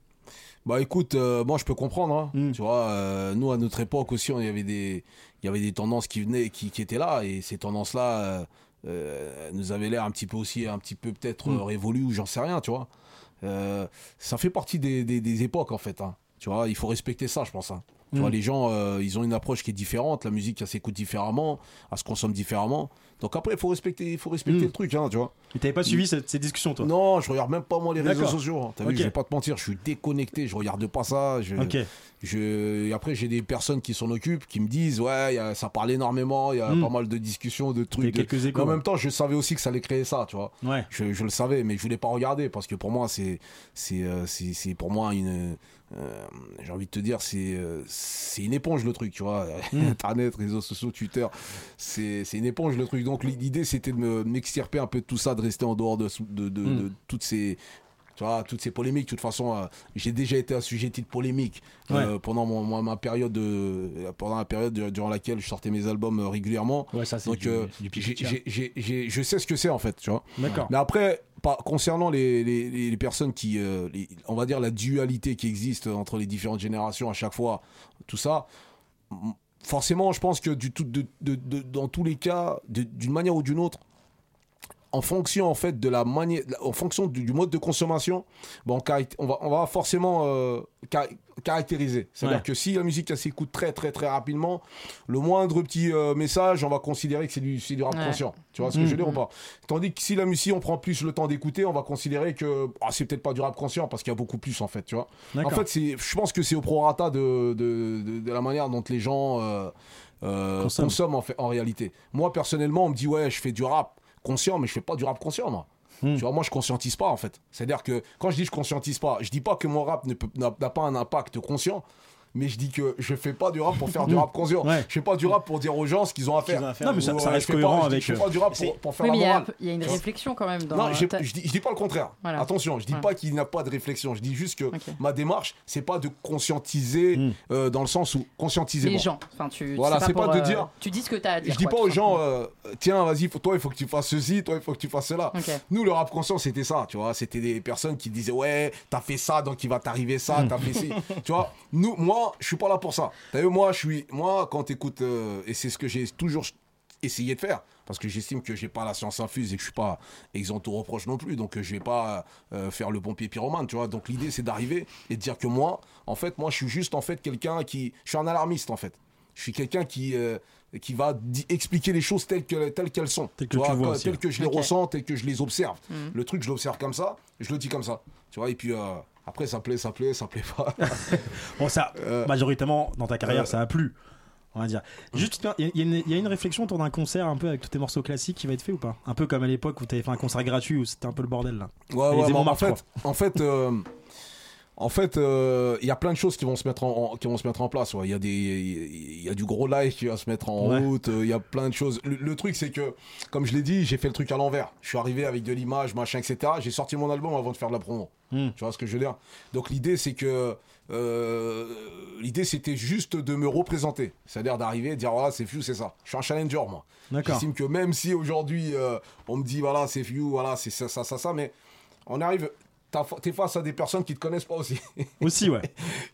Bah écoute, euh, moi je peux comprendre. hein. Mm. Tu vois, euh, nous à notre époque aussi, il y avait des, il y avait des tendances qui venaient, qui, qui étaient là, et ces tendances-là euh, nous avaient l'air un petit peu aussi, un petit peu peut-être Mm. révolues ou j'en sais rien, tu vois. Ça fait partie des, des, des époques en fait. hein. Tu vois, il faut respecter ça, je pense. hein. Tu Mm. vois, les gens, euh, ils ont une approche qui est différente. La musique, elle s'écoute différemment, elle se consomme différemment. Donc après, il faut respecter, faut respecter Mm. le truc, hein, tu vois. Et t'avais pas suivi cette- ces discussions, toi? Non, je regarde même pas moi les réseaux sociaux. hein. T'as vu, je vais pas te mentir, je suis déconnecté, je regarde pas ça. Je, Ok. je, et après, j'ai des personnes qui s'en occupent, qui me disent, ouais, y a- ça parle énormément, il y a Mm. pas mal de discussions, de Il y a trucs. de- quelques échos. Mais en même temps, je savais aussi que ça allait créer ça, tu vois. Ouais. Je, je le savais, mais je voulais pas regarder parce que pour moi, c'est, c'est, euh, c'est, c'est pour moi une, euh, j'ai envie de te dire, c'est, euh, c'est une éponge le truc, tu vois. Mm. [laughs] Internet, réseaux sociaux, Twitter, c'est, c'est une éponge le truc. Donc l'idée, c'était de me, m'extirper un peu de tout ça, de rester en dehors de, de, de, Mm. de toutes ces, tu vois, toutes ces polémiques. De toute façon, euh, j'ai déjà été assujetti de polémiques euh, pendant mon, mon- ma période, de, pendant la période de- durant laquelle je sortais mes albums euh, régulièrement. Ouais, ça, c'est Donc, du- du je sais ce que c'est en fait, tu vois. D'accord. Mais après, concernant les, les, personnes qui, euh, on va dire la dualité qui existe entre les différentes générations à chaque fois, tout ça, forcément, je pense que dans tous les cas, d'une manière ou d'une autre, en fonction en fait de la manière, en fonction du, du mode de consommation, bon, on, va, on va forcément euh, car- caractériser. C'est-à-dire Ouais. que si la musique elle s'écoute très très très rapidement, le moindre petit euh, message, on va considérer que c'est du, c'est du rap Ouais. conscient. Tu vois ce que je veux dire ou pas? Tandis que si la musique on prend plus le temps d'écouter, on va considérer que ah, c'est peut-être pas du rap conscient parce qu'il y a beaucoup plus en fait, tu vois? En fait, c'est, je pense que c'est au prorata de, de, de, de la manière dont les gens euh, euh, Consomment. consomment en, fait, en réalité. Moi personnellement, on me dit ouais, je fais du rap conscient, mais je fais pas du rap conscient moi. Hmm. Tu vois, moi je conscientise pas en fait. C'est-à-dire que quand je dis je conscientise pas, je dis pas que mon rap n'a pas un impact conscient. Mais je dis que je fais pas du rap pour faire du Hmm. rap conscient. [laughs] Ouais. Je fais pas du rap pour dire aux gens ce qu'ils ont à faire. ont à faire. Non, mais ça, euh, reste je cohérent pas- je avec. Je fais pas du rap pour, pour faire Oui, mais il y, a, morale. il y a une réflexion quand même dans Non, ta- je, dis, je dis pas le contraire. Voilà. Attention, je dis pas qu'il n'y a pas de réflexion. Je dis juste que ma démarche, c'est pas de conscientiser Mm. euh, dans le sens où conscientiser. les bon. gens. Enfin, tu, Voilà, c'est pas de euh, dire- Tu dis ce que tu as à dire. Je dis quoi, pas aux gens, euh, tiens, vas-y, toi, il faut que tu fasses ceci, toi, il faut que tu fasses cela. Nous, le rap conscient, c'était ça, tu vois. C'était des personnes qui disaient, ouais, t'as fait ça, donc il va t'arriver ça, t'as fait ci. Tu vois, nous, moi, je suis pas là pour ça. T'as vu, moi, je suis, moi, quand t'écoutes, euh, et c'est ce que j'ai toujours essayé de faire, parce que j'estime que j'ai pas la science infuse et que je suis pas exempt aux reproches non plus, donc euh, je vais pas euh, faire le pompier pyromane, tu vois. Donc l'idée, c'est d'arriver et de dire que moi, en fait, moi, je suis juste, en fait, quelqu'un qui, je suis un alarmiste, en fait. Je suis quelqu'un qui, euh, qui va expliquer les choses telles que- telles qu'elles sont. Telles que tu vois aussi, telles que je les Ok. ressens, telles que je les observe. Mhm. Le truc, je l'observe comme ça, je le dis comme ça. Tu vois, et puis euh, après, ça plaît, ça plaît, ça plaît pas. [laughs] Bon, ça, majoritairement, dans ta carrière, euh, ça a plu. On va dire. Juste, il y, a- il y a une- réflexion autour d'un concert un peu avec tous tes morceaux classiques qui va être fait ou pas? Un peu comme à l'époque où tu avais fait un concert gratuit où c'était un peu le bordel là. Ouais, ouais, fait, en fait, euh, en fait, euh, il y a plein de choses qui vont se mettre en, en- qui vont se mettre en place. ouais. Il y a des, il y a du gros live qui va se mettre en Ouais. route. euh, Il y a plein de choses. Le, le truc, c'est que, comme je l'ai dit, j'ai fait le truc à l'envers. Je suis arrivé avec de l'image, machin, etc. J'ai sorti mon album avant de faire de la promo. Hmm. Tu vois ce que je veux dire? Donc l'idée, c'est que euh, l'idée, c'était juste de me représenter. C'est-à-dire d'arriver et de dire voilà, c'est Few, c'est ça. Je suis un challenger, moi. J'estime que même si aujourd'hui on me dit voilà, c'est Few, voilà, c'est ça, ça, ça, ça, mais on arrive. T'es face à des personnes qui te connaissent pas aussi. [laughs] Aussi, ouais.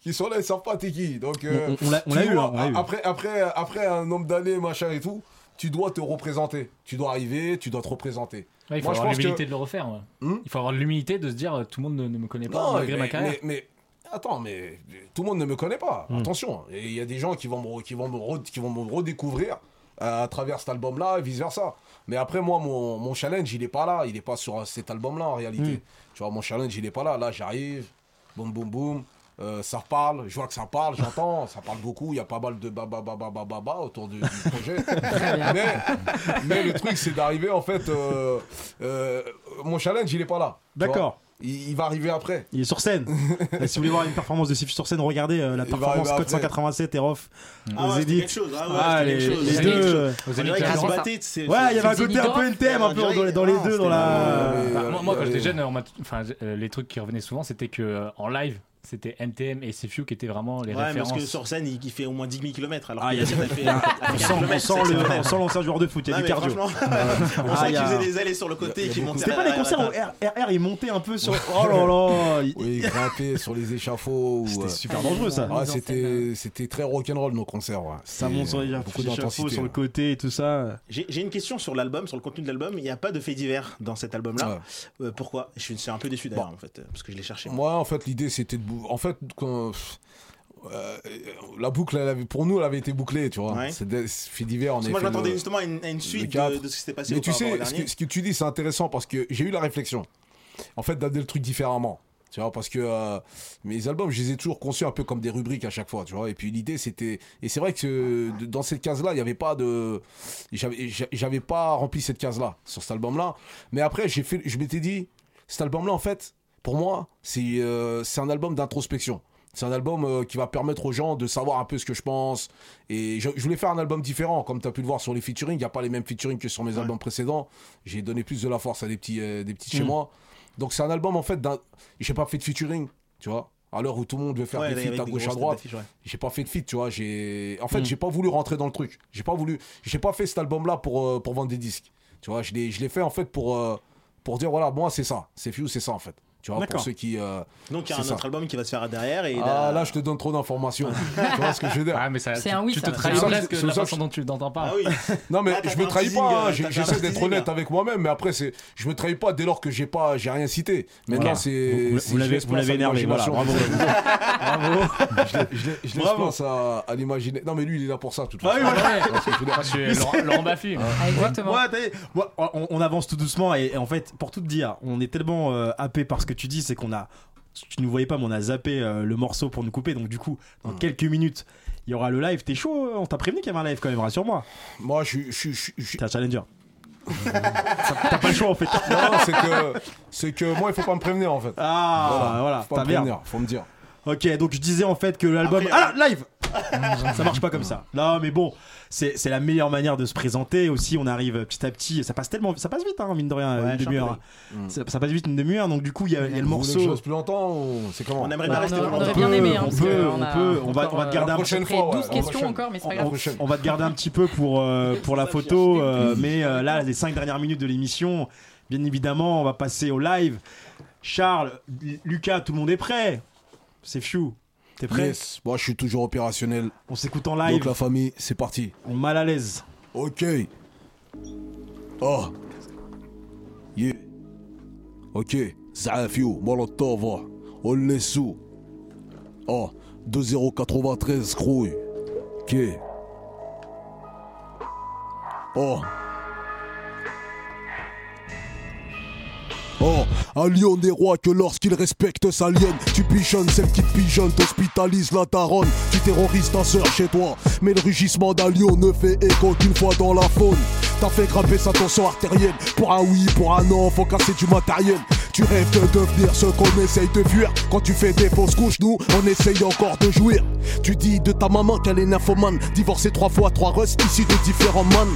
qui sont là, ils savent pas t'es qui. Donc, euh, On- on l'a- eu, dois- hein, on l'a eu. Après, après, après un nombre d'années, machin et tout, tu dois te représenter. Tu dois arriver, tu dois te représenter. Ouais, il faut Moi, avoir l'humilité que- de le refaire. ouais. Hmm il faut avoir l'humilité de se dire euh, tout le monde ne, ne me connaît pas Non, malgré mais, ma carrière. mais- mais- attends, mais tout le monde ne me connaît pas. Hmm. Attention, il y a des gens qui vont me, qui vont me, re- qui vont me redécouvrir euh, à travers cet album-là et vice versa. Mais après, moi, mon, mon challenge, il est pas là. Il est pas sur euh, cet album-là en réalité. Hmm. Tu vois, mon challenge, il est pas là. Là, j'arrive, boum, boum, boum. euh, ça parle, je vois que ça parle, j'entends, [laughs] ça parle beaucoup, il y a pas mal de baba baba baba baba autour du, du [laughs] projet. mais, mais le truc c'est d'arriver en fait, euh, euh, mon challenge il est pas là. D'accord. Il, il va arriver après. Il est sur scène. [laughs] Euh, si vous voulez voir une performance de Sifu sur scène, regardez euh, la performance Code après. 187 Erof Ah aux ouais, quelque chose, ah ouais, Ah, c'était les, quelque chose. les deux. Zénith. euh, On dirait qu'ils se battaient, c'est- Ouais, il y avait un côté un peu NTM un peu dans les, dans les deux, dans la. Bah, moi, quand j'étais jeune, euh, les trucs qui revenaient souvent, c'était que euh, en live, c'était NTM et CFU qui étaient vraiment les Ouais, références. parce que sur scène, il, il fait au moins 10 000 km. Alors Ah, il y a- fait, il a- fait on 4 sent- on sent le- on sent l'ancien joueur de foot, il y a Non, du cardio. On Ah, sent il y qu'il a- faisait des allées sur le côté et qu'il montait C'était pas les concerts où RR il montait un peu sur. Oh là là il- Oui, grimper sur les échafauds. C'était ou, super dangereux, ça. Ah, c'était, c'était très rock'n'roll nos concerts. Ça monte sur les euh, échafauds, sur le côté et tout ça. J'ai une question sur l'album, sur le contenu de l'album. Il n'y a pas de faits divers dans cet album-là. Euh, pourquoi? Je suis un peu déçu d'ailleurs, en fait, parce que je l'ai cherché. Moi, en fait, l'idée, c'était de. En fait, quand. euh, la boucle, elle avait- pour nous, elle avait été bouclée, tu vois. Ouais. C'est des faits divers, on moi, je fait m'attendais justement à une, à une suite de, de ce qui s'était passé Mais tu sais, ce que, ce que tu dis, c'est intéressant parce que j'ai eu la réflexion. En fait, d'amener le truc différemment. Tu vois, parce que euh, mes albums, je les ai toujours conçus un peu comme des rubriques à chaque fois, tu vois. Et puis l'idée, c'était. Et c'est vrai que dans cette case-là, il n'y avait pas de. J'avais j'avais pas rempli cette case-là sur cet album-là. Mais après, j'ai fait, je m'étais dit, cet album-là, en fait, pour moi, c'est euh, un album d'introspection. C'est un album euh, qui va permettre aux gens de savoir un peu ce que je pense. Et je, je voulais faire un album différent, comme tu as pu le voir sur les featuring. Il n'y a pas les mêmes featuring que sur mes albums précédents. J'ai donné plus de la force à des petits, euh, des petits chez Mm. moi. Donc c'est un album en fait d'un. J'ai pas fait de featuring, tu vois. À l'heure où tout le monde veut faire Ouais, des feats à gauche à droite, ouais. j'ai pas fait de feat, tu vois. J'ai, en fait, Mm. j'ai pas voulu rentrer dans le truc. J'ai pas voulu, j'ai pas fait cet album-là pour euh, pour vendre des disques. Tu vois, je l'ai, je l'ai fait en fait pour pour dire voilà, moi c'est ça, c'est Few, c'est ça en fait. Tu vois, pour ceux qui. euh, Donc il y a un c'est ça. autre album qui va se faire derrière. Et Ah là, je te donne trop d'informations. [laughs] tu vois ce que je veux dire Ah, mais ça, C'est tu, un oui, tu ça te trahis presque de la façon dont tu t'entends pas. Ah oui. [laughs] Non mais Là, t'as je me trahis pas, hein, j'essaie d'être honnête avec moi-même, mais après c'est, je me trahis pas dès lors que j'ai pas, j'ai rien cité. Maintenant c'est, Vous- l'avez- vous l'avez énervé, voilà, l'imagination. bravo. [laughs] je, l'ai- je l'ai- je laisse Bravo. à, à l'imaginer. Non mais lui il est là pour ça de toute Ah façon. oui, Moi, je suis Laurent, Baffy. Ah, exactement. T'as- moi, on, avance tout doucement et, en fait, pour tout te dire, on est tellement euh, happé par ce que tu dis, c'est qu'on a, tu nous voyais pas, mais on a zappé euh, le morceau pour nous couper. Donc du coup, dans quelques minutes, il y aura le live. T'es chaud euh, On t'a prévenu qu'il y avait un live quand même, rassure-moi. Moi je suis, T'es un challenger. [laughs] T'as pas le choix en fait. non c'est que, c'est que moi il faut pas me prévenir en fait. Ah, voilà, faut pas me prévenir, faut me dire. Ok, donc je disais en fait que l'album. Après, Ah, live [laughs] Ça marche pas comme ça. Non, mais bon, c'est c'est la meilleure manière de se présenter aussi. On arrive petit à petit. Ça passe tellement. Ça passe vite, hein, mine de rien, Ouais, une demi-heure. peu Mm. Ça, ça passe vite une demi-heure, donc du coup, il y a, il y a le morceau. plus longtemps ou c'est comment On aimerait Bah, bien rester on aurait bien aimé, hein, on peut, on peut, on va, on va te garder un la petit prochaine Après fois, ouais, 12 la questions encore, mais c'est pas grave. On va te garder un petit peu pour, euh, pour la photo, euh, mais euh, là, les 5 dernières minutes de l'émission, bien évidemment, on va passer au live. Charles, Lucas, tout le monde est prêt C'est Fiu. T'es prêt Yes, moi je suis toujours opérationnel. On s'écoute en Donc live, la famille, c'est parti. on est mal à l'aise. Ok. Oh. Yeah. Ok. Zafio, Molotov. On les sous. Oh. 2093, grouille. Ok. Oh. Oh, un lion n'est roi que lorsqu'il respecte sa lionne. Tu pigeonnes celle qui te pigeonne, t'hospitalise la daronne. Tu terrorises ta sœur chez toi. Mais le rugissement d'un lion ne fait écho qu'une fois dans la faune. T'as fait grimper sa tension artérielle. Pour un oui, pour un non, faut casser du matériel. Tu rêves de devenir ce qu'on essaye de fuir. Quand tu fais des fausses couches, nous, on essaye encore de jouir. Tu dis de ta maman qu'elle est nymphomane. Divorcée trois fois, trois russes, issus de différents man.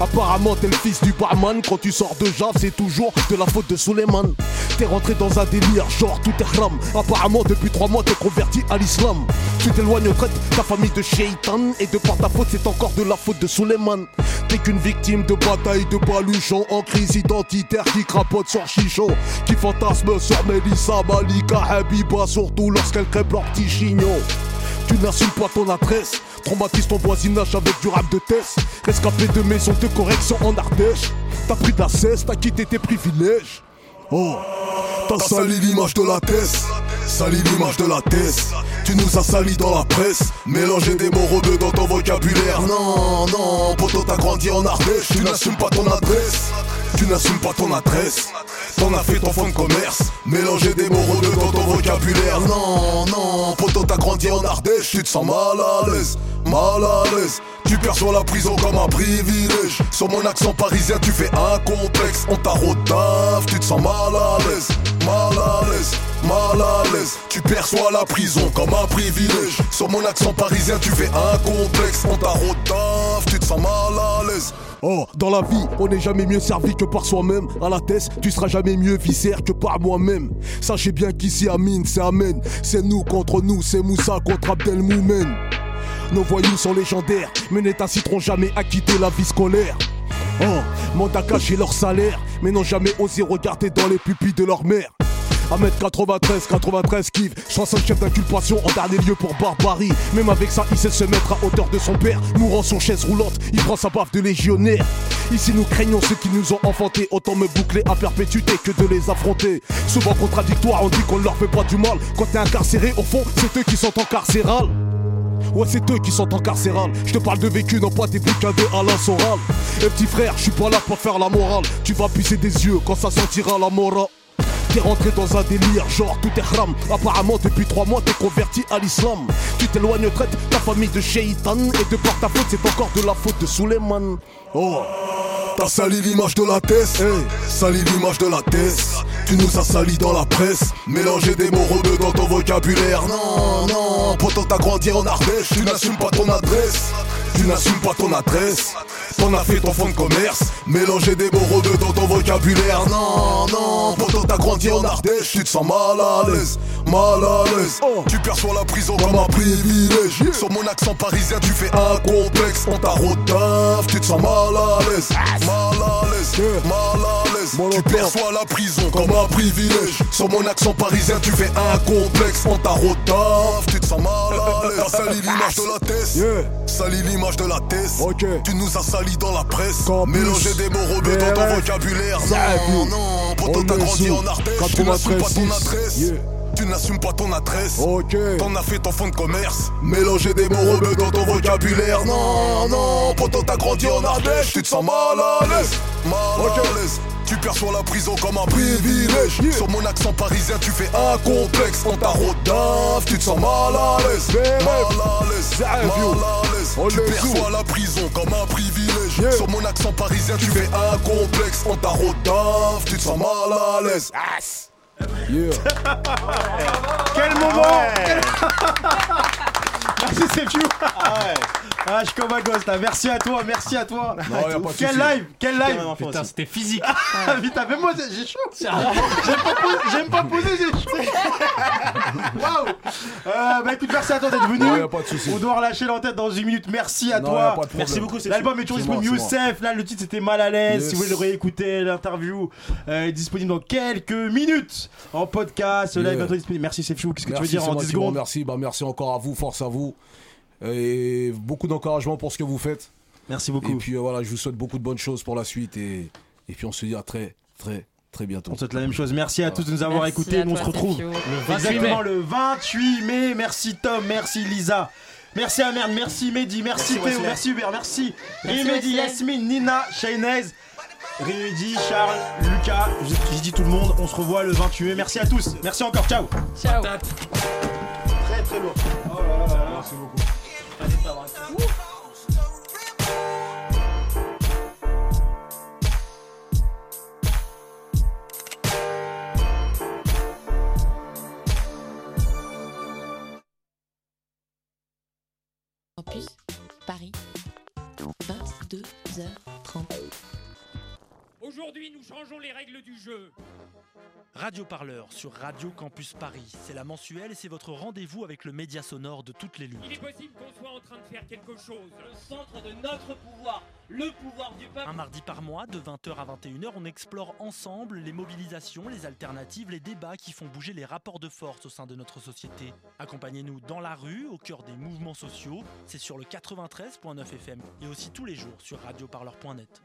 Apparemment, t'es le fils du barman. Quand tu sors de Java, c'est toujours de la faute de Suleiman. T'es rentré dans un délire, genre tout est ram. Apparemment, depuis trois mois, t'es converti à l'islam. Tu t'éloignes, traite ta famille de shaitan. Et de par ta faute, c'est encore de la faute de Suleiman. T'es qu'une victime de bataille de baluchon en crise identitaire qui crapote sur chichon. Qui fantasme sur Melissa, Malika, Habiba, surtout lorsqu'elle crêpe leur petit chignon. Tu n'assumes pas ton adresse, traumatise ton voisinage avec du rap de test. Rescapé de maison de correction en Ardèche. T'as pris de la cesse, t'as quitté tes privilèges. Oh, t'as sali l'image de la thèse, sali l'image de la thèse. Tu nous as sali dans la presse, mélanger des mots rebeux dans ton vocabulaire. Non, non, poteau t'as grandi en Ardèche, tu n'assumes pas ton adresse. Tu n'assumes pas ton adresse. T'en as fait ton fond de commerce. Mélanger des mots rebeux dans ton vocabulaire. Non, non, poteau t'as grandi en Ardèche, tu te sens mal à l'aise, mal à l'aise. Tu perçois la prison comme un privilège. Sur mon accent parisien, tu fais un complexe. On t'a rodave, tu te sens mal à l'aise, mal à l'aise, mal à l'aise. Tu perçois la prison comme un privilège. Sur mon accent parisien, tu fais un complexe. On t'a rodave, tu te sens mal à l'aise. Oh, dans la vie, on n'est jamais mieux servi que par soi-même. À la tête, tu seras jamais mieux viscère que par moi-même. Sachez bien qu'ici, Amine, c'est Amen. C'est nous contre nous, c'est Moussa contre Abdelmoumen. Nos voyous sont légendaires, mais n'inciteront jamais à quitter la vie scolaire. Oh, mandat caché leur salaire, mais n'ont jamais osé regarder dans les pupilles de leur mère. 1m93, 93 kiff, chanson chef d'inculpation en dernier lieu pour barbarie. Même avec ça, il sait se mettre à hauteur de son père. Mourant sur chaise roulante, il prend sa baffe de légionnaire. Ici, nous craignons ceux qui nous ont enfantés. Autant me boucler à perpétuité que de les affronter. Souvent contradictoire, on dit qu'on leur fait pas du mal. Quand t'es incarcéré, au fond, c'est eux qui sont en carcéral. Ouais, c'est eux qui sont en carcéral. Je te parle de vécu, non pas des bouquins de Alain Soral. Et petit frère, je suis pas là pour faire la morale. Tu vas pisser des yeux quand ça sentira la morale. T'es rentré dans un délire, genre tout est haram. Apparemment, depuis trois mois, t'es converti à l'islam. Tu t'éloignes, traite ta famille de shaitan. Et de par ta faute, c'est encore de la faute de Suleiman. Oh. T'as sali l'image de la thèse, sali l'image de la thèse. Tu nous as sali dans la presse, mélanger des mots rebeux dans ton vocabulaire. Non, non, pourtant t'as grandi en Ardèche, tu n'assumes pas ton adresse. Tu n'assumes pas ton adresse. T'en as fait ton fond de commerce, mélanger des mots rebeux dans ton vocabulaire. Non, non, pourtant t'as grandi en Ardèche, tu te sens mal à l'aise, mal à l'aise. Tu perçois la prison comme un privilège. Sur mon accent parisien, tu fais un complexe. On t'a tu te sens mal à l'aise, mal à l'aise, mal à l'aise. Tu perçois la prison comme un privilège. Sur mon accent parisien, tu fais un complexe. On t'a tu te sens mal à l'aise. [laughs] T'as sali l'image de la thèse, sali l'image de la thèse. Tu nous as sali dans la presse, mélanger des mots rebeux dans ton vocabulaire. Non, non, pourtant t'as grandi en Ardèche, tu n'assumes pas ton adresse. Tu n'assumes pas ton adresse. T'en as fait ton fond de commerce. Mélanger des mots rebeux dans ton vocabulaire. Non, non, pourtant t'as grandi en Ardèche. Tu te sens mal à l'aise. Mal à l'aise. Tu perçois la prison comme un privilège. Sur mon accent parisien, tu fais un complexe. On t'a rodave, tu te sens mal à l'aise. Mal à l'aise. Mal à l'aise. Tu perçois la prison comme un privilège. Sur mon accent parisien, tu fais un complexe. On t'a rodave, tu te sens mal à l'aise. Yeah. [laughs] Quel moment Merci c'est Fiu [laughs] Ah, je suis comme un gosse là. Merci à toi, merci à toi. Non, y a pas de Quel souci. live, quel live. Putain, c'était physique. Ah, Putain, mais moi j'ai chaud. [laughs] J'aime pas, poser- j'aime pas poser, j'ai chaud. [laughs] Waouh. Euh, bah écoute, merci à toi d'être venu. Non, y a pas de souci. On doit relâcher l'entête dans une minute. Merci à Non, y a toi. pas de problème. Merci beaucoup, c'est L'album est toujours C'est moi, disponible. c'est. Youssef, là le titre c'était Mal à l'aise. Yes. Si vous voulez le réécouter, l'interview euh, est disponible dans quelques minutes en podcast. Le live Yeah. bientôt disponible. Merci Sefchou. Qu'est-ce que tu veux dire c'est en moi 10 qui vous secondes? remercie. Bah, merci encore à vous, force à vous. Et beaucoup d'encouragement pour ce que vous faites. Merci beaucoup. Et puis euh, voilà, je vous souhaite beaucoup de bonnes choses pour la suite. Et, et puis on se dit à très, très, très bientôt. On te souhaite la même chose. Merci à tous de nous avoir Merci écoutés. Nous on se retrouve. Le 28 exactement mai. le 28 mai. Merci Tom, merci Lisa. Merci à Merde, merci Mehdi, merci, Merci, Théo, merci Hubert, merci. Merci, Wesley. Yasmine, Nina, Shainez, Remedy, Charles, Lucas, je, je dis tout le monde, on se revoit le 28 mai. Merci à tous, merci encore, ciao. Ciao. Très très lourd. Oh là là là là. Merci beaucoup. Campus Paris, 22h30. Aujourd'hui, nous changeons les règles du jeu. Radio Parleur sur Radio Campus Paris. C'est la mensuelle et c'est votre rendez-vous avec le média sonore de toutes les Il est luttes. possible qu'on soit en train de faire quelque chose. Le centre de notre pouvoir, le pouvoir du peuple. Un mardi par mois, de 20h à 21h, on explore ensemble les mobilisations, les alternatives, les débats qui font bouger les rapports de force au sein de notre société. Accompagnez-nous dans la rue, au cœur des mouvements sociaux. C'est sur le 93.9 FM et aussi tous les jours sur radioparleur.net.